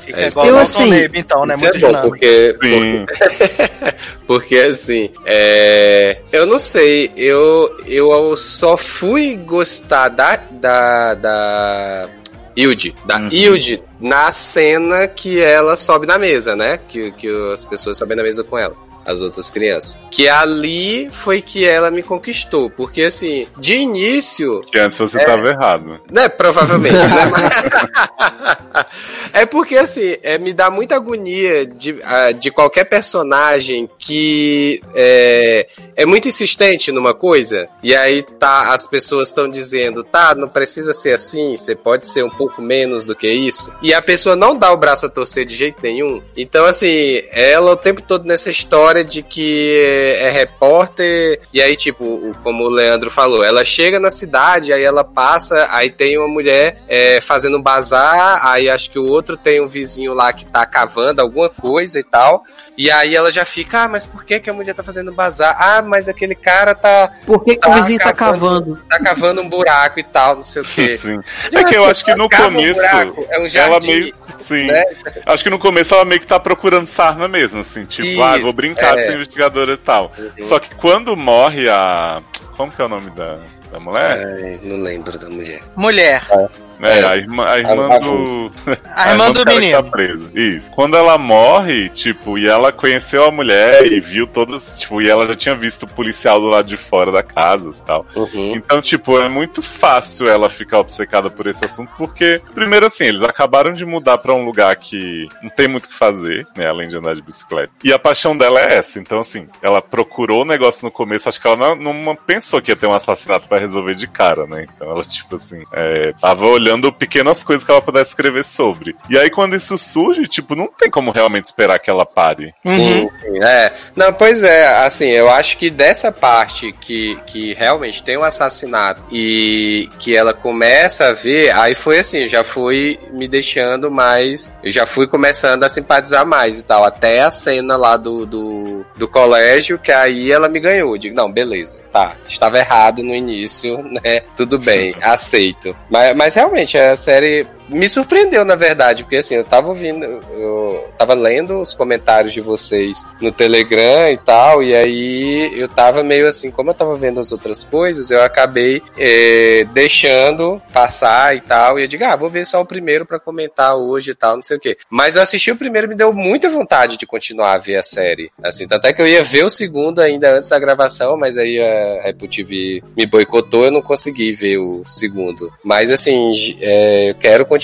Fica É, igual eu, assim, então, né? Muito é bom, porque, Sim. porque, porque, assim, é, eu não sei, eu, eu só fui gostar da, da, da Hilde, da Uhum. Hilde na cena que ela sobe na mesa, né? Que, que as pessoas sobem na mesa com ela. As outras crianças. Que ali foi que ela me conquistou. Porque, assim, de início, Que antes você tava errado. né, provavelmente, né? Mas- é porque, assim, é, me dá muita agonia de, de qualquer personagem que é, é muito insistente numa coisa, e aí tá, as pessoas estão dizendo, tá, não precisa ser assim, você pode ser um pouco menos do que isso, e a pessoa não dá o braço a torcer de jeito nenhum. Então, assim, ela o tempo todo nessa história de que é repórter, e aí, tipo, como o Leandro falou, ela chega na cidade, aí ela passa, aí tem uma mulher é, fazendo um bazar, aí acho que o outro tem um vizinho lá que tá cavando alguma coisa e tal. E aí ela já fica, ah, mas por que, que a mulher tá fazendo bazar? Ah, mas aquele cara tá, Por que, que Tá o vizinho tá cavando. cavando? tá cavando um buraco e tal, não sei o quê. Sim. É que eu acho que no Cava um começo. buraco, é um Ela jardim, meio. Sim. né? Acho que no começo ela meio que tá procurando sarna mesmo, assim, tipo, Isso, ah, vou brincar de é. ser investigadora e tal. Uhum. Só que quando morre a. Como que é o nome da, da mulher? Ai, não lembro da mulher. Mulher. É, É. a irmã, a irmã A- a do. A irmã do que menino. Tá preso. Isso. Quando ela morre, tipo, e ela conheceu a mulher e viu todas, tipo, e ela já tinha visto o policial do lado de fora da casa e tal. Uhum. Então, tipo, é muito fácil ela ficar obcecada por esse assunto, porque, primeiro assim, eles acabaram de mudar pra um lugar que não tem muito o que fazer, né, além de andar de bicicleta. E a paixão dela é essa. Então, assim, ela procurou o negócio no começo, acho que ela não, não pensou que ia ter um assassinato pra resolver de cara, né? Então, ela, tipo assim, é, tava olhando pequenas coisas que ela pudesse escrever sobre. E aí, quando isso surge, tipo, não tem como realmente esperar que ela pare. Uhum. Sim, sim, é. Não, pois é, assim, eu acho que dessa parte que, que realmente tem um assassinato e que ela começa a ver, aí foi assim, já fui me deixando mais, eu já fui começando a simpatizar mais e tal, até a cena lá do, do, do colégio, que aí ela me ganhou. Eu Digo, não, beleza, tá, estava errado no início, né, tudo bem, aceito. Mas, mas realmente, a série me surpreendeu, na verdade, porque assim, eu tava ouvindo, eu tava lendo os comentários de vocês no Telegram e tal, e aí eu tava meio assim, como eu tava vendo as outras coisas, eu acabei eh, deixando passar e tal, e eu digo, ah, vou ver só o primeiro pra comentar hoje e tal, não sei o quê. Mas eu assisti o primeiro me deu muita vontade de continuar a ver a série, assim, tanto é que eu ia ver o segundo ainda antes da gravação, mas aí a Apple TV me boicotou, eu não consegui ver o segundo. Mas assim, é, eu quero continuar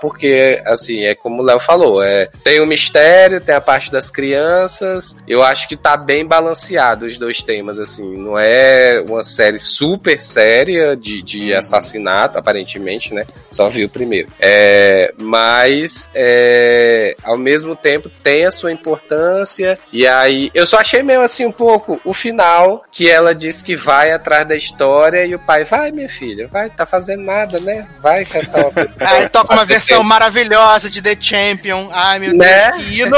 porque, assim, é como o Léo falou, é, tem o mistério, tem a parte das crianças, eu acho que tá bem balanceado os dois temas, assim, não é uma série super séria de, de assassinato, aparentemente, né? Só vi o primeiro. É, mas, é, ao mesmo tempo, tem a sua importância, e aí, eu só achei meio assim um pouco o final, que ela diz que vai atrás da história, e o pai, vai, minha filha, vai, tá fazendo nada, né? Vai caçar uma Aí toca uma versão maravilhosa de The Champion. Ai, meu Né? Deus, que hino.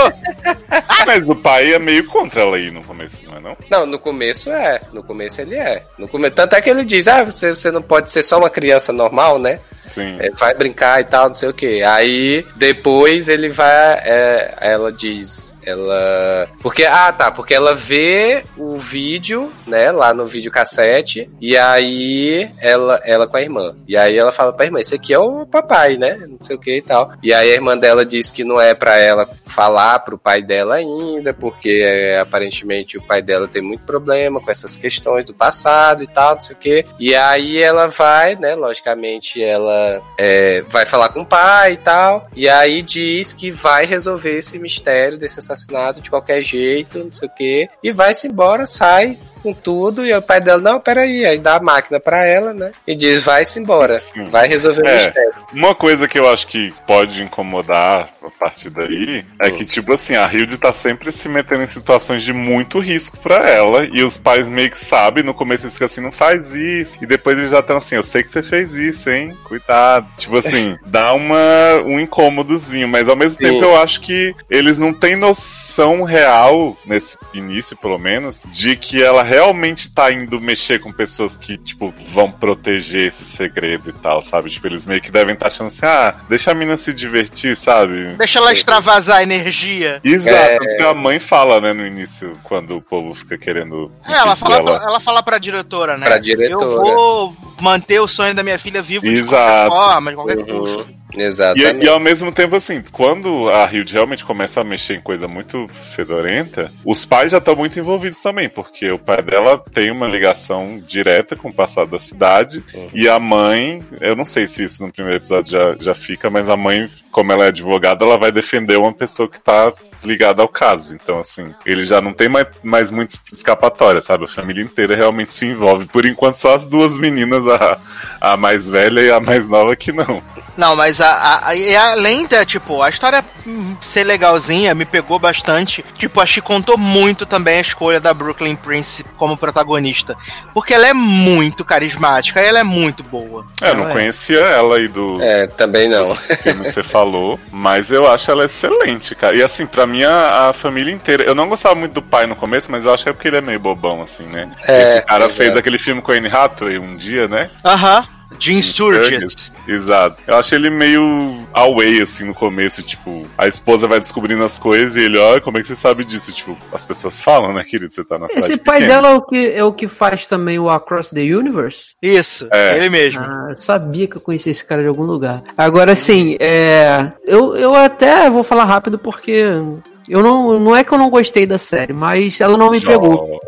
Mas o pai é meio contra ela aí no começo, não é não? Não, no começo é. No começo ele é. No come... Tanto é que ele diz: ah, você, você não pode ser só uma criança normal, né? Sim. É, vai brincar e tal, não sei o que. Aí depois ele vai. é, ela diz. Ela. Porque. Ah, tá. Porque ela vê o vídeo, né? Lá no videocassete. E aí ela, ela com a irmã. E aí ela fala pra irmã: Esse aqui é o papai, né? Não sei o que e tal. E aí a irmã dela diz que não é pra ela falar pro pai dela ainda, porque é, aparentemente o pai dela tem muito problema com essas questões do passado e tal, não sei o que. E aí ela vai, né? Logicamente ela é, vai falar com o pai e tal. E aí diz que vai resolver esse mistério desse assassinato de qualquer jeito, não sei o que. E vai-se embora, sai com tudo, e o pai dela, não, peraí, aí dá a máquina pra ela, né? E diz, vai-se embora, Sim. vai resolver o É. mistério. Uma coisa que eu acho que pode incomodar a partir daí é que, tipo assim, a Hilde tá sempre se metendo em situações de muito risco pra ela. E os pais meio que sabem, no começo eles ficam assim, não faz isso. E depois eles já estão assim, eu sei que você fez isso, hein? Cuidado. Tipo assim, dá uma, um incômodozinho. Mas ao mesmo Sim. tempo eu acho que eles não têm noção real, nesse início pelo menos, de que ela realmente tá indo mexer com pessoas que, tipo, vão proteger esse segredo e tal, sabe? Tipo, eles meio que devem estar achando assim, ah, deixa a mina se divertir, sabe? Deixa ela extravasar a energia. Exato, É. porque a mãe fala, né, no início, quando o povo fica querendo. É, ela fala, ela. pra, ela fala pra diretora, né? Pra diretora. Eu vou manter o sonho da minha filha vivo de qualquer Exato. forma, de qualquer custo. Uhum, exatamente. e ao mesmo tempo, assim, quando a Hilde realmente começa a mexer em coisa muito fedorenta, os pais já estão muito envolvidos também, porque o pai dela tem uma ligação direta com o passado da cidade, e a mãe, eu não sei se isso no primeiro episódio já, já fica, mas a mãe, como ela é advogada, ela vai defender uma pessoa que tá ligada ao caso. Então, assim, ele já não tem mais, mais muita escapatória, sabe? A família inteira realmente se envolve. Por enquanto, só as duas meninas, a, a mais velha e a mais nova, que não. Não, mas a, a, a- além da, tipo, a história ser legalzinha, me pegou bastante. Tipo, acho que contou muito também a escolha da Brooklyn Prince como protagonista. Porque ela é muito carismática e ela é muito boa. É, eu não é. conhecia ela aí do É, também não. filme que você falou, mas eu acho ela excelente, cara. E assim, pra mim, a, família inteira. Eu não gostava muito do pai no começo, mas eu acho que é porque ele é meio bobão, assim, né? É, Esse cara exato. fez aquele filme com a Anne Hathaway um dia, né? Aham. Jean Sturgis. Exato. Eu achei ele meio away, assim, no começo, tipo, a esposa vai descobrindo as coisas e ele, olha, como é que você sabe disso? Tipo, as pessoas falam, né, querido? Você tá na Esse pai pequena. dela é o, que, é o que faz também o Across the Universe? Isso, É. ele mesmo. Ah, eu sabia que eu conhecia esse cara de algum lugar. Agora, assim, é, eu, eu até vou falar rápido porque eu não, não é que eu não gostei da série, mas ela não me pegou. Jovem.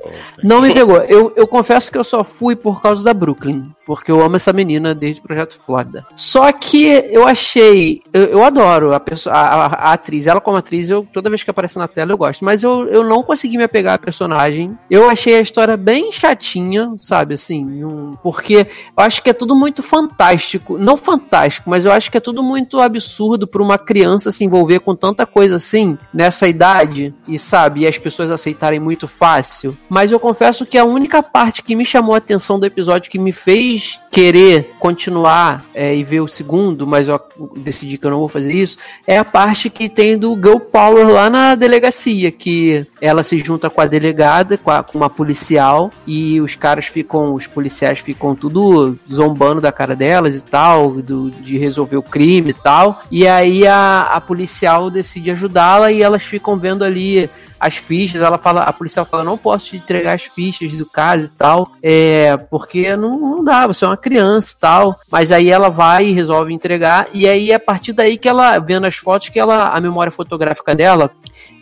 Não me pegou. Eu, eu confesso que eu só fui por causa da Brooklyn. Porque eu amo essa menina desde o Projeto Flórida. Só que eu achei. Eu, eu adoro a, pessoa, a, a- atriz. Ela, como atriz, eu, toda vez que aparece na tela eu gosto. Mas eu, eu não consegui me apegar à personagem. Eu achei a história bem chatinha, sabe? Assim. um- porque eu acho que é tudo muito fantástico. Não fantástico, mas eu acho que é tudo muito absurdo pra uma criança se envolver com tanta coisa assim nessa idade. E sabe? E as pessoas aceitarem muito fácil. Mas eu confesso que a única parte que me chamou a atenção do episódio que me fez querer continuar é, e ver o segundo, mas eu decidi que eu não vou fazer isso, é a parte que tem do Girl Power lá na delegacia, que ela se junta com a delegada, com, a- com uma policial, e os caras ficam, os policiais ficam tudo zombando da cara delas e tal, do- de resolver o crime e tal, e aí a, a policial decide ajudá-la e elas ficam vendo ali as fichas, ela fala, a policial fala, não posso te entregar as fichas do caso e tal, é, porque não, não dá, você é uma criança e tal, mas aí ela vai e resolve entregar, e aí é a partir daí que ela, vendo as fotos, que ela, a memória fotográfica dela,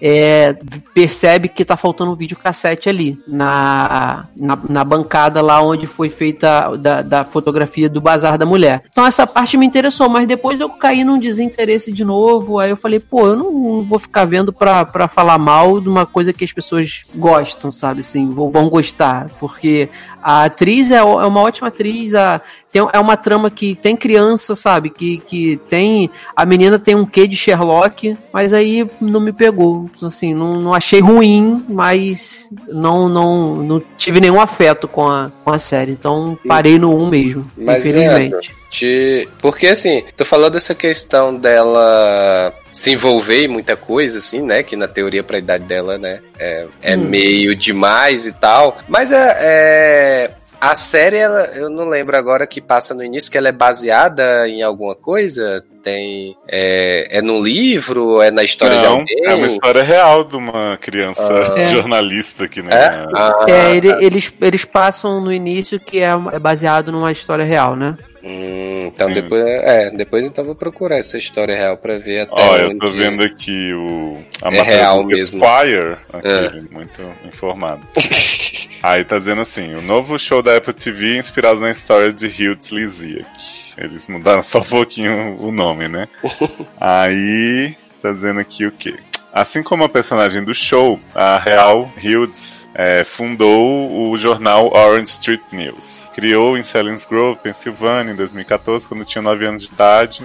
é, percebe que tá faltando um videocassete ali, na, na, na bancada lá onde foi feita da, da fotografia do Bazar da Mulher. Então essa parte me interessou, mas depois eu caí num desinteresse de novo, aí eu falei, pô, eu não vou ficar vendo pra, pra falar mal de uma coisa que as pessoas gostam, sabe, assim, vão, gostar, porque a atriz é, é uma ótima atriz, a, tem, é uma trama que tem criança, sabe, que, que tem, a menina tem um quê de Sherlock, mas aí não me pegou, assim, não, não achei ruim, mas não, não, não tive nenhum afeto com a, com a série, então parei no 1 mesmo, Mas, infelizmente. Te- Porque assim, tu falou dessa questão dela se envolver em muita coisa, assim, né? Que na teoria pra idade dela, né? É, é meio demais e tal. Mas é. é- A série, ela, eu não lembro agora que passa no início, que ela é baseada em alguma coisa? Tem. É, é num livro? É na história de Não, alguém? é uma história real de uma criança É. jornalista que, né? É? Ah, É, ele- eles, eles passam no início que é, é baseado numa história real, né? Hum, então depois. É, depois então vou procurar essa história real pra ver até Ó, eu tô vendo aqui o a É real do mesmo. Esquire, aquele, muito informado. Aí tá dizendo assim, o novo show da Apple TV é inspirado na história de Hiltz Lisiak. Eles mudaram só um pouquinho o nome, né? Aí tá dizendo aqui o quê? Assim como a personagem do show, a Real Hughes é, fundou o jornal Orange Street News. Criou em Selinsgrove, Pensilvânia, em 2014, quando tinha 9 anos de idade,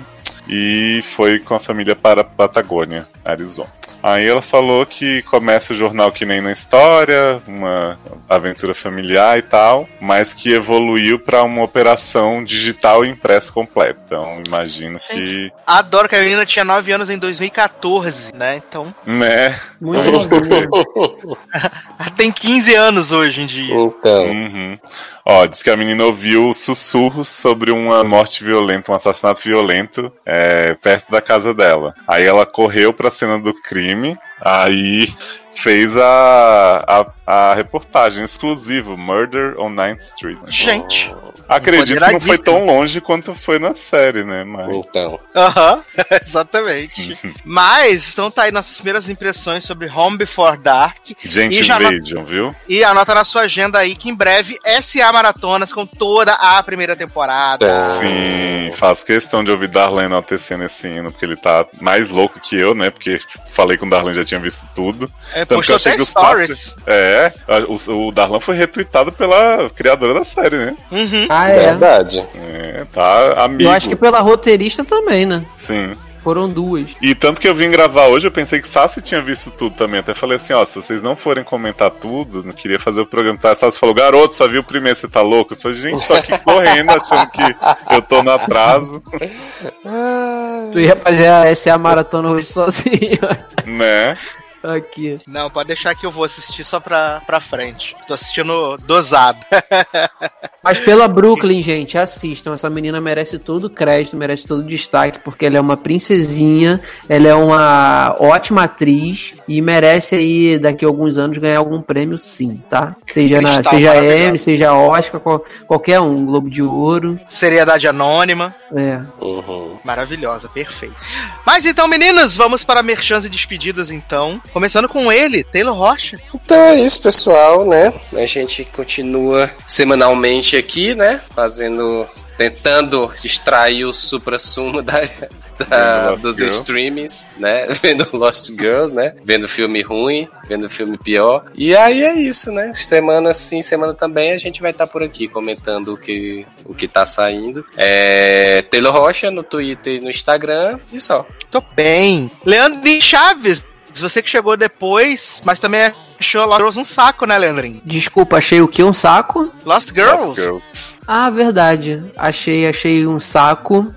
e foi com a família para a Patagônia, Arizona. Aí ela falou que começa o jornal que nem na história, uma aventura familiar e tal, mas que evoluiu para uma operação digital e impressa completa. Então imagino que, Adoro que a menina tinha 9 anos em 2014, né? Então, né? Muito bom. ela tem 15 anos hoje em dia. Então, Uhum. Ó, diz que a menina ouviu sussurros sobre uma morte violenta, um assassinato violento é, perto da casa dela. Aí ela correu pra cena do crime, aí fez a, a, a reportagem exclusiva, Murder on 9th Street. Gente. Acredito que não foi tão longe quanto foi na série, né? Mas... então. Aham, exatamente. Mas, então tá aí nossas primeiras impressões sobre Home Before Dark. Gente, E Invasion, viu? E anota na sua agenda aí que em breve SA Maratonas com toda a primeira temporada. Tá. Sim, faço questão de ouvir Darlan enaltecendo esse hino, porque ele tá mais louco que eu, né? Porque tipo, falei com o Darlan já tinha visto tudo. É, Tanto que eu achei até que os stories. É, o, o Darlan foi retweetado pela criadora da série, né? Uhum. Ah, é. Verdade. É, tá amigo. Eu acho que pela roteirista também, né? Sim. Foram duas. E tanto que eu vim gravar hoje, eu pensei que Sassi tinha visto tudo também. Até falei assim, ó, se vocês não forem comentar tudo, não queria fazer o programa. Tá? A Sassi falou, garoto, só viu o primeiro, você tá louco? Eu falei, gente, tô aqui correndo, achando que eu tô no atraso, Tu ia fazer a SA maratona hoje sozinho. né? Aqui. Não, pode deixar que eu vou assistir só pra, pra frente. Tô assistindo dosado. Mas pela Brooklyn, gente, assistam. Essa menina merece todo o crédito, merece todo o destaque, porque ela é uma princesinha, ela é uma ótima atriz e merece aí, daqui a alguns anos, ganhar algum prêmio sim, tá? Seja, na, seja. Emmy, seja Oscar, qual- qualquer um, Globo de Ouro. Seriedade Anônima. É. Uhum. Maravilhosa, perfeito. Mas então, meninos, vamos para merchans e despedidas então. Começando com ele, Taylor Rocha. Então é isso, pessoal, né? A gente continua semanalmente aqui, né? Fazendo. Tentando extrair o supra-sumo da, da- dos Girls. streamings, né? Vendo Lost Girls, né? Vendo filme ruim, vendo filme pior. E aí é isso, né? Semana sim, semana também, a gente vai estar por aqui comentando o que, o que tá saindo. É, Taylor Rocha no Twitter e no Instagram, e só. Tô bem. Leandro Chaves, você que chegou depois, mas também achou Lost Girls um saco, né, Leandrinho? Desculpa, achei o que? Um saco? Lost Girls? Lost Girls. Ah, verdade. Achei, achei um saco.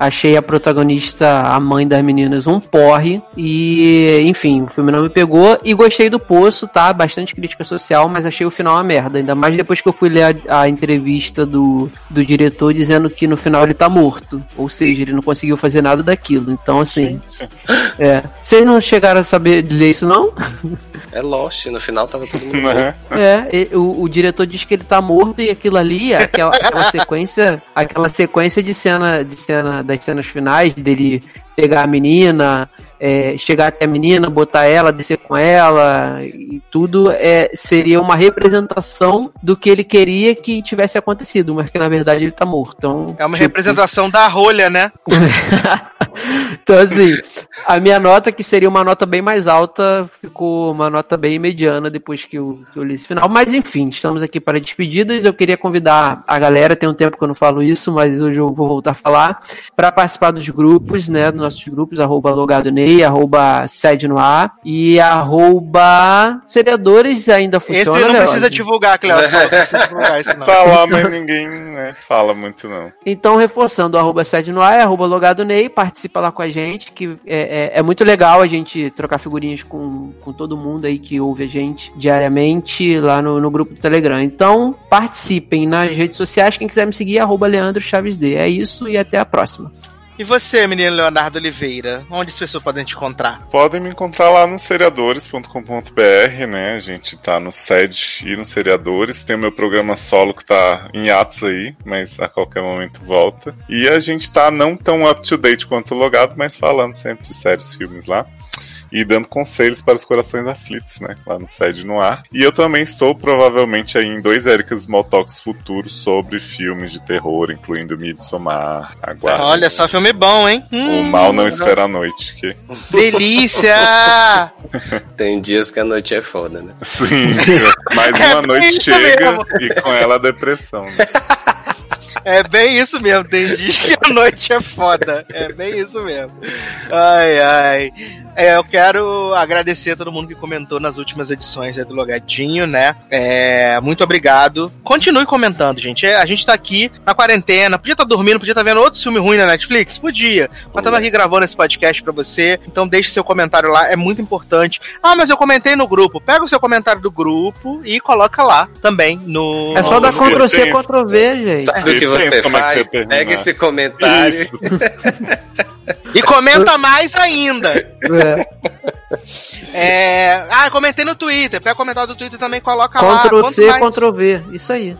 Achei a protagonista, a mãe das meninas, um porre. E, enfim, o filme não me pegou. E gostei do Poço, tá? Bastante crítica social, mas achei o final uma merda. Ainda mais depois que eu fui ler a, a entrevista do, do diretor dizendo que no final ele tá morto. Ou seja, ele não conseguiu fazer nada daquilo. Então, assim. É. Vocês não chegaram a saber de ler isso, não? É Lost, no final tava todo mundo. É, e- o, o diretor diz que ele tá morto e aquilo ali, aquela, aquela sequência, aquela sequência de cena, de cena, das cenas finais, dele pegar a menina, é, chegar até a menina, botar ela, descer com ela e tudo, é, seria uma representação do que ele queria que tivesse acontecido, mas que na verdade ele tá morto. Então, É uma tipo, representação da rolha, né? então, assim, a minha nota, que seria uma nota bem mais alta, ficou uma nota bem mediana depois que eu, que eu li esse final. Mas, enfim, estamos aqui para despedidas. Eu queria convidar a galera, tem um tempo que eu não falo isso, mas hoje eu vou voltar a falar, para participar dos grupos, né, dos nossos grupos, arroba arroba sede no ar e arroba seriadores ainda Esse funciona, não né, precisa divulgar, Cleócio. Não precisa divulgar isso, não. Tá lá, mas ninguém né, fala muito, não. Então, reforçando, arroba sede no ar, é arroba logado Ney, participa lá com a gente, que é, é, é muito legal a gente trocar figurinhas com, com todo mundo aí que ouve a gente diariamente lá no, no grupo do Telegram. Então, participem nas redes sociais, quem quiser me seguir, arroba Leandro Chaves D. É isso e até a próxima. E você, menino Leonardo Oliveira? Onde as pessoas podem te encontrar? Podem me encontrar lá no seriadores.com.br, né? A gente tá no SED e no Seriadores. Tem o meu programa solo que tá em atos aí, mas a qualquer momento volta. E a gente tá não tão up to date quanto logado, mas falando sempre de séries, filmes lá. E dando conselhos para os corações aflitos, né? Lá no Sede no Ar. E eu também estou provavelmente aí em dois Ericas Small Talks futuros sobre filmes de terror, incluindo Midsommar, Aguarde. Olha só, filme bom, hein? O Hum, Mal Não Espera a Noite. Que... Delícia! Tem dias que a noite é foda, né? Sim, mais É uma noite chega mesmo. e com ela a depressão. né? É bem isso mesmo, tem dias que a noite é foda. É bem isso mesmo. Ai, ai. É, eu quero agradecer a todo mundo que comentou nas últimas edições aí do Logadinho, né? É, muito obrigado. Continue comentando, gente. É, A gente tá aqui na quarentena, podia estar dormindo, podia estar vendo outro filme ruim na Netflix? Podia. Mas estamos aqui gravando esse podcast pra você, então deixe seu comentário lá, é muito importante. Ah, mas eu comentei no grupo. Pega o seu comentário do grupo e coloca lá também no. É só dar Ctrl C. Ctrl V, gente. Que você é que faz? termina. Pega esse comentário. E comenta mais ainda. É. É... Ah, comentei no Twitter. Pega o comentário do Twitter também, coloca lá. Ctrl C, mais, Ctrl V. Isso aí.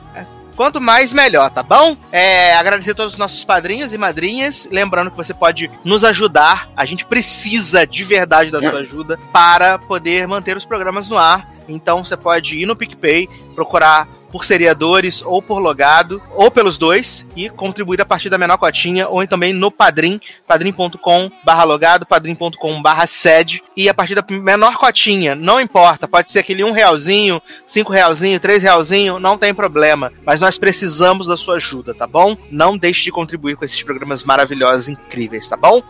Quanto mais, melhor, tá bom? É, agradecer a todos os nossos padrinhos e madrinhas. Lembrando que você pode nos ajudar. A gente precisa de verdade da sua ajuda para poder manter os programas no ar. Então você pode ir no PicPay, procurar por seriadores ou por logado, ou pelos dois, e contribuir a partir da menor cotinha, ou também no Padrim, padrim.com barra logado, padrim.com barra sede, e a partir da menor cotinha, não importa, pode ser aquele um realzinho, cinco realzinho, três realzinho, não tem problema, mas nós precisamos da sua ajuda, tá bom? Não deixe de contribuir com esses programas maravilhosos, incríveis, tá bom?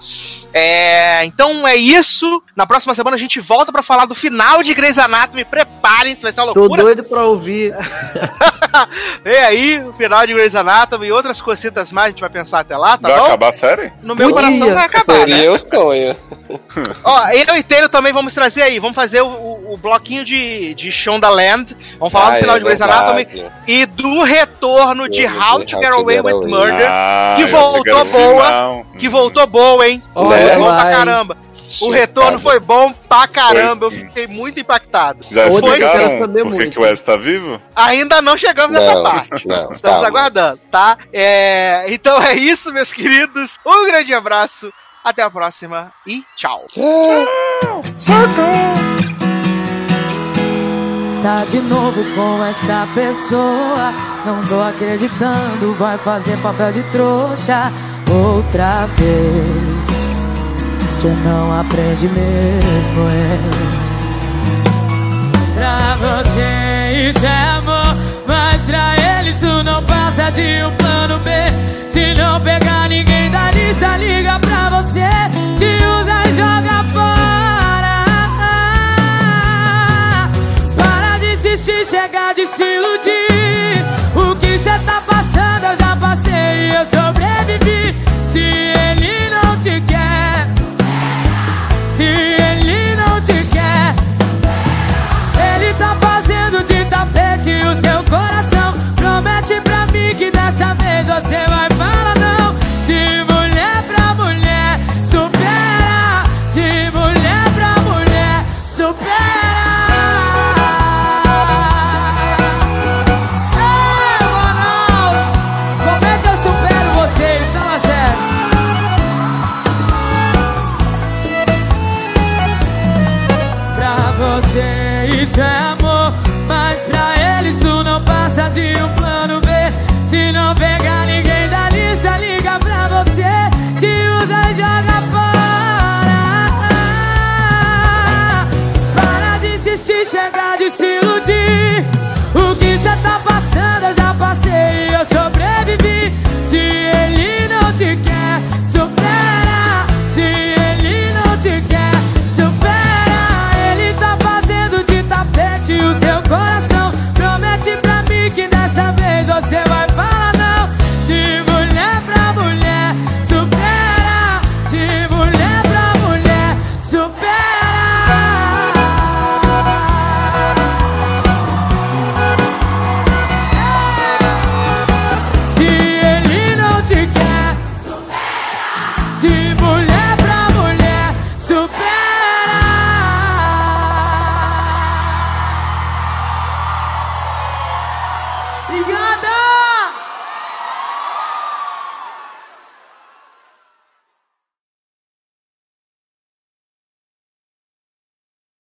É, então é isso, na próxima semana a gente volta pra falar do final de Grey's Anatomy, preparem-se, vai ser uma Tô loucura. doido pra ouvir. Vem aí o final de Grey's Anatomy e outras cositas mais, a gente vai pensar até lá, tá Vai bom? acabar a série? No meu Podia. coração vai acabar, né? Seria o sonho. Ó, eu e Taylor também vamos trazer aí, vamos fazer o, o- o bloquinho de, de Shondaland, vamos falar Ah, do final é de Grey's. Anatomy e do retorno de How to Get Away with. Murder, Ah, que voltou boa, que voltou boa, hein? Olha Bom pra caramba. O retorno foi bom pra caramba, eu Foi, fiquei muito impactado. Já quero explicaram por que, que o Wes tá vivo? Ainda não chegamos nessa Não, parte. não, Estamos calma. aguardando, tá? É, Então é isso, meus queridos. Um grande abraço, até a próxima e tchau. Tá de novo com essa pessoa. Não tô acreditando, vai fazer papel de trouxa outra vez. Você não aprende mesmo, é. Pra você isso é amor, mas pra ele isso não passa de um plano B. Se não pegar ninguém da lista, liga pra você, te usa e joga fora. Para de insistir, chega de se iludir. O que cê tá passando eu já passei e eu sobrevivi. Se se